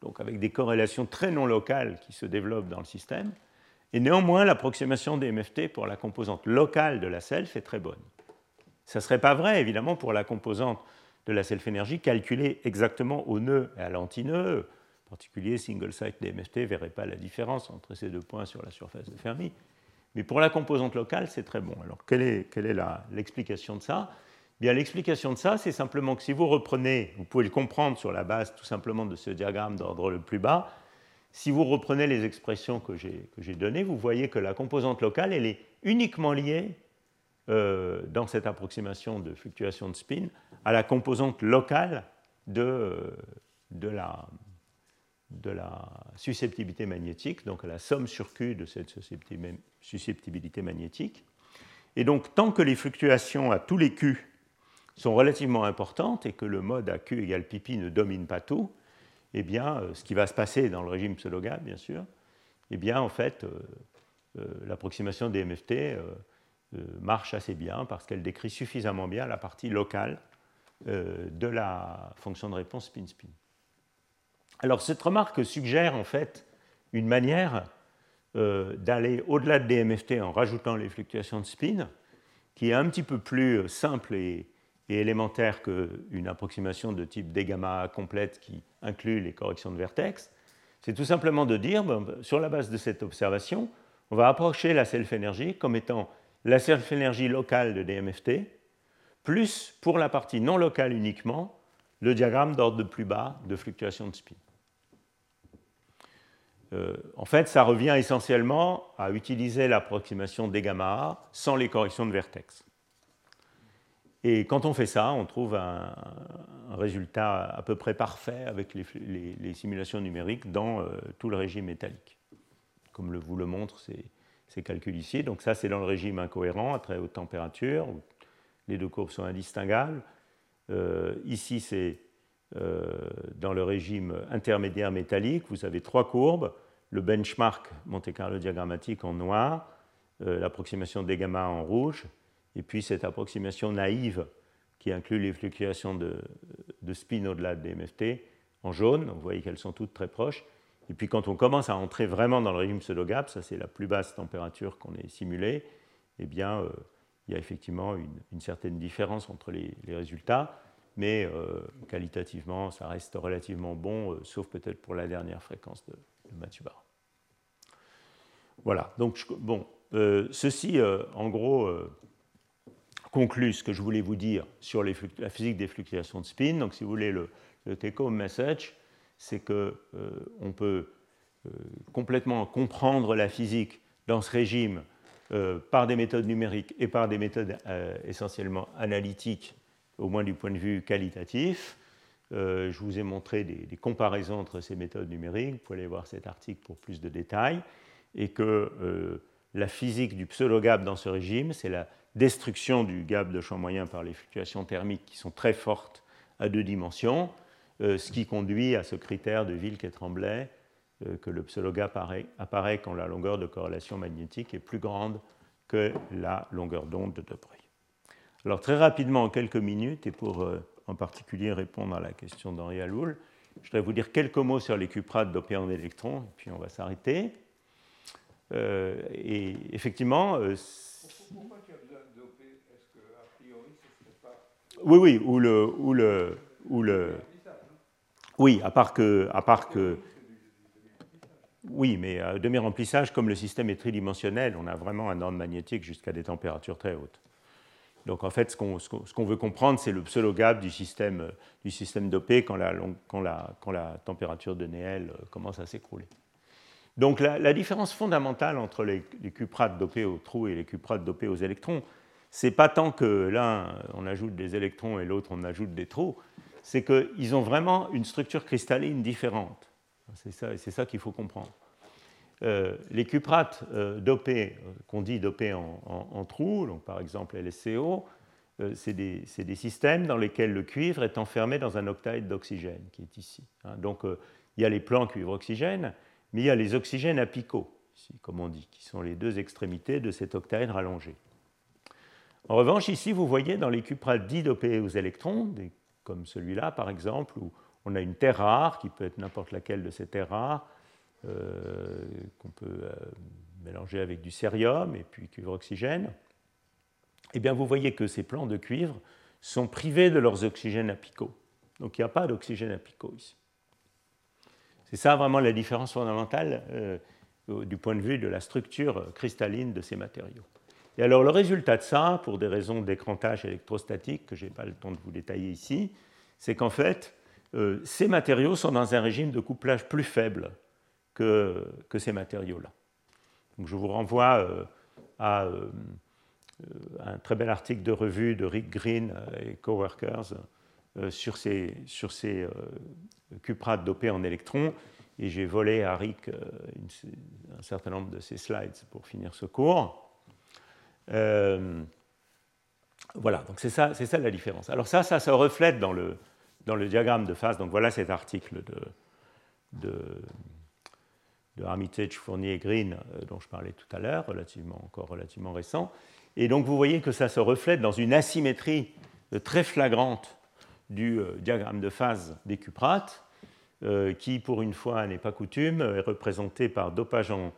donc avec des corrélations très non locales qui se développent dans le système. Et néanmoins, l'approximation des MFT pour la composante locale de la self est très bonne. Ça ne serait pas vrai, évidemment, pour la composante de la self-énergie calculée exactement au nœud et à l'antinœud. En particulier, single site DMFT ne verrait pas la différence entre ces deux points sur la surface de Fermi. Mais pour la composante locale, c'est très bon. Alors, quelle est, l'explication de ça? Bien, l'explication de ça, c'est simplement que si vous reprenez, vous pouvez le comprendre sur la base tout simplement de ce diagramme d'ordre le plus bas, si vous reprenez les expressions que j'ai données, vous voyez que la composante locale, elle est uniquement liée euh, dans cette approximation de fluctuation de spin à la composante locale de, de, la, de la susceptibilité magnétique, donc à la somme sur Q de cette susceptibilité magnétique. Et donc, tant que les fluctuations à tous les Q sont relativement importantes et que le mode à Q égale pipi ne domine pas tout, eh bien, euh, ce qui va se passer dans le régime pseudogame, bien sûr, eh bien, en fait, euh, euh, l'approximation des MFT marche assez bien parce qu'elle décrit suffisamment bien la partie locale de la fonction de réponse spin-spin. Alors, cette remarque suggère en fait une manière d'aller au-delà de DMFT en rajoutant les fluctuations de spin, qui est un petit peu plus simple et, et élémentaire qu'une approximation de type D gamma complète qui inclut les corrections de vertex, c'est tout simplement de dire, sur la base de cette observation, on va approcher la self-énergie comme étant la self-énergie locale de DMFT, plus pour la partie non locale uniquement, le diagramme d'ordre de plus bas de fluctuation de spin. Euh, en fait, ça revient essentiellement à utiliser l'approximation D gamma sans les corrections de vertex. Et quand on fait ça, on trouve un, résultat à peu près parfait avec les, simulations numériques dans euh, tout le régime métallique. Comme vous le montre ces, calculs ici. Donc ça, c'est dans le régime incohérent à très haute température, où les deux courbes sont indistinguables. Euh, ici, c'est euh, dans le régime intermédiaire métallique. Vous avez trois courbes. Le benchmark Monte Carlo diagrammatique en noir, l'approximation des gamma en rouge, et puis cette approximation naïve qui inclut les fluctuations de, spin au-delà des MFT en jaune, vous voyez qu'elles sont toutes très proches, Et puis quand on commence à entrer vraiment dans le régime pseudo-gap, ça c'est la plus basse température qu'on ait simulée, eh bien, euh, il y a effectivement une, certaine différence entre les, résultats, mais euh, qualitativement, ça reste relativement bon, euh, sauf peut-être pour la dernière fréquence de, de Mathieu Voilà, donc bon, ceci en gros conclut ce que je voulais vous dire sur la physique des fluctuations de spin. Donc si vous voulez le, le take-home message, c'est qu'on euh, peut euh, complètement comprendre la physique dans ce régime euh, par des méthodes numériques et par des méthodes essentiellement analytiques, au moins du point de vue qualitatif. je vous ai montré des, comparaisons entre ces méthodes numériques, vous pouvez aller voir cet article pour plus de détails, et que la physique du pseudo-gap dans ce régime, c'est la destruction du gap de champ moyen par les fluctuations thermiques qui sont très fortes à deux dimensions, euh, ce qui conduit à ce critère de Wilk et Tremblay, euh, que le pseudo-gap apparaît, quand la longueur de corrélation magnétique est plus grande que la longueur d'onde de De Alors très rapidement, en quelques minutes, et pour euh, en particulier répondre à la question d'Henri Aloul, je voudrais vous dire quelques mots sur les cuprates dopées en électrons, et puis on va s'arrêter. et effectivement, tu as besoin de doper Est-ce qu'a priori, ce serait pas. Oui, oui, ou le. Ou le, ou le oui, à part que. À part que oui, mais à demi-remplissage, comme le système est tridimensionnel, on a vraiment un ordre magnétique jusqu'à des températures très hautes. Donc en fait, ce qu'on veut comprendre, c'est le pseudo-gap du système, du système dopé quand la, quand, la, quand la, température de Néel euh, commence à s'écrouler. Donc la, différence fondamentale entre les, les, cuprates dopés aux trous et les cuprates dopés aux électrons, c'est pas tant que l'un on ajoute des électrons et l'autre on ajoute des trous, c'est qu'ils ont vraiment une structure cristalline différente. C'est ça, ça qu'il faut comprendre. Euh, les cuprates euh, dopés, euh, qu'on dit dopés en, trous, donc par exemple LSCO, c'est des, systèmes dans lesquels le cuivre est enfermé dans un octaèdre d'oxygène qui est ici. Hein. donc il y a les plans cuivre-oxygène, mais il y a les oxygènes apicaux, comme on dit, qui sont les deux extrémités de cet octaèdre allongé. En revanche, ici, vous voyez dans les cuprates dits dopés aux électrons, comme celui-là, par exemple, où on a une terre rare, qui peut être n'importe laquelle de ces terres rares, euh, qu'on peut euh, mélanger avec du cérium et puis cuivre-oxygène, eh bien vous voyez que ces plans de cuivre sont privés de leurs oxygènes apicaux. Donc il n'y a pas d'oxygène apicaux ici. C'est ça vraiment la différence fondamentale euh, du point de vue de la structure cristalline de ces matériaux. Et alors le résultat de ça, pour des raisons d'écrantage électrostatique que je n'ai pas le temps de vous détailler ici, c'est qu'en fait, euh, ces matériaux sont dans un régime de couplage plus faible que, que ces matériaux-là. Donc je vous renvoie euh, à euh, un très bel article de revue de Rick Green et coworkers sur ces, sur ces cuprates dopés en électrons. Et j'ai volé à Rick un certain nombre de ces slides pour finir ce cours. Euh, voilà, donc c'est ça, ça la différence. Alors ça, ça se reflète dans le, dans le diagramme de phase. Donc voilà cet article de, de, de Armitage, Fournier Green euh, dont je parlais tout à l'heure, relativement, encore relativement récent. Et donc vous voyez que ça se reflète dans une asymétrie euh, très flagrante du diagramme de phase des cuprates, qui pour une fois n'est pas coutume, est représenté par dopage en,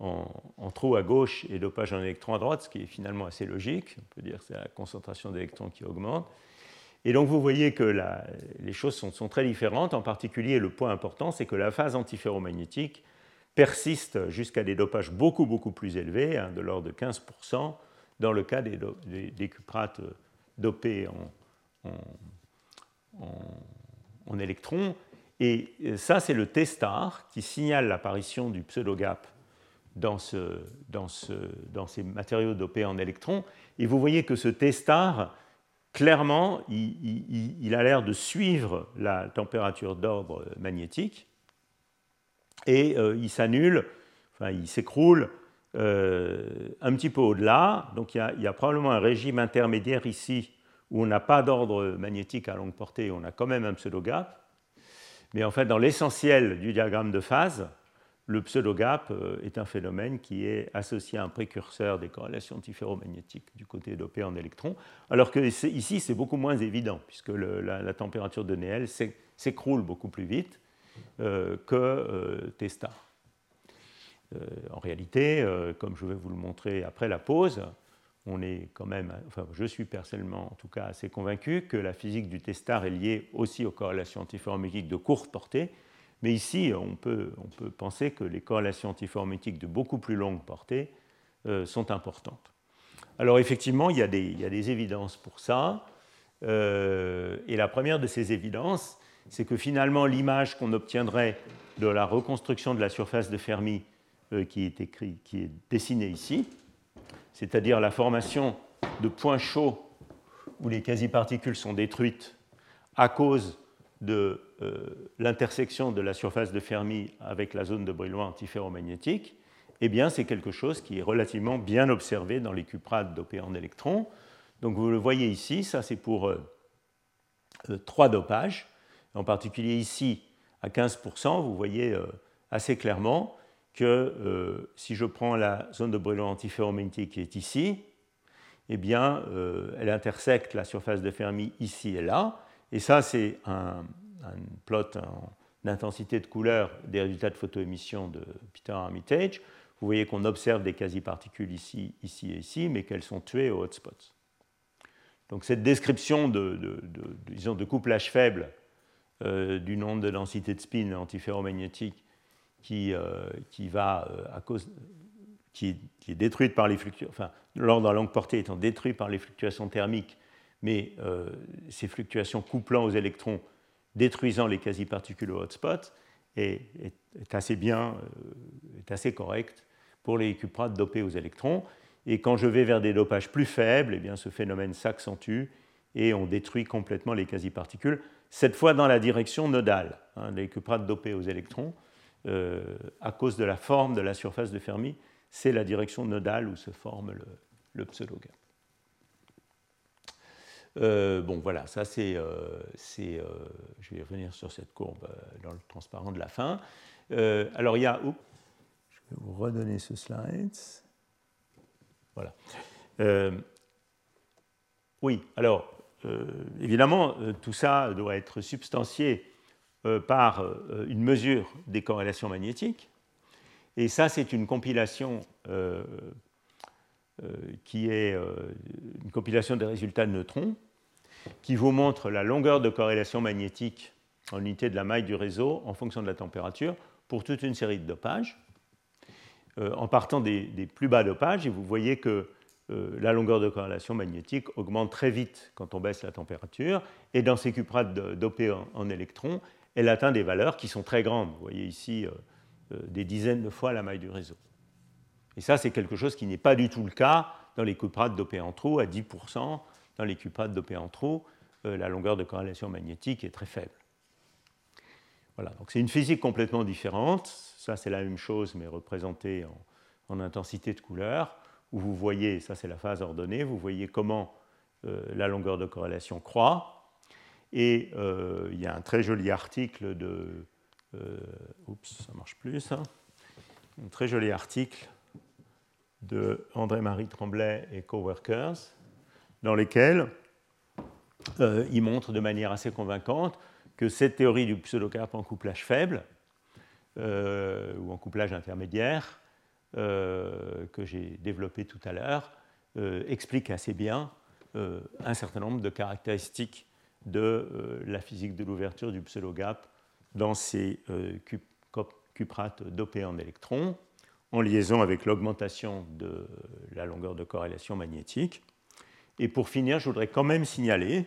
en, trou à gauche et dopage en électron à droite, ce qui est finalement assez logique. On peut dire que c'est la concentration d'électrons qui augmente. Et donc vous voyez que les choses sont, très différentes. En particulier, le point important, c'est que la phase antiferromagnétique persiste jusqu'à des dopages beaucoup, beaucoup plus élevés, hein, de l'ordre de 15%, dans le cas des, cuprates dopés en, en, électrons. Et ça, c'est le T-star qui signale l'apparition du pseudo-gap dans, ce, dans, ce, dans, ces matériaux dopés en électrons. Et vous voyez que ce T-star, clairement, il, a l'air de suivre la température d'ordre magnétique et euh, il s'annule, enfin il s'écroule euh, un petit peu au-delà. Donc il y, a, il y, a, probablement un régime intermédiaire ici où on n'a pas d'ordre magnétique à longue portée, on a quand même un pseudo-gap. Mais en fait, dans l'essentiel du diagramme de phase, le pseudo-gap euh, est un phénomène qui est associé à un précurseur des corrélations antiferromagnétiques du côté dopé en électrons, alors que ici c'est beaucoup moins évident, puisque la, température de Néel s'écroule beaucoup plus vite. que T star. en réalité, comme je vais vous le montrer après la pause, on est quand même, enfin je suis personnellement en tout cas assez convaincu que la physique du T-star est liée aussi aux corrélations antiformétiques de courte portée, mais ici on peut, penser que les corrélations antiformétiques de beaucoup plus longue portée euh, sont importantes. Alors effectivement, il y a des, évidences pour ça, euh, et la première de ces évidences, c'est que finalement l'image qu'on obtiendrait de la reconstruction de la surface de Fermi euh, qui, est dessinée ici, c'est-à-dire la formation de points chauds où les quasi-particules sont détruites à cause de l'intersection de la surface de Fermi avec la zone de brûlement antiferromagnétique, eh bien, c'est quelque chose qui est relativement bien observé dans les cuprates dopées en électrons. Donc, vous le voyez ici, ça c'est pour euh, euh, trois dopages. En particulier ici, à 15%, vous voyez assez clairement que euh, si je prends la zone de brûlement antiferromagnétique qui est ici, eh bien, euh, elle intersecte la surface de Fermi ici et là. Et ça, c'est un, plot en intensité de couleur des résultats de photoémission de Peter Armitage. Vous voyez qu'on observe des quasi-particules ici, ici et ici, mais qu'elles sont tuées aux hotspots. Donc cette description de, disons, de couplage faible euh, du nombre de densité de spin antiferromagnétique qui, euh, qui, va, euh, à cause, qui, est détruite par les fluctuations, enfin, l'ordre à longue portée étant détruit par les fluctuations thermiques, mais euh, ces fluctuations couplant aux électrons, détruisant les quasi-particules au hotspot, est, assez bien, est assez correct pour les cuprates dopés aux électrons. Et quand je vais vers des dopages plus faibles, eh bien, ce phénomène s'accentue et on détruit complètement les quasi-particules, cette fois dans la direction nodale. Hein, les cuprates dopés aux électrons euh, à cause de la forme de la surface de Fermi, c'est la direction nodale où se forme le, le pseudo-gap. Euh, bon, voilà, ça c'est. Euh, je vais revenir sur cette courbe dans le transparent de la fin. alors il y a. je vais vous redonner ce slide. Voilà. oui, alors, évidemment, tout ça doit être substantié euh, par euh, une mesure des corrélations magnétiques. Et ça, c'est une compilation euh, qui est une compilation des résultats de neutrons qui vous montre la longueur de corrélation magnétique en unité de la maille du réseau en fonction de la température pour toute une série de dopages. en partant des, plus bas dopages, et vous voyez que la longueur de corrélation magnétique augmente très vite quand on baisse la température, et dans ces cuprates dopées en électrons, elle atteint des valeurs qui sont très grandes. Vous voyez ici euh, euh, des dizaines de fois la maille du réseau. Et ça, c'est quelque chose qui n'est pas du tout le cas dans les cuprates dopées en trou. À 10%, dans les cuprates dopées en trou, euh, la longueur de corrélation magnétique est très faible. Voilà, donc c'est une physique complètement différente. Ça, c'est la même chose, mais représentée en, en, intensité de couleur, où vous voyez, ça c'est la phase ordonnée, vous voyez comment la longueur de corrélation croît et euh, il y a un très joli article de. Euh, oups, ça marche plus ça. Un très joli article de André-Marie Tremblay et coworkers, dans lequel euh, il montre de manière assez convaincante que cette théorie du pseudocarpe en couplage faible, ou en couplage intermédiaire, que j'ai développé tout à l'heure, explique assez bien un certain nombre de caractéristiques de euh, la physique de l'ouverture du pseudo-gap dans ces euh, cuprates dopés en électrons, en liaison avec l'augmentation de la longueur de corrélation magnétique. Et pour finir, je voudrais quand même signaler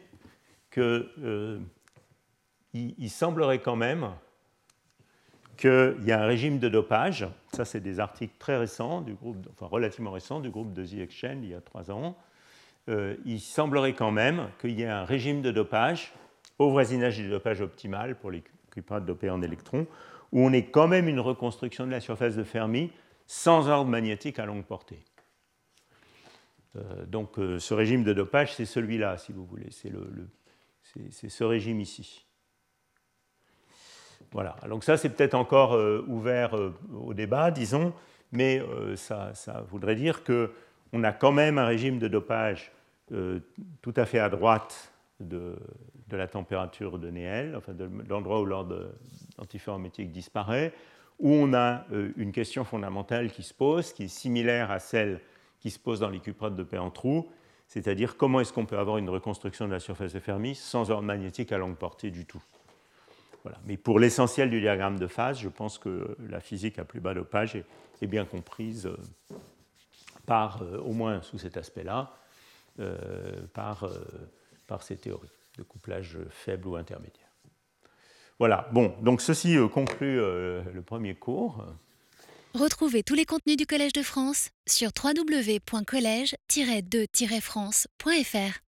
qu'il euh, il semblerait quand même qu'il y a un régime de dopage, ça c'est des articles très récents, enfin relativement récents, du groupe de The Exchange il y a trois ans, euh, il semblerait quand même qu'il y ait un régime de dopage au voisinage du dopage optimal pour les cuprates dopés en électrons, où on ait quand même une reconstruction de la surface de Fermi sans ordre magnétique à longue portée. Euh, donc euh, ce régime de dopage, c'est celui-là, si vous voulez, c'est ce régime ici. Voilà, donc ça c'est peut-être encore ouvert au débat, disons, mais ça, ça, voudrait dire que on a quand même un régime de dopage euh, tout à fait à droite de, la température de Néel, enfin de, l'endroit où l'ordre antiferrométrique disparaît, où on a une question fondamentale qui se pose, qui est similaire à celle qui se pose dans les cuprotes de paix en trou, c'est-à-dire comment est-ce qu'on peut avoir une reconstruction de la surface de Fermi sans ordre magnétique à longue portée du tout. Mais pour l'essentiel du diagramme de phase, je pense que la physique à plus bas dopage est, est bien comprise euh, par, euh, au moins sous cet aspect-là, euh, par ces théories de couplage faible ou intermédiaire. Voilà, bon, donc ceci conclut le premier cours. Retrouvez tous les contenus du Collège de France sur www.colège-2-france.fr.